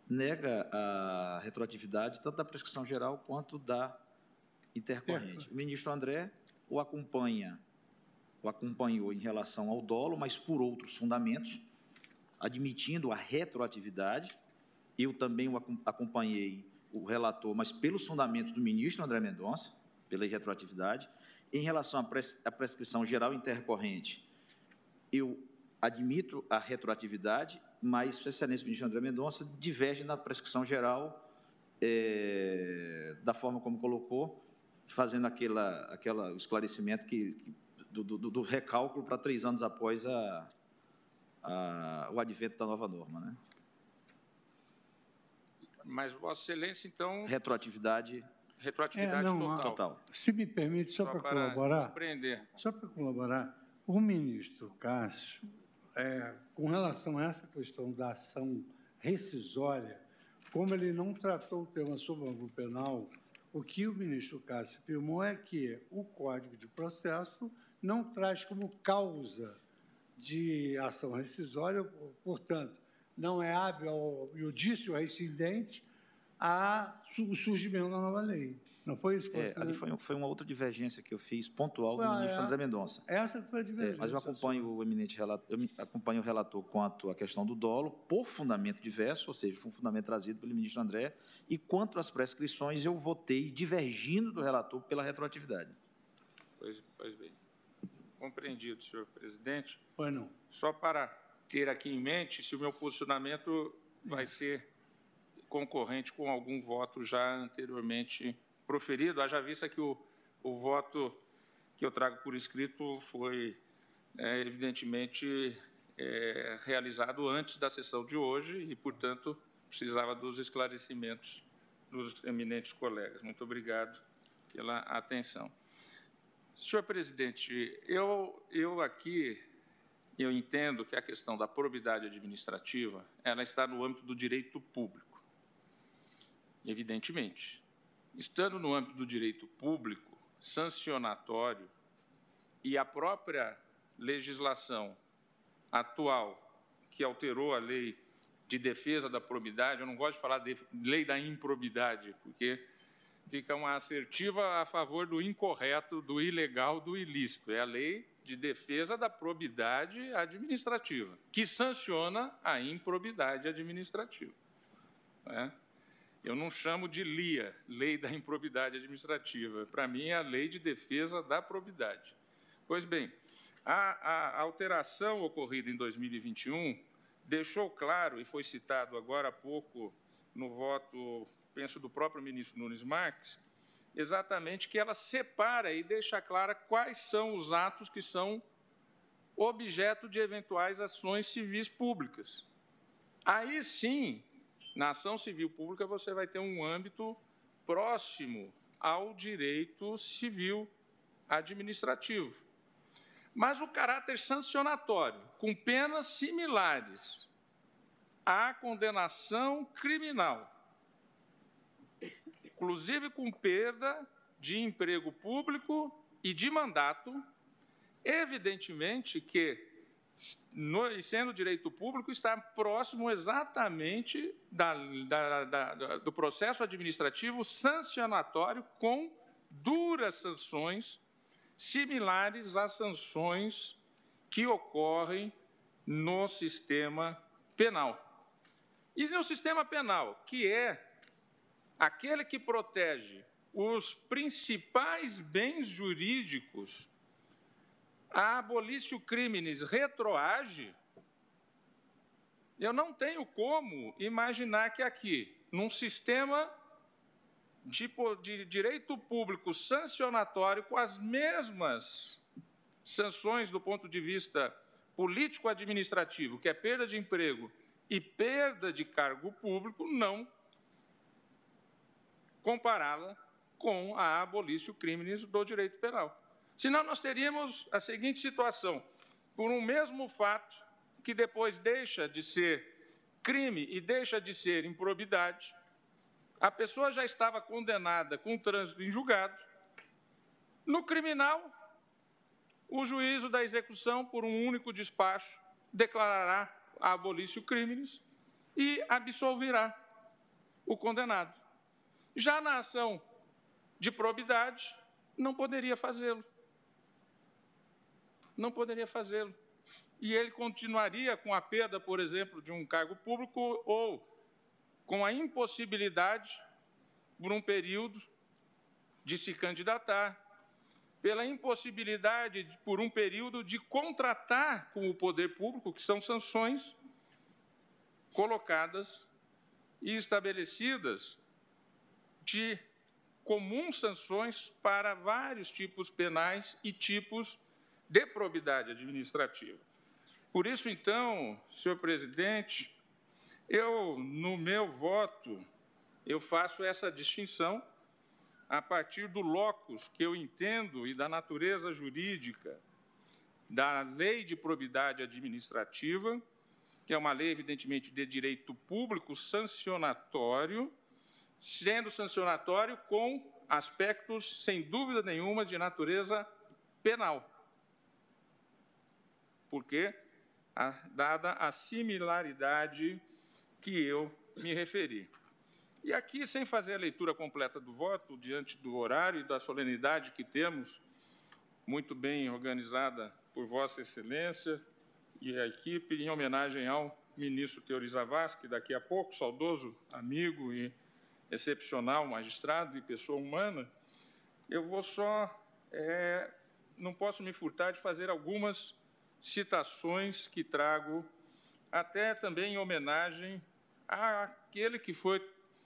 nega a retroatividade tanto da prescrição geral quanto da intercorrente. O ministro André o acompanha o acompanhou em relação ao dolo, mas por outros fundamentos, admitindo a retroatividade. Eu também o acompanhei o relator, mas pelos fundamentos do ministro André Mendonça, pela retroatividade. Em relação à prescrição geral intercorrente, eu admito a retroatividade, mas o excelência ministro André Mendonça diverge na prescrição geral é, da forma como colocou, fazendo aquela, aquela esclarecimento que, que do, do, do recálculo para três anos após a, a, o advento da nova norma. Né? Mas, Vossa Excelência, então. Retroatividade. Retroatividade é, não, total. total. Se me permite, só, só para, para colaborar. Compreender. Só para colaborar, o ministro Cássio, é, com relação a essa questão da ação rescisória, como ele não tratou o tema sobre o penal, o que o ministro Cássio afirmou é que o Código de Processo não traz como causa de ação rescisória, portanto, não é hábil ao judício reincidente a o surgimento da nova lei. Não foi isso que é, você... Ali foi, foi, uma outra divergência que eu fiz, pontual, do ah, ministro é, André Mendonça. Essa foi a divergência. É, mas eu acompanho o eminente relator, eu acompanho o relator quanto à questão do dolo, por fundamento diverso, ou seja, foi um fundamento trazido pelo ministro André, e quanto às prescrições, eu votei divergindo do relator pela retroatividade. Pois, pois bem. Compreendido, senhor presidente. Pois não. Só para ter aqui em mente se o meu posicionamento vai ser concorrente com algum voto já anteriormente proferido, haja vista que o, o voto que eu trago por escrito foi, é, evidentemente, é, realizado antes da sessão de hoje e, portanto, precisava dos esclarecimentos dos eminentes colegas. Muito obrigado pela atenção. Senhor presidente, eu, eu aqui eu entendo que a questão da probidade administrativa ela está no âmbito do direito público. Evidentemente, estando no âmbito do direito público, sancionatório, e a própria legislação atual, que alterou a lei de defesa da probidade, eu não gosto de falar de lei da improbidade, porque fica uma assertiva a favor do incorreto, do ilegal, do ilícito. É a lei de defesa da probidade administrativa, que sanciona a improbidade administrativa. É? Eu não chamo de LIA, Lei da Improbidade Administrativa. Para mim, é a Lei de Defesa da Probidade. Pois bem, a, a alteração ocorrida em 2021 deixou claro, e foi citado agora há pouco no voto, penso, do próprio ministro Nunes Marques, exatamente que ela separa e deixa clara quais são os atos que são objeto de eventuais ações civis públicas. Aí sim, na ação civil pública, você vai ter um âmbito próximo ao direito civil administrativo. Mas o caráter sancionatório, com penas similares à condenação criminal, inclusive com perda de emprego público e de mandato, evidentemente que no, e sendo direito público, está próximo exatamente da, da, da, do processo administrativo sancionatório com duras sanções similares às sanções que ocorrem no sistema penal. E no sistema penal, que é aquele que protege os principais bens jurídicos a abolício crimes retroage, eu não tenho como imaginar que aqui, num sistema de, de direito público sancionatório, com as mesmas sanções do ponto de vista político-administrativo, que é perda de emprego e perda de cargo público, não compará-la com a abolício crimes do direito penal. Senão, nós teríamos a seguinte situação: por um mesmo fato, que depois deixa de ser crime e deixa de ser improbidade, a pessoa já estava condenada com trânsito em julgado. No criminal, o juízo da execução, por um único despacho, declarará a abolício crimes e absolverá o condenado. Já na ação de probidade, não poderia fazê-lo não poderia fazê-lo. E ele continuaria com a perda, por exemplo, de um cargo público ou com a impossibilidade, por um período, de se candidatar, pela impossibilidade, de, por um período, de contratar com o poder público, que são sanções colocadas e estabelecidas de comuns sanções para vários tipos penais e tipos de probidade administrativa. Por isso, então, senhor presidente, eu, no meu voto, eu faço essa distinção a partir do locus que eu entendo e da natureza jurídica da lei de probidade administrativa, que é uma lei, evidentemente, de direito público sancionatório, sendo sancionatório com aspectos, sem dúvida nenhuma, de natureza penal porque a, dada a similaridade que eu me referi. E aqui, sem fazer a leitura completa do voto, diante do horário e da solenidade que temos, muito bem organizada por Vossa Excelência e a equipe, em homenagem ao ministro Teori Zavascki, daqui a pouco, saudoso amigo e excepcional magistrado e pessoa humana, eu vou só, é, não posso me furtar de fazer algumas citações que trago, até também em homenagem àquele que foi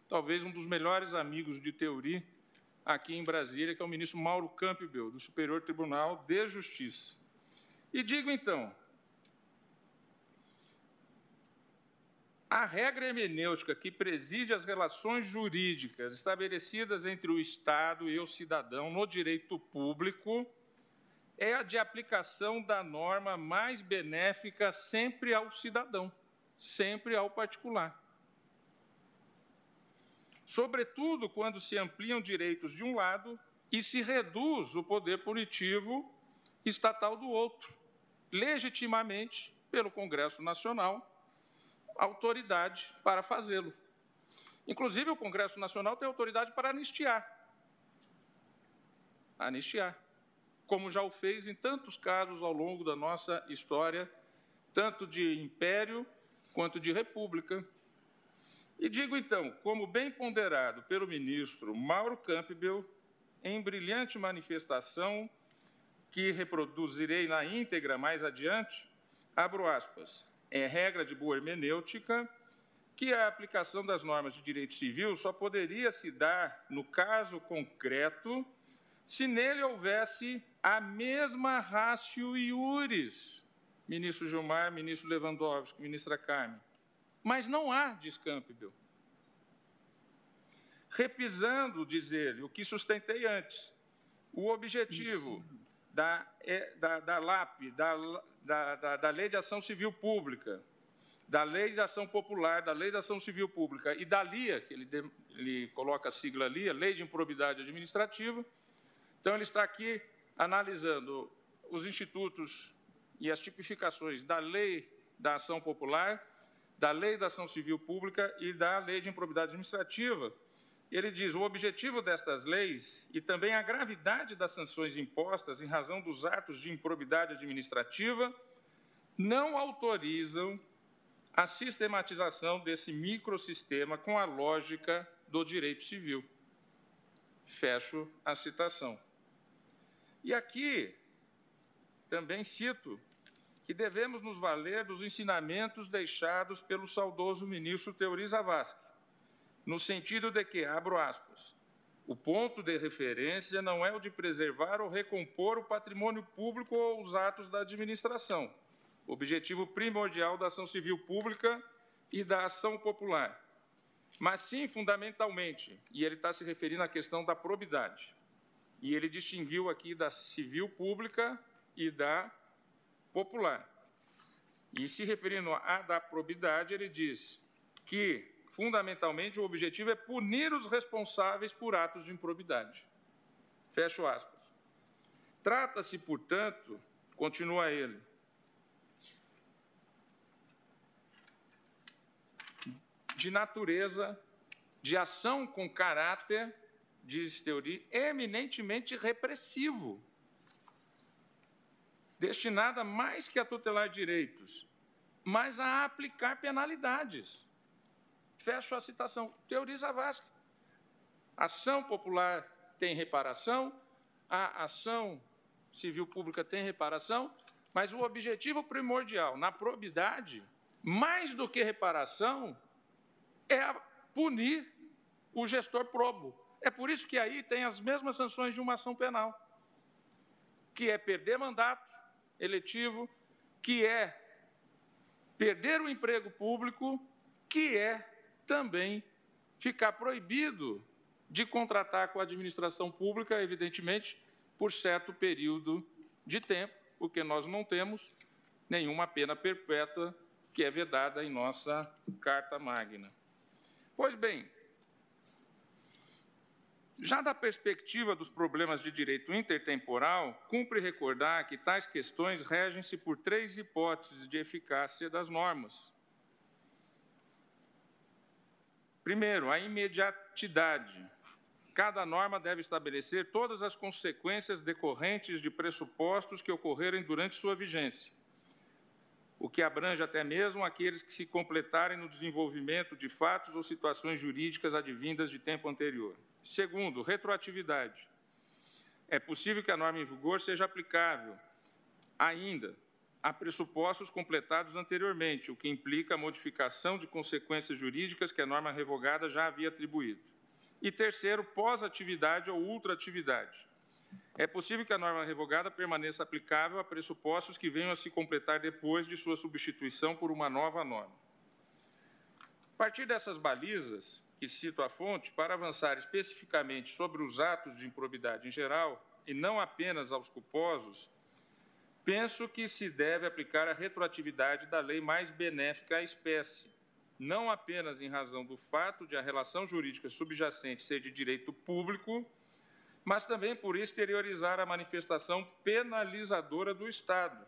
talvez um dos melhores amigos de Teori aqui em Brasília, que é o ministro Mauro Campbell, do Superior Tribunal de Justiça. E digo então, a regra hermenêutica que preside as relações jurídicas estabelecidas entre o Estado e o cidadão no direito público é a de aplicação da norma mais benéfica sempre ao cidadão, sempre ao particular. Sobretudo quando se ampliam direitos de um lado e se reduz o poder punitivo estatal do outro, legitimamente pelo Congresso Nacional, autoridade para fazê-lo. Inclusive, o Congresso Nacional tem autoridade para anistiar. Anistiar como já o fez em tantos casos ao longo da nossa história, tanto de império quanto de república. E digo então, como bem ponderado pelo ministro Mauro Campbell, em brilhante manifestação que reproduzirei na íntegra mais adiante, abro aspas, é regra de boa hermenêutica que a aplicação das normas de direito civil só poderia se dar no caso concreto se nele houvesse a mesma ratio iuris, ministro Gilmar, ministro Lewandowski, ministra Carmen. Mas não há, diz Campbell. Repisando, diz ele, o que sustentei antes, o objetivo da, é, da, da LAP, da, da, da, Lei de Ação Civil Pública, da Lei de Ação Popular, da Lei de Ação Civil Pública e da LIA, que ele, ele coloca a sigla LIA, Lei de Improbidade Administrativa. Então, ele está aqui analisando os institutos e as tipificações da Lei da Ação Popular, da Lei da Ação Civil Pública e da Lei de Improbidade Administrativa. Ele diz: o objetivo destas leis e também a gravidade das sanções impostas em razão dos atos de improbidade administrativa não autorizam a sistematização desse microsistema com a lógica do direito civil. Fecho a citação. E aqui também cito que devemos nos valer dos ensinamentos deixados pelo saudoso ministro Teori Zavascki, no sentido de que, abro aspas, o ponto de referência não é o de preservar ou recompor o patrimônio público ou os atos da administração, objetivo primordial da ação civil pública e da ação popular, mas sim, fundamentalmente, e ele está se referindo à questão da probidade, e ele distinguiu aqui da civil pública e da popular. E se referindo à da probidade, ele diz que, fundamentalmente, o objetivo é punir os responsáveis por atos de improbidade. Fecho aspas. Trata-se, portanto, continua ele, de natureza de ação com caráter diz Teori, eminentemente repressivo, destinada mais que a tutelar direitos, mas a aplicar penalidades. Fecho a citação. Teori Zavascki. Ação popular tem reparação, a ação civil pública tem reparação, mas o objetivo primordial na probidade, mais do que reparação, é punir o gestor probo, é por isso que aí tem as mesmas sanções de uma ação penal, que é perder mandato eletivo, que é perder o emprego público, que é também ficar proibido de contratar com a administração pública, evidentemente, por certo período de tempo, porque nós não temos nenhuma pena perpétua que é vedada em nossa Carta Magna. Pois bem, Já da perspectiva dos problemas de direito intertemporal, cumpre recordar que tais questões regem-se por três hipóteses de eficácia das normas. Primeiro, a imediatidade. Cada norma deve estabelecer todas as consequências decorrentes de pressupostos que ocorrerem durante sua vigência, o que abrange até mesmo aqueles que se completarem no desenvolvimento de fatos ou situações jurídicas advindas de tempo anterior. Segundo, retroatividade. É possível que a norma em vigor seja aplicável ainda a pressupostos completados anteriormente, o que implica a modificação de consequências jurídicas que a norma revogada já havia atribuído. E terceiro, pós-atividade ou ultraatividade. É possível que a norma revogada permaneça aplicável a pressupostos que venham a se completar depois de sua substituição por uma nova norma. A partir dessas balizas, que cito a fonte, para avançar especificamente sobre os atos de improbidade em geral, e não apenas aos culposos, penso que se deve aplicar a retroatividade da lei mais benéfica à espécie, não apenas em razão do fato de a relação jurídica subjacente ser de direito público, mas também por exteriorizar a manifestação penalizadora do Estado,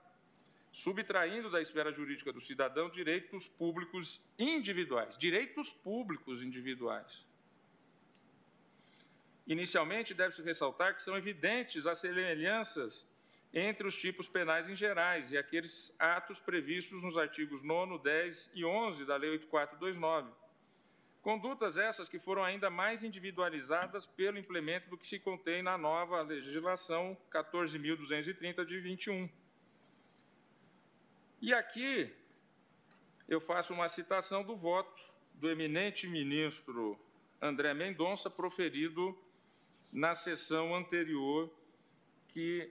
subtraindo da esfera jurídica do cidadão direitos públicos individuais, direitos públicos individuais. Inicialmente, deve-se ressaltar que são evidentes as semelhanças entre os tipos penais em gerais e aqueles atos previstos nos artigos 9, 10 e 11 da Lei 8429. Condutas essas que foram ainda mais individualizadas pelo implemento do que se contém na nova legislação 14.230 de 21. E aqui eu faço uma citação do voto do eminente ministro André Mendonça, proferido na sessão anterior, que,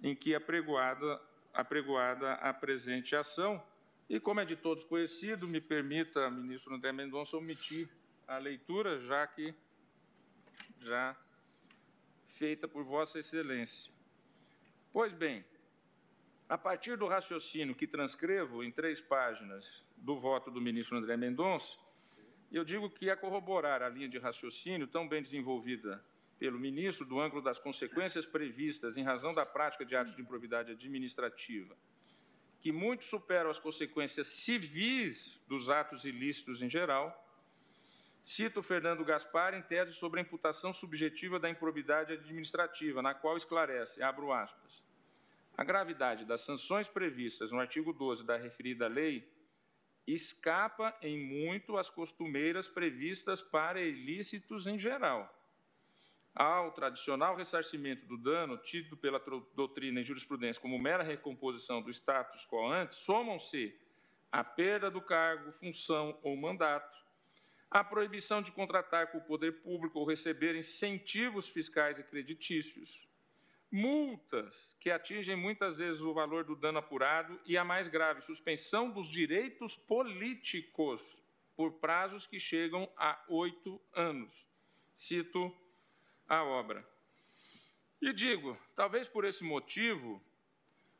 em que apregoada, apregoada a presente ação. E, como é de todos conhecido, me permita, ministro André Mendonça, omitir a leitura, já que já feita por Vossa Excelência. Pois bem, a partir do raciocínio que transcrevo em três páginas do voto do ministro André Mendonça, eu digo que é corroborar a linha de raciocínio tão bem desenvolvida pelo ministro do ângulo das consequências previstas em razão da prática de atos de improbidade administrativa, que muito superam as consequências civis dos atos ilícitos em geral, cito Fernando Gaspar em tese sobre a imputação subjetiva da improbidade administrativa, na qual esclarece, abro aspas, a gravidade das sanções previstas no artigo 12 da referida lei escapa em muito às costumeiras previstas para ilícitos em geral. Ao tradicional ressarcimento do dano, tido pela doutrina e jurisprudência como mera recomposição do status quo ante, somam-se a perda do cargo, função ou mandato, a proibição de contratar com o poder público ou receber incentivos fiscais e creditícios, multas que atingem muitas vezes o valor do dano apurado e a mais grave, suspensão dos direitos políticos por prazos que chegam a oito anos. Cito a obra. E digo, talvez por esse motivo,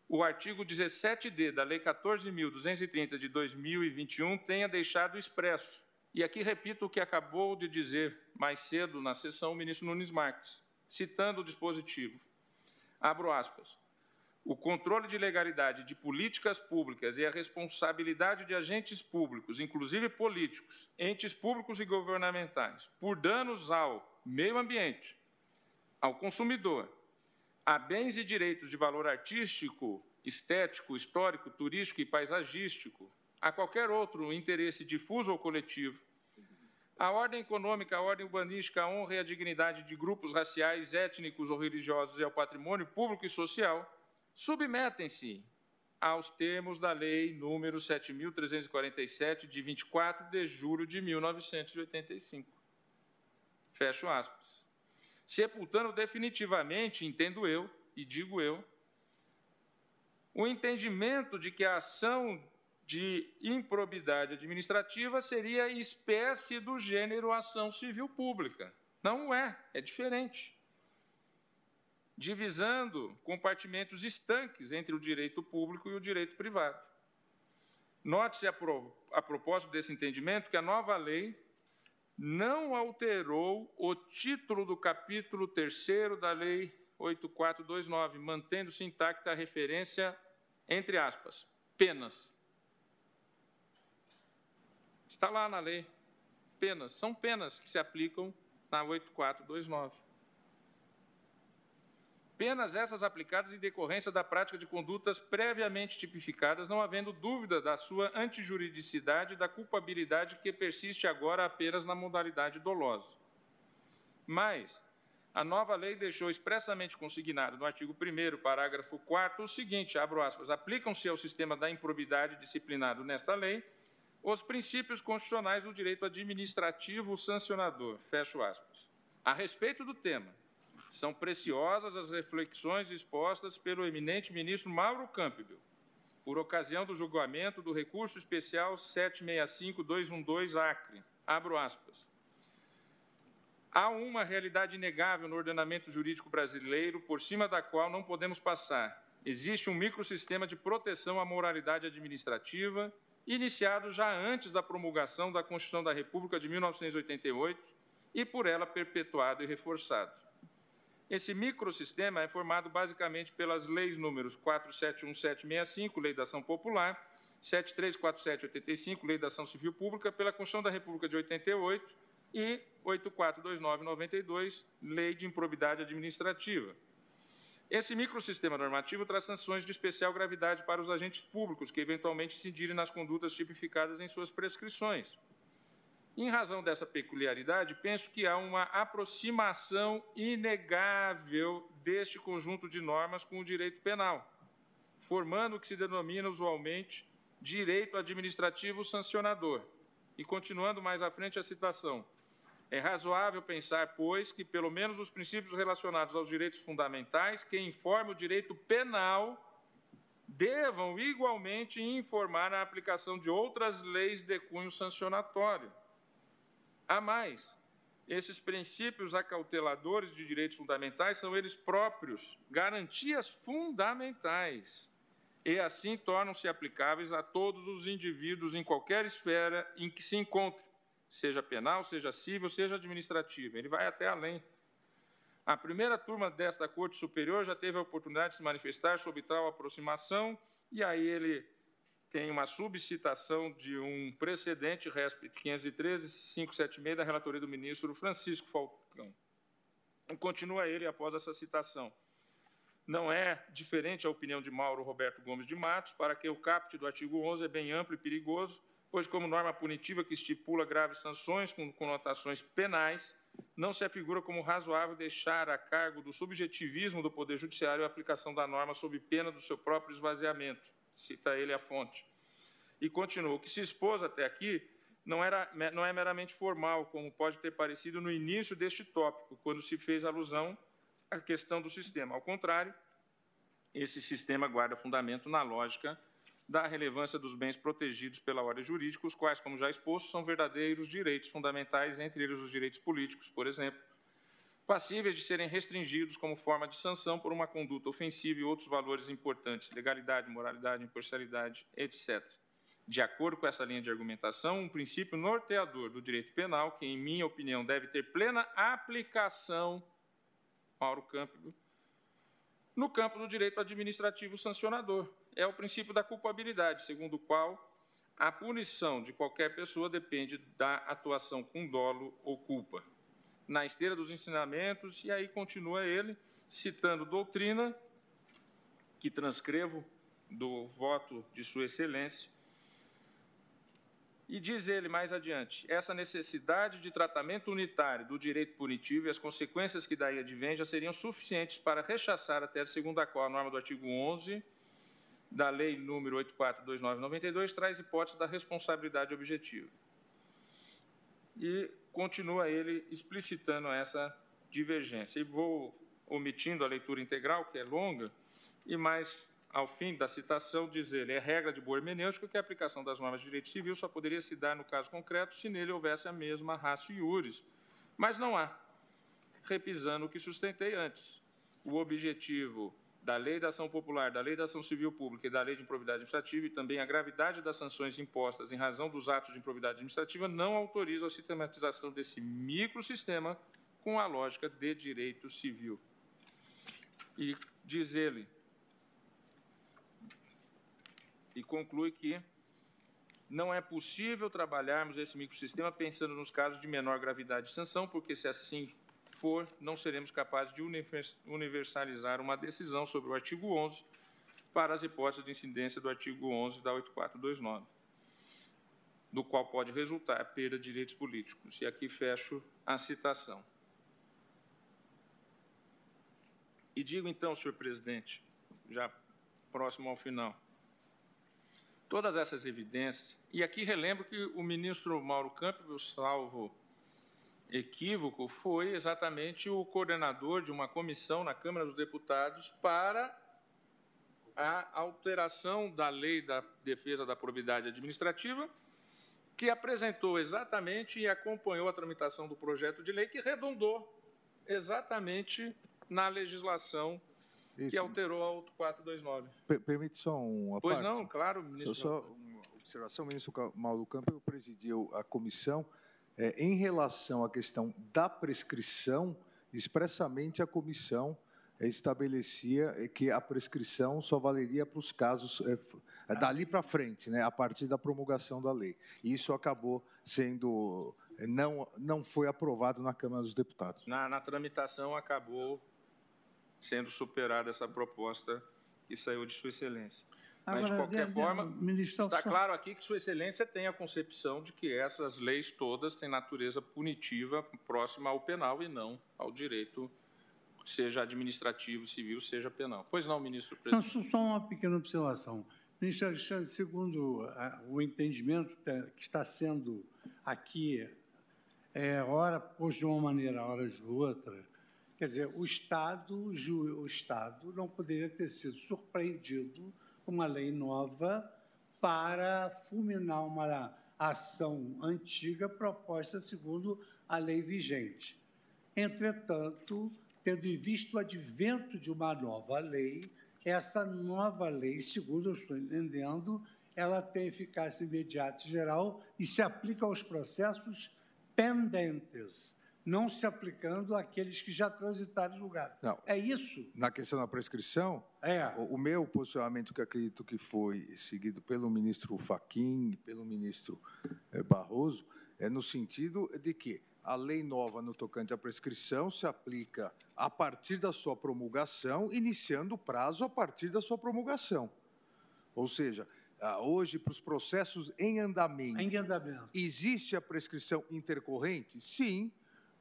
o artigo 17D da Lei 14.230 de 2021 tenha deixado expresso. E aqui repito o que acabou de dizer mais cedo na sessão o ministro Nunes Marques, citando o dispositivo abro aspas, o controle de legalidade de políticas públicas e a responsabilidade de agentes públicos, inclusive políticos, entes públicos e governamentais, por danos ao meio ambiente, ao consumidor, a bens e direitos de valor artístico, estético, histórico, turístico e paisagístico, a qualquer outro interesse difuso ou coletivo, a ordem econômica, a ordem urbanística, a honra e a dignidade de grupos raciais, étnicos ou religiosos e ao patrimônio público e social submetem-se aos termos da Lei número 7.347, de 24 de julho de 1985. Fecho aspas. Sepultando definitivamente, entendo eu, e digo eu, o entendimento de que a ação de improbidade administrativa seria espécie do gênero ação civil pública. Não é, é diferente. Divisando compartimentos estanques entre o direito público e o direito privado. Note-se a, pro, a propósito desse entendimento que a nova lei não alterou o título do capítulo 3 da Lei 8429, mantendo-se intacta a referência, entre aspas, penas. Está lá na lei. Penas. São penas que se aplicam na 8429. Penas essas aplicadas em decorrência da prática de condutas previamente tipificadas, não havendo dúvida da sua antijuridicidade e da culpabilidade que persiste agora apenas na modalidade dolosa. Mas, a nova lei deixou expressamente consignado no artigo 1 parágrafo 4 o seguinte, abro aspas, aplicam-se ao sistema da improbidade disciplinado nesta lei os princípios constitucionais do direito administrativo sancionador, fecho aspas. A respeito do tema, são preciosas as reflexões expostas pelo eminente ministro Mauro Campbell, por ocasião do julgamento do recurso especial 765-212 Acre. Abro aspas. Há uma realidade inegável no ordenamento jurídico brasileiro, por cima da qual não podemos passar. Existe um microsistema de proteção à moralidade administrativa, iniciado já antes da promulgação da Constituição da República de 1988 e por ela perpetuado e reforçado. Esse microsistema é formado basicamente pelas leis números 471765, Lei da Ação Popular, 734785, Lei da Ação Civil Pública, pela Constituição da República de 88 e 842992, Lei de Improbidade Administrativa. Esse microsistema normativo traz sanções de especial gravidade para os agentes públicos que eventualmente incidirem nas condutas tipificadas em suas prescrições. Em razão dessa peculiaridade, penso que há uma aproximação inegável deste conjunto de normas com o direito penal, formando o que se denomina usualmente direito administrativo sancionador. E continuando mais à frente a citação. É razoável pensar, pois, que pelo menos os princípios relacionados aos direitos fundamentais que informam o direito penal devam igualmente informar a aplicação de outras leis de cunho sancionatório. A mais, esses princípios acauteladores de direitos fundamentais são eles próprios garantias fundamentais e assim tornam-se aplicáveis a todos os indivíduos em qualquer esfera em que se encontre, seja penal, seja civil, seja administrativa. Ele vai até além. A primeira turma desta Corte Superior já teve a oportunidade de se manifestar sobre tal aproximação, e aí ele tem uma subcitação de um precedente, RESP 513-576, da relatoria do ministro Francisco Falcão. Continua ele após essa citação. Não é diferente a opinião de Mauro Roberto Gomes de Matos, para que o caput do artigo 11 é bem amplo e perigoso, pois, como norma punitiva que estipula graves sanções com conotações penais, não se afigura como razoável deixar a cargo do subjetivismo do Poder Judiciário a aplicação da norma sob pena do seu próprio esvaziamento cita ele a fonte. E continua: o que se expôs até aqui não, era, não é meramente formal, como pode ter parecido no início deste tópico, quando se fez alusão à questão do sistema. Ao contrário, esse sistema guarda fundamento na lógica da relevância dos bens protegidos pela ordem jurídica, os quais, como já exposto, são verdadeiros direitos fundamentais, entre eles os direitos políticos, por exemplo, passíveis de serem restringidos como forma de sanção por uma conduta ofensiva e outros valores importantes, legalidade, moralidade, imparcialidade, etc. De acordo com essa linha de argumentação, um princípio norteador do direito penal, que, em minha opinião, deve ter plena aplicação, Mauro Campbell, no campo do direito administrativo sancionador, é o princípio da culpabilidade, segundo o qual a punição de qualquer pessoa depende da atuação com dolo ou culpa. Na esteira dos ensinamentos, e aí continua ele citando doutrina, que transcrevo do voto de Sua Excelência, e diz ele mais adiante: essa necessidade de tratamento unitário do direito punitivo e as consequências que daí advêm já seriam suficientes para rechaçar a tese segundo a qual a norma do artigo 11 da Lei número 842992 traz hipótese da responsabilidade objetiva. E continua ele explicitando essa divergência. E vou omitindo a leitura integral, que é longa, e mais ao fim da citação diz ele, é regra de boa hermenêutica que a aplicação das normas de direito civil só poderia se dar no caso concreto se nele houvesse a mesma raça iuris. Mas não há. Repisando o que sustentei antes, o objetivo da Lei da Ação Popular, da Lei da Ação Civil Pública e da Lei de Improbidade Administrativa e também a gravidade das sanções impostas em razão dos atos de improbidade administrativa não autorizam a sistematização desse microsistema com a lógica de direito civil. E diz ele, e conclui que não é possível trabalharmos esse microsistema pensando nos casos de menor gravidade de sanção, porque se assim for, não seremos capazes de universalizar uma decisão sobre o artigo 11 para as hipóteses de incidência do artigo 11 da 8429, do qual pode resultar a perda de direitos políticos. E aqui fecho a citação. E digo então, senhor presidente, já próximo ao final, todas essas evidências, e aqui relembro que o ministro Mauro Campbell, salvo equívoco, foi exatamente o coordenador de uma comissão na Câmara dos Deputados para a alteração da lei da defesa da probidade administrativa, que apresentou exatamente e acompanhou a tramitação do projeto de lei que redundou exatamente na legislação Isso. que alterou a 8429. Permite só uma pois parte? Pois não, claro, ministro. Só, só uma observação, ministro Mauro Campos presidiu a comissão é, em relação à questão da prescrição, expressamente a comissão estabelecia que a prescrição só valeria para os casos é, é dali para frente, né, a partir da promulgação da lei. E isso acabou sendo não não foi aprovado na Câmara dos Deputados. Na, na tramitação acabou sendo superada essa proposta que saiu de Sua Excelência. Agora, Mas, de qualquer de, forma, está só... claro aqui que Sua Excelência tem a concepção de que essas leis todas têm natureza punitiva próxima ao penal e não ao direito, seja administrativo, civil, seja penal. Pois não, ministro presidente? Não, só uma pequena observação. Ministro Alexandre, segundo o entendimento que está sendo aqui, é, ora posto de uma maneira, ora de outra, quer dizer, o Estado, o Estado não poderia ter sido surpreendido uma lei nova para fulminar uma ação antiga proposta segundo a lei vigente. Entretanto, tendo em vista o advento de uma nova lei, essa nova lei, segundo eu estou entendendo, ela tem eficácia imediata e geral e se aplica aos processos pendentes não se aplicando àqueles que já transitaram em lugar. Não. É isso? Na questão da prescrição, é. o, o, meu posicionamento, que acredito que foi seguido pelo ministro Faquim e pelo ministro eh, Barroso, é no sentido de que a lei nova no tocante à prescrição se aplica a partir da sua promulgação, iniciando o prazo a partir da sua promulgação. Ou seja, hoje, para os processos em andamento, em andamento, existe a prescrição intercorrente? Sim,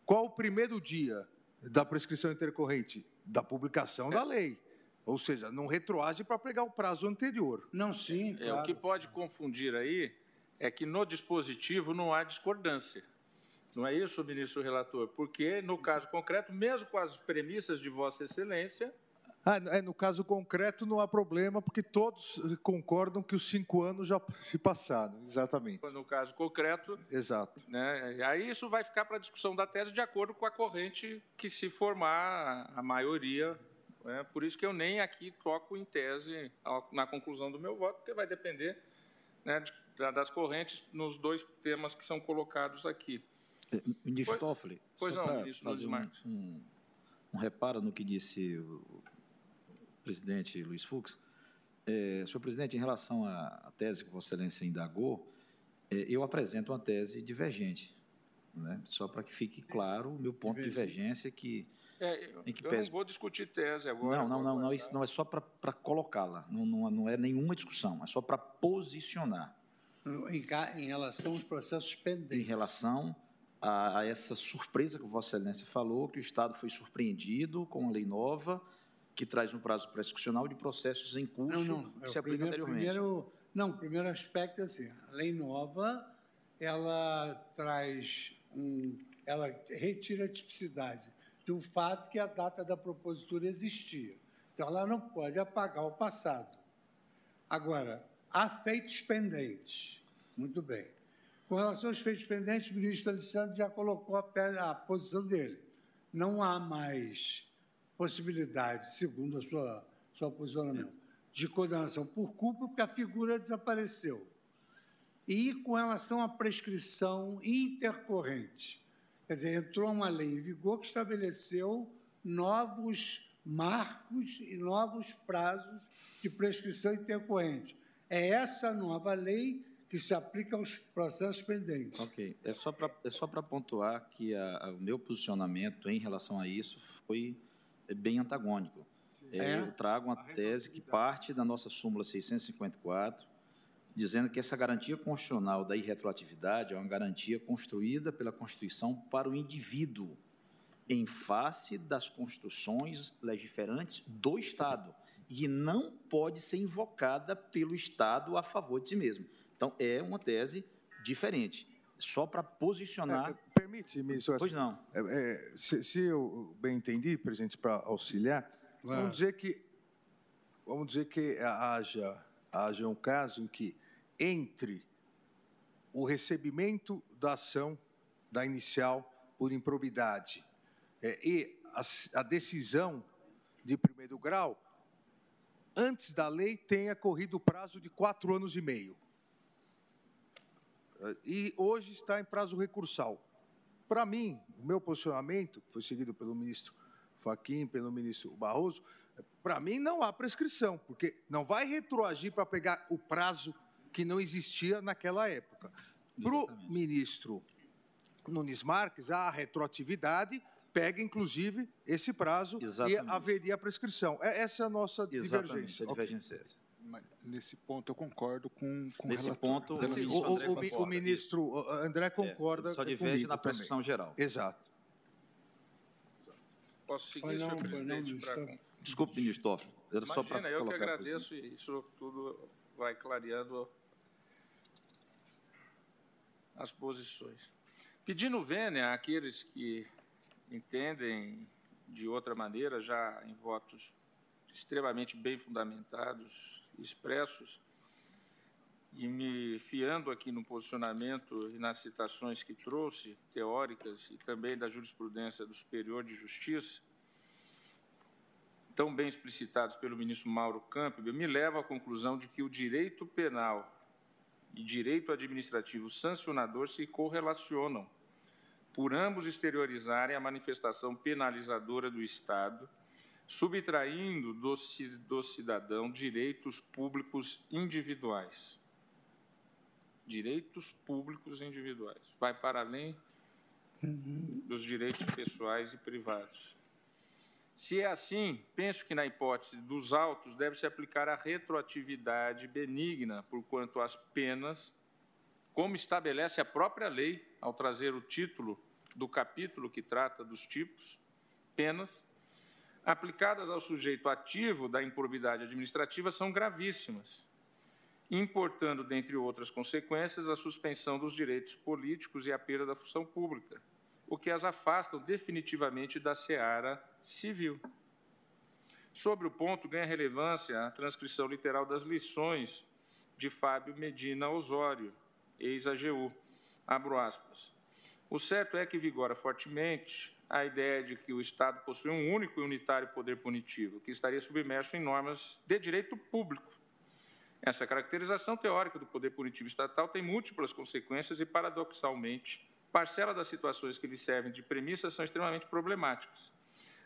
qual o primeiro dia da prescrição intercorrente? Da publicação é. da lei. Ou seja, não retroage para pegar o prazo anterior. Não, sim. Claro. É, o que pode confundir aí é que no dispositivo não há discordância. Não é isso, ministro relator? Porque, no caso concreto, mesmo com as premissas de Vossa Excelência, ah, é, no caso concreto não há problema, porque todos concordam que os cinco anos já se passaram, exatamente. No caso concreto. Exato. Né, aí isso vai ficar para a discussão da tese de acordo com a corrente que se formar a maioria. Né, por isso que eu nem aqui toco em tese na conclusão do meu voto, porque vai depender né, de, das correntes nos dois temas que são colocados aqui. Eh, ministro pois, Toffoli, pois não, ministro Luiz Marques. Um, um reparo no que disse o presidente Luiz Fux. É, senhor presidente, em relação à, tese que Vossa Excelência indagou, é, eu apresento uma tese divergente, né? só para que fique claro o meu ponto de divergência que. É, eu, em que eu pese... não vou discutir tese agora. Não, não, não, não, isso não é só para colocá-la, não, não, não é nenhuma discussão, é só para posicionar. Em, em, relação aos processos pendentes. Em relação a, a, essa surpresa que Vossa Excelência falou, que o Estado foi surpreendido com a lei nova que traz um prazo prescricional de processos em curso não, não. que é se aplica primeiro, anteriormente. Primeiro, não, o primeiro aspecto é assim, a lei nova, ela traz um, ela retira a tipicidade do fato que a data da propositura existia. Então, ela não pode apagar o passado. Agora, há feitos pendentes. Muito bem. Com relação aos feitos pendentes, o ministro Alexandre já colocou a, a posição dele. Não há mais possibilidade, segundo a sua seu posicionamento, de condenação por culpa, porque a figura desapareceu. E com relação à prescrição intercorrente, quer dizer, entrou uma lei em vigor que estabeleceu novos marcos e novos prazos de prescrição intercorrente. É essa nova lei que se aplica aos processos pendentes. Ok. É só para é só pontuar que a, a, o meu posicionamento em relação a isso foi bem antagônico. É, eu trago uma tese que parte da nossa súmula 654, dizendo que essa garantia constitucional da irretroatividade é uma garantia construída pela Constituição para o indivíduo, em face das construções legiferantes do Estado, e não pode ser invocada pelo Estado a favor de si mesmo. Então, é uma tese diferente, só para posicionar. Permite, ministro? Pois não. É, é, se, se, eu bem entendi, presidente, para auxiliar, claro. vamos dizer que vamos dizer que haja, haja um caso em que entre o recebimento da ação da inicial por improbidade é, e a, a decisão de primeiro grau, antes da lei tenha corrido o prazo de quatro anos e meio. E hoje está em prazo recursal. Para mim, o meu posicionamento, que foi seguido pelo ministro Faquim, pelo ministro Barroso, para mim não há prescrição, porque não vai retroagir para pegar o prazo que não existia naquela época. Para o ministro Nunes Marques, há retroatividade, pega inclusive esse prazo Exatamente. e haveria prescrição. É, essa é a nossa Exatamente, divergência. A divergência okay. é essa. Nesse ponto eu concordo com, com Nesse o ponto, o, o, o, o, ministro André concorda. É, só diverge na prescrição também. geral. Exato. Posso seguir, senhor presidente? Pra... Desculpe, ministro Toffoli. Era Imagina, só para eu que agradeço e isso tudo vai clareando as posições. Pedindo vênia àqueles que entendem de outra maneira, já em votos extremamente bem fundamentados, expressos, e me fiando aqui no posicionamento e nas citações que trouxe, teóricas e também da jurisprudência do Superior de Justiça, tão bem explicitados pelo ministro Mauro Campbell, me leva à conclusão de que o direito penal e direito administrativo sancionador se correlacionam, por ambos exteriorizarem a manifestação penalizadora do Estado, subtraindo do, cidadão direitos públicos individuais. Direitos públicos individuais. Vai para além dos direitos pessoais e privados. Se é assim, penso que na hipótese dos autos deve-se aplicar a retroatividade benigna, porquanto as penas, como estabelece a própria lei ao trazer o título do capítulo que trata dos tipos, penas, aplicadas ao sujeito ativo da improbidade administrativa são gravíssimas, importando, dentre outras consequências, a suspensão dos direitos políticos e a perda da função pública o que as afastam definitivamente da seara civil. Sobre o ponto, ganha relevância a transcrição literal das lições de Fábio Medina Osório, ex-AGU. Abro aspas. O certo é que vigora fortemente a ideia de que o Estado possui um único e unitário poder punitivo, que estaria submerso em normas de direito público. Essa caracterização teórica do poder punitivo estatal tem múltiplas consequências e, paradoxalmente, parcela das situações que lhe servem de premissa são extremamente problemáticas.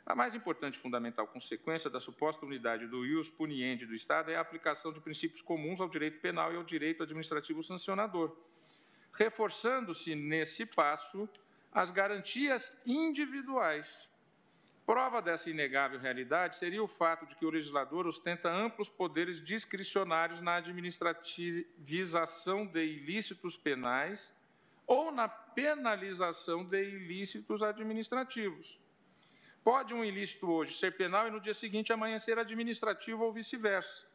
A mais importante e fundamental consequência da suposta unidade do ius puniendi do Estado é a aplicação de princípios comuns ao direito penal e ao direito administrativo sancionador, reforçando-se nesse passo as garantias individuais. Prova dessa inegável realidade seria o fato de que o legislador ostenta amplos poderes discricionários na administrativização de ilícitos penais ou na penalização de ilícitos administrativos. Pode um ilícito hoje ser penal e no dia seguinte amanhecer administrativo ou vice-versa.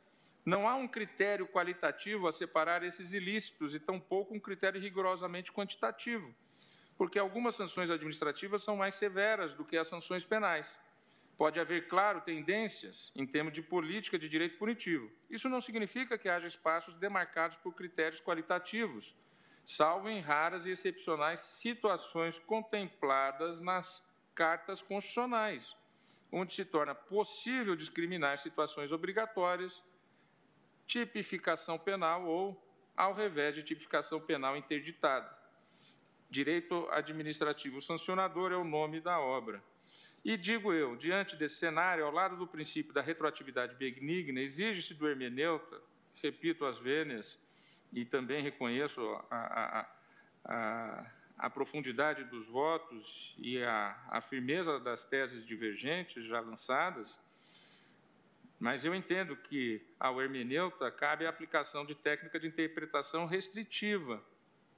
Não há um critério qualitativo a separar esses ilícitos e tampouco um critério rigorosamente quantitativo, porque algumas sanções administrativas são mais severas do que as sanções penais. Pode haver, claro, tendências em termos de política de direito punitivo. Isso não significa que haja espaços demarcados por critérios qualitativos, salvo em raras e excepcionais situações contempladas nas cartas constitucionais, onde se torna possível discriminar situações obrigatórias, tipificação penal ou, ao revés de tipificação penal interditada. Direito administrativo sancionador é o nome da obra. E digo eu, diante desse cenário, ao lado do princípio da retroatividade benigna, exige-se do hermeneuta, repito as vênias, e também reconheço a, a, a, a profundidade dos votos e a, firmeza das teses divergentes já lançadas, mas eu entendo que ao hermeneuta cabe a aplicação de técnica de interpretação restritiva,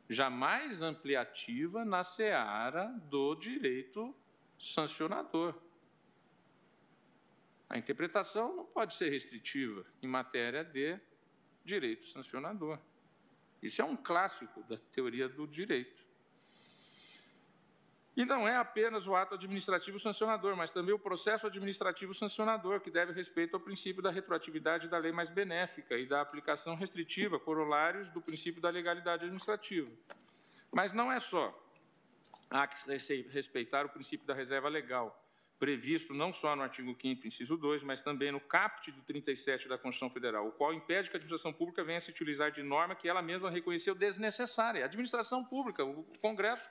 jamais ampliativa na seara do direito sancionador. A interpretação não pode ser restritiva em matéria de direito sancionador. Isso é um clássico da teoria do direito. E não é apenas o ato administrativo sancionador, mas também o processo administrativo sancionador, que deve respeito ao princípio da retroatividade da lei mais benéfica e da aplicação restritiva, corolários do princípio da legalidade administrativa. Mas não é só. Há que respeitar o princípio da reserva legal, previsto não só no artigo 5 inciso 2, mas também no caput do 37 da Constituição Federal, o qual impede que a administração pública venha se utilizar de norma que ela mesma reconheceu desnecessária. A administração pública, o Congresso,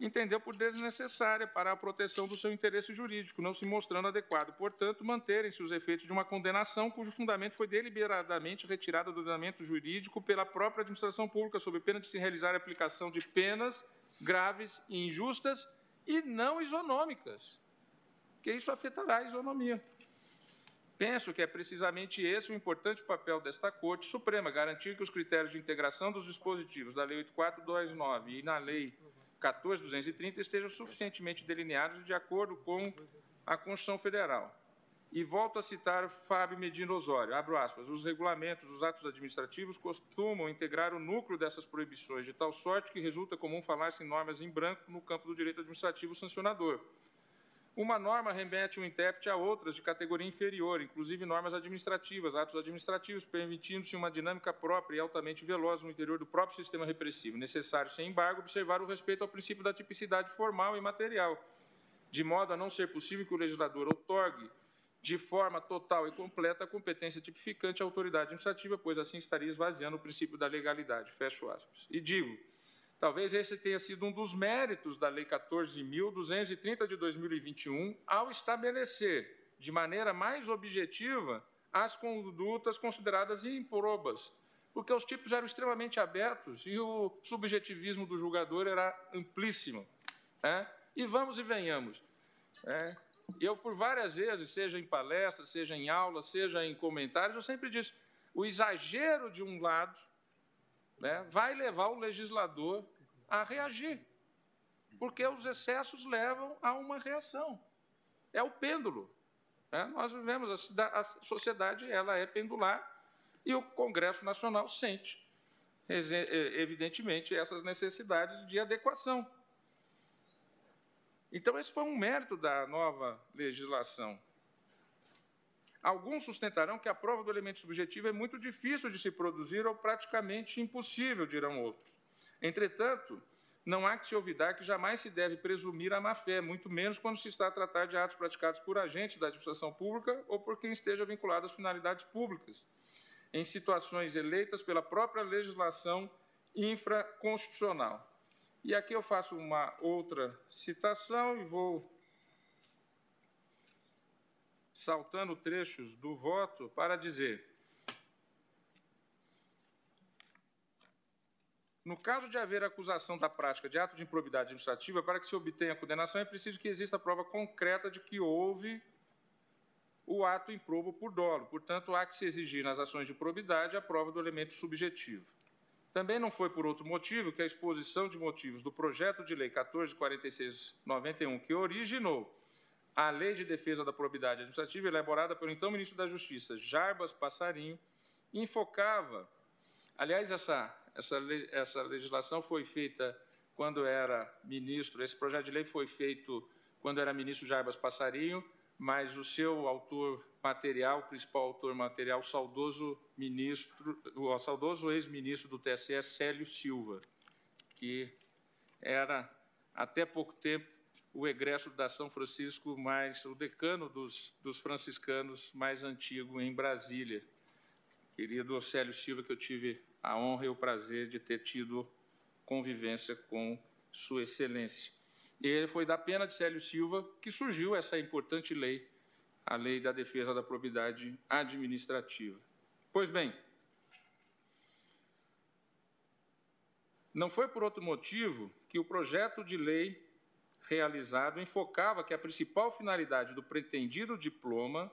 entendeu por desnecessária para a proteção do seu interesse jurídico, não se mostrando adequado. Portanto, manterem-se os efeitos de uma condenação cujo fundamento foi deliberadamente retirado do ordenamento jurídico pela própria administração pública, sob pena de se realizar a aplicação de penas graves e injustas e não isonômicas, que isso afetará a isonomia. Penso que é precisamente esse o importante papel desta Corte Suprema, garantir que os critérios de integração dos dispositivos da Lei 8429 e na Lei 14230 estejam suficientemente delineados de acordo com a Constituição Federal. E volto a citar Fábio Medina Osório, abro aspas, os regulamentos, os atos administrativos costumam integrar o núcleo dessas proibições, de tal sorte que resulta comum falar-se em normas em branco no campo do direito administrativo sancionador. Uma norma remete um intérprete a outras de categoria inferior, inclusive normas administrativas, atos administrativos, permitindo-se uma dinâmica própria e altamente veloz no interior do próprio sistema repressivo. Necessário, sem embargo, observar o respeito ao princípio da tipicidade formal e material, de modo a não ser possível que o legislador outorgue de forma total e completa a competência tipificante à autoridade administrativa, pois assim estaria esvaziando o princípio da legalidade. Fecho aspas. E digo, talvez esse tenha sido um dos méritos da Lei 14.230 de 2021 ao estabelecer de maneira mais objetiva as condutas consideradas improbas, porque os tipos eram extremamente abertos e o subjetivismo do julgador era amplíssimo. Né? E vamos e venhamos. É, eu, por várias vezes, seja em palestras, seja em aulas, seja em comentários, eu sempre disse: o exagero de um lado né, vai levar o legislador a reagir, porque os excessos levam a uma reação. É o pêndulo. Né? Nós vivemos, a, a sociedade ela é pendular e o Congresso Nacional sente, evidentemente, essas necessidades de adequação. Então, esse foi um mérito da nova legislação. Alguns sustentarão que a prova do elemento subjetivo é muito difícil de se produzir ou praticamente impossível, dirão outros. Entretanto, não há que se olvidar que jamais se deve presumir a má-fé, muito menos quando se está a tratar de atos praticados por agentes da administração pública ou por quem esteja vinculado às finalidades públicas, em situações eleitas pela própria legislação infraconstitucional. E aqui eu faço uma outra citação e vou saltando trechos do voto para dizer: No caso de haver acusação da prática de ato de improbidade administrativa, para que se obtenha a condenação é preciso que exista prova concreta de que houve o ato improbo por dolo. Portanto, há que se exigir nas ações de probidade a prova do elemento subjetivo. Também não foi por outro motivo que a exposição de motivos do projeto de lei 144691, que originou a Lei de Defesa da Probidade Administrativa, elaborada pelo então ministro da Justiça, Jarbas Passarinho, enfocava. Aliás, essa, essa, essa legislação foi feita quando era ministro, esse projeto de lei foi feito quando era ministro Jarbas Passarinho, mas o seu autor material, o principal autor material, o saudoso ministro, o saudoso ex-ministro do TSE, Célio Silva, que era até pouco tempo o egresso da São Francisco mais, o decano dos, dos franciscanos mais antigo em Brasília. Querido Célio Silva, que eu tive a honra e o prazer de ter tido convivência com Sua Excelência. E foi da pena de Célio Silva que surgiu essa importante lei, a Lei da Defesa da Probidade Administrativa. Pois bem, não foi por outro motivo que o projeto de lei realizado enfocava que a principal finalidade do pretendido diploma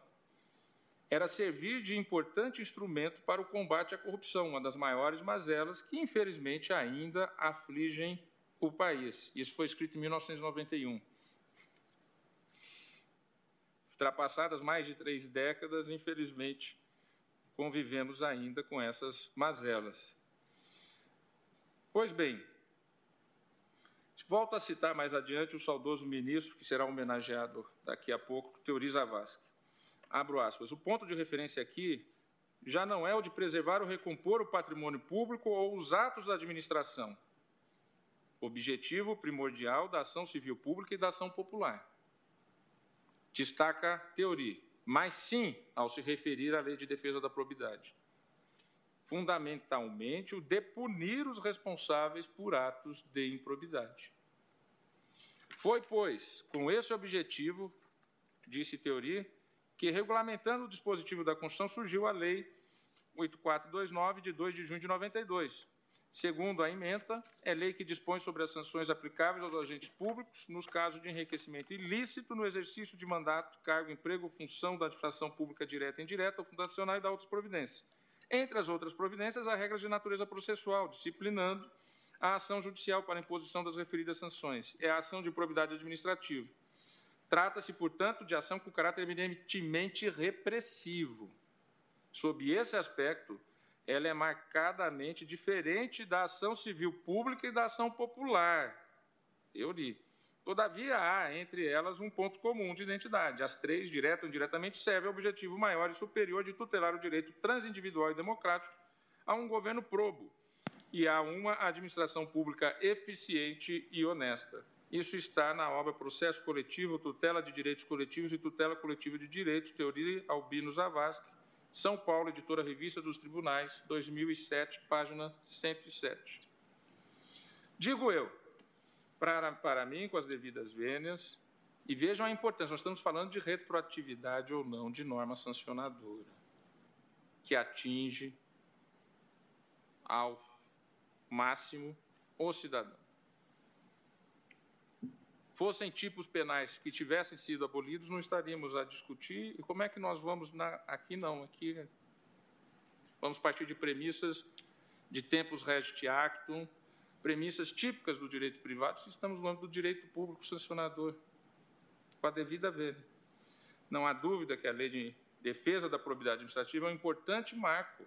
era servir de importante instrumento para o combate à corrupção, uma das maiores mazelas que, infelizmente, ainda afligem o país. Isso foi escrito em 1991. Ultrapassadas mais de três décadas, infelizmente, convivemos ainda com essas mazelas. Pois bem, Volto a citar mais adiante o saudoso ministro, que será homenageado daqui a pouco, Teori Zavascki. Abro aspas. O ponto de referência aqui já não é o de preservar ou recompor o patrimônio público ou os atos da administração. Objetivo primordial da ação civil pública e da ação popular. Destaca Teori, mas sim ao se referir à lei de defesa da probidade. Fundamentalmente, o de punir os responsáveis por atos de improbidade. Foi, pois, com esse objetivo, disse Teori, que, regulamentando o dispositivo da Constituição, surgiu a Lei 8429, de 2 de junho de 92. Segundo a emenda, é lei que dispõe sobre as sanções aplicáveis aos agentes públicos nos casos de enriquecimento ilícito no exercício de mandato, cargo, emprego função da administração pública direta e indireta ou fundacional e da outras providências. Entre as outras providências, há regras de natureza processual, disciplinando a ação judicial para imposição das referidas sanções. É a ação de probidade administrativa. Trata-se, portanto, de ação com caráter eminentemente repressivo. Sob esse aspecto, ela é marcadamente diferente da ação civil pública e da ação popular. Teoria. Todavia, há entre elas um ponto comum de identidade. As três, direta ou indiretamente, servem ao objetivo maior e superior de tutelar o direito transindividual e democrático a um governo probo, e a uma administração pública eficiente e honesta. Isso está na obra Processo Coletivo, Tutela de Direitos Coletivos e Tutela Coletiva de Direitos, Teoria Albino Zavascki, São Paulo, Editora Revista dos Tribunais, 2007, página 107. Digo eu, para, para mim, com as devidas vênias, e vejam a importância, nós estamos falando de retroatividade ou não de norma sancionadora, que atinge ao máximo o cidadão. Fossem tipos penais que tivessem sido abolidos, não estaríamos a discutir. E como é que nós vamos na, aqui não, aqui vamos partir de premissas de tempos regit actum, premissas típicas do direito privado, se estamos no âmbito do direito público sancionador, com a devida vênia. Não há dúvida que a lei de defesa da probidade administrativa é um importante marco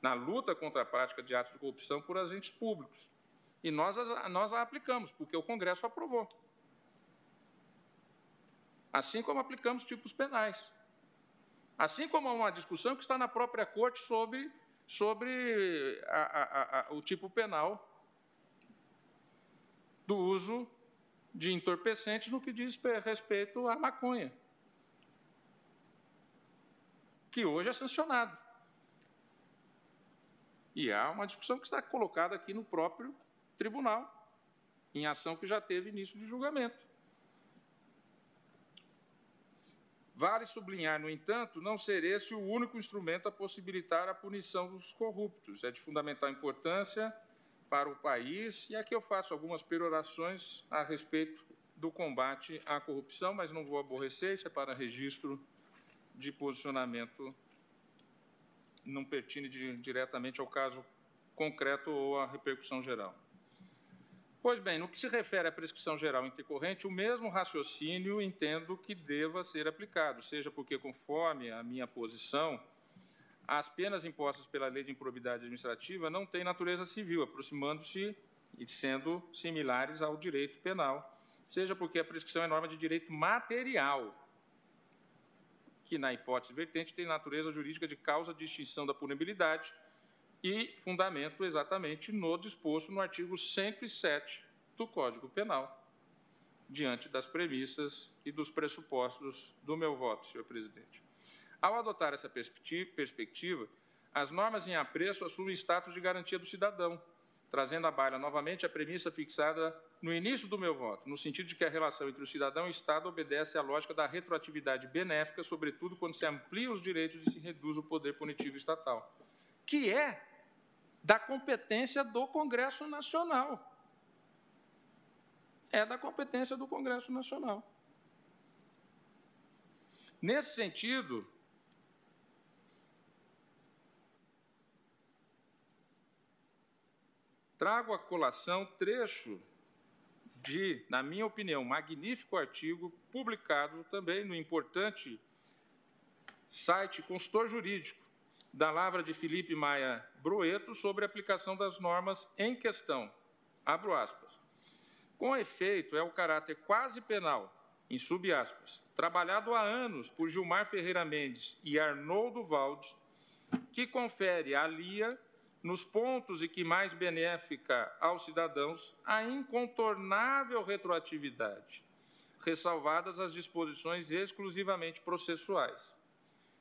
na luta contra a prática de atos de corrupção por agentes públicos. E nós, nós a aplicamos, porque o Congresso aprovou. Assim como aplicamos tipos penais. Assim como há uma discussão que está na própria Corte sobre, sobre a, a, a, o tipo penal do uso de entorpecentes no que diz respeito à maconha, que hoje é sancionado. E há uma discussão que está colocada aqui no próprio tribunal, em ação que já teve início de julgamento. Vale sublinhar, no entanto, não ser esse o único instrumento a possibilitar a punição dos corruptos. É de fundamental importância para o país, e aqui eu faço algumas perorações a respeito do combate à corrupção, mas não vou aborrecer, isso é para registro de posicionamento não pertine de, diretamente ao caso concreto ou à repercussão geral. Pois bem, no que se refere à prescrição geral intercorrente, o mesmo raciocínio entendo que deva ser aplicado, seja porque, conforme a minha posição, as penas impostas pela lei de improbidade administrativa não têm natureza civil, aproximando-se e sendo similares ao direito penal, seja porque a prescrição é norma de direito material, que, na hipótese vertente, tem natureza jurídica de causa de extinção da punibilidade e fundamento exatamente no disposto no artigo 107 do Código Penal. diante das premissas e dos pressupostos do meu voto, senhor presidente. Ao adotar essa perspectiva, as normas em apreço assumem status de garantia do cidadão, trazendo à baila novamente a premissa fixada no início do meu voto, no sentido de que a relação entre o cidadão e o Estado obedece à lógica da retroatividade benéfica, sobretudo quando se amplia os direitos e se reduz o poder punitivo estatal, que é da competência do Congresso Nacional. É da competência do Congresso Nacional. Nesse sentido, trago à colação trecho de, na minha opinião, magnífico artigo publicado também no importante site Consultor Jurídico da Lavra de Felipe Maia Broeto sobre a aplicação das normas em questão. Abro aspas. Com efeito, é o caráter quase penal, em subaspas, trabalhado há anos por Gilmar Ferreira Mendes e Arnoldo Valdes, que confere à LIA nos pontos e que mais benéfica aos cidadãos, a incontornável retroatividade, ressalvadas as disposições exclusivamente processuais.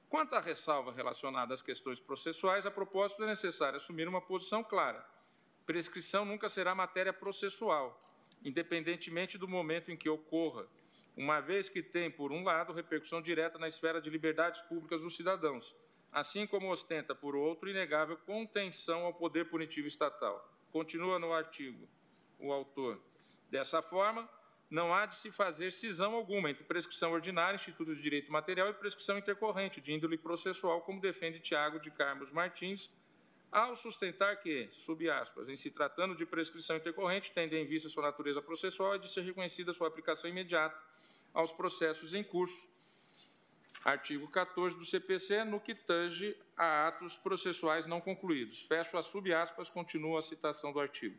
Quanto à ressalva relacionada às questões processuais, a propósito é necessário assumir uma posição clara. Prescrição nunca será matéria processual, independentemente do momento em que ocorra, uma vez que tem, por um lado, repercussão direta na esfera de liberdades públicas dos cidadãos, assim como ostenta, por outro, inegável contenção ao poder punitivo estatal. Continua no artigo o autor. Dessa forma, não há de se fazer cisão alguma entre prescrição ordinária, Instituto de Direito Material, e prescrição intercorrente, de índole processual, como defende Tiago de Carmos Martins, ao sustentar que, sub aspas, em se tratando de prescrição intercorrente, tendo em vista sua natureza processual, é de ser reconhecida sua aplicação imediata aos processos em curso, artigo 14 do CPC, no que tange a atos processuais não concluídos. Fecho as subaspas, continua a citação do artigo.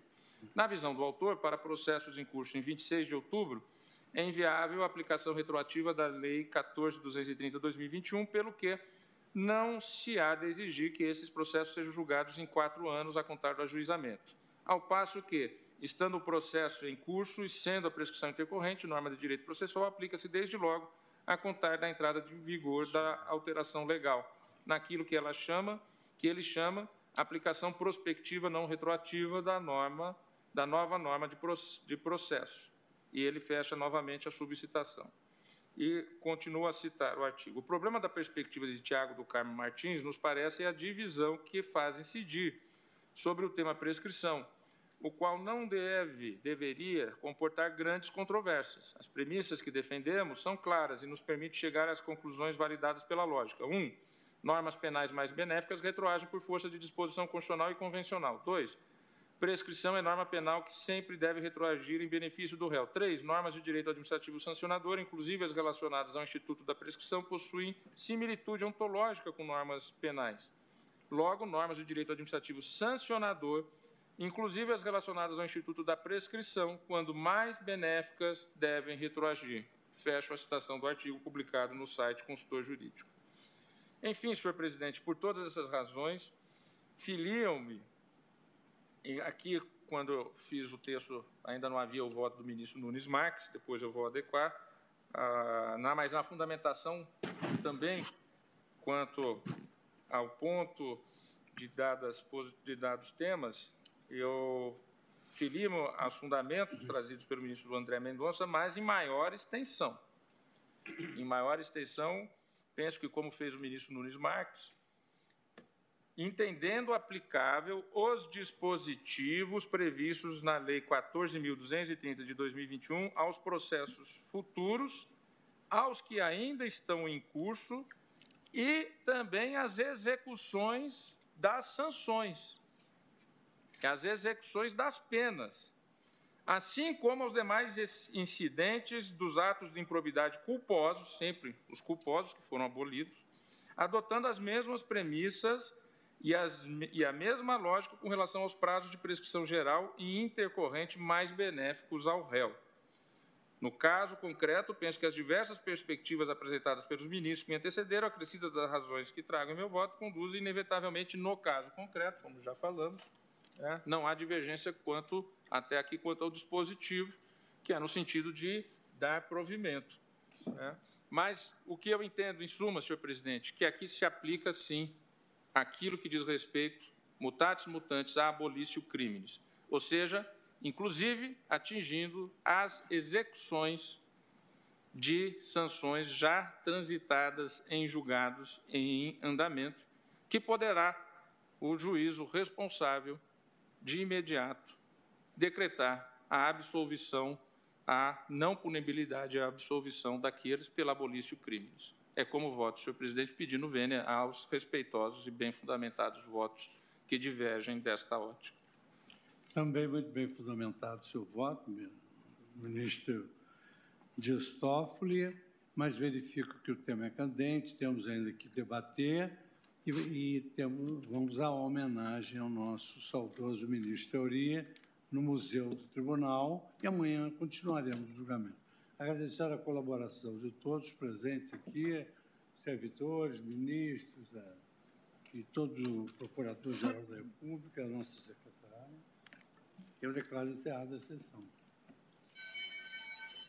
Na visão do autor, para processos em curso em 26 de outubro, é inviável a aplicação retroativa da Lei 14.230-2021, pelo que não se há de exigir que esses processos sejam julgados em quatro anos a contar do ajuizamento. Ao passo que, estando o processo em curso e sendo a prescrição intercorrente, norma de direito processual aplica-se desde logo a contar da entrada de vigor da alteração legal, naquilo que ela chama, que ele chama aplicação prospectiva não retroativa da norma, da nova norma de processo. E ele fecha novamente a subcitação. E continua a citar o artigo. O problema da perspectiva de Tiago do Carmo Martins nos parece a divisão que faz incidir sobre o tema prescrição, o qual não deve, deveria comportar grandes controvérsias. As premissas que defendemos são claras e nos permitem chegar às conclusões validadas pela lógica. 1. Um, normas penais mais benéficas retroagem por força de disposição constitucional e convencional. 2. Prescrição é norma penal que sempre deve retroagir em benefício do réu. 3. Normas de direito administrativo sancionador, inclusive as relacionadas ao Instituto da Prescrição, possuem similitude ontológica com normas penais. Logo, normas de direito administrativo sancionador inclusive as relacionadas ao Instituto da Prescrição, quando mais benéficas devem retroagir. Fecho a citação do artigo publicado no site Consultor Jurídico. Enfim, senhor presidente, por todas essas razões, filiam-me, aqui, quando eu fiz o texto, ainda não havia o voto do ministro Nunes Marques, depois eu vou adequar, ah, na, mas na fundamentação também, quanto ao ponto de, dadas, de dados temas, eu filimo aos fundamentos trazidos pelo ministro André Mendonça, mas em maior extensão. Em maior extensão, penso que, como fez o ministro Nunes Marques, entendendo aplicável os dispositivos previstos na Lei 14.230 de 2021 aos processos futuros, aos que ainda estão em curso e também às execuções das sanções as execuções das penas, assim como os demais incidentes dos atos de improbidade culposos, sempre os culposos que foram abolidos, adotando as mesmas premissas e, as, e a mesma lógica com relação aos prazos de prescrição geral e intercorrente mais benéficos ao réu. No caso concreto, penso que as diversas perspectivas apresentadas pelos ministros que me antecederam, acrescidas das razões que trago em meu voto, conduzem inevitavelmente, no caso concreto, como já falamos, é, não há divergência quanto até aqui quanto ao dispositivo, que é no sentido de dar provimento. Né? Mas o que eu entendo, em suma, senhor presidente, que aqui se aplica, sim, aquilo que diz respeito, mutatis mutantes, a abolício crimes, ou seja, inclusive atingindo as execuções de sanções já transitadas em julgados em andamento, que poderá o juízo responsável de imediato decretar a absolvição, a não punibilidade, a absolvição daqueles pela abolício crimes. É como voto, senhor presidente, pedindo vênia aos respeitosos e bem fundamentados votos que divergem desta ótica. Também muito bem fundamentado seu voto, ministro Dias Toffoli, mas verifico que o tema é candente, temos ainda que debater e, e temos, vamos à homenagem ao nosso saudoso ministro Teoria no Museu do Tribunal e amanhã continuaremos o julgamento. Agradecer a colaboração de todos os presentes aqui, servidores, ministros, é, e todo o Procurador-Geral da República, a nossa secretária. Eu declaro encerrada a sessão.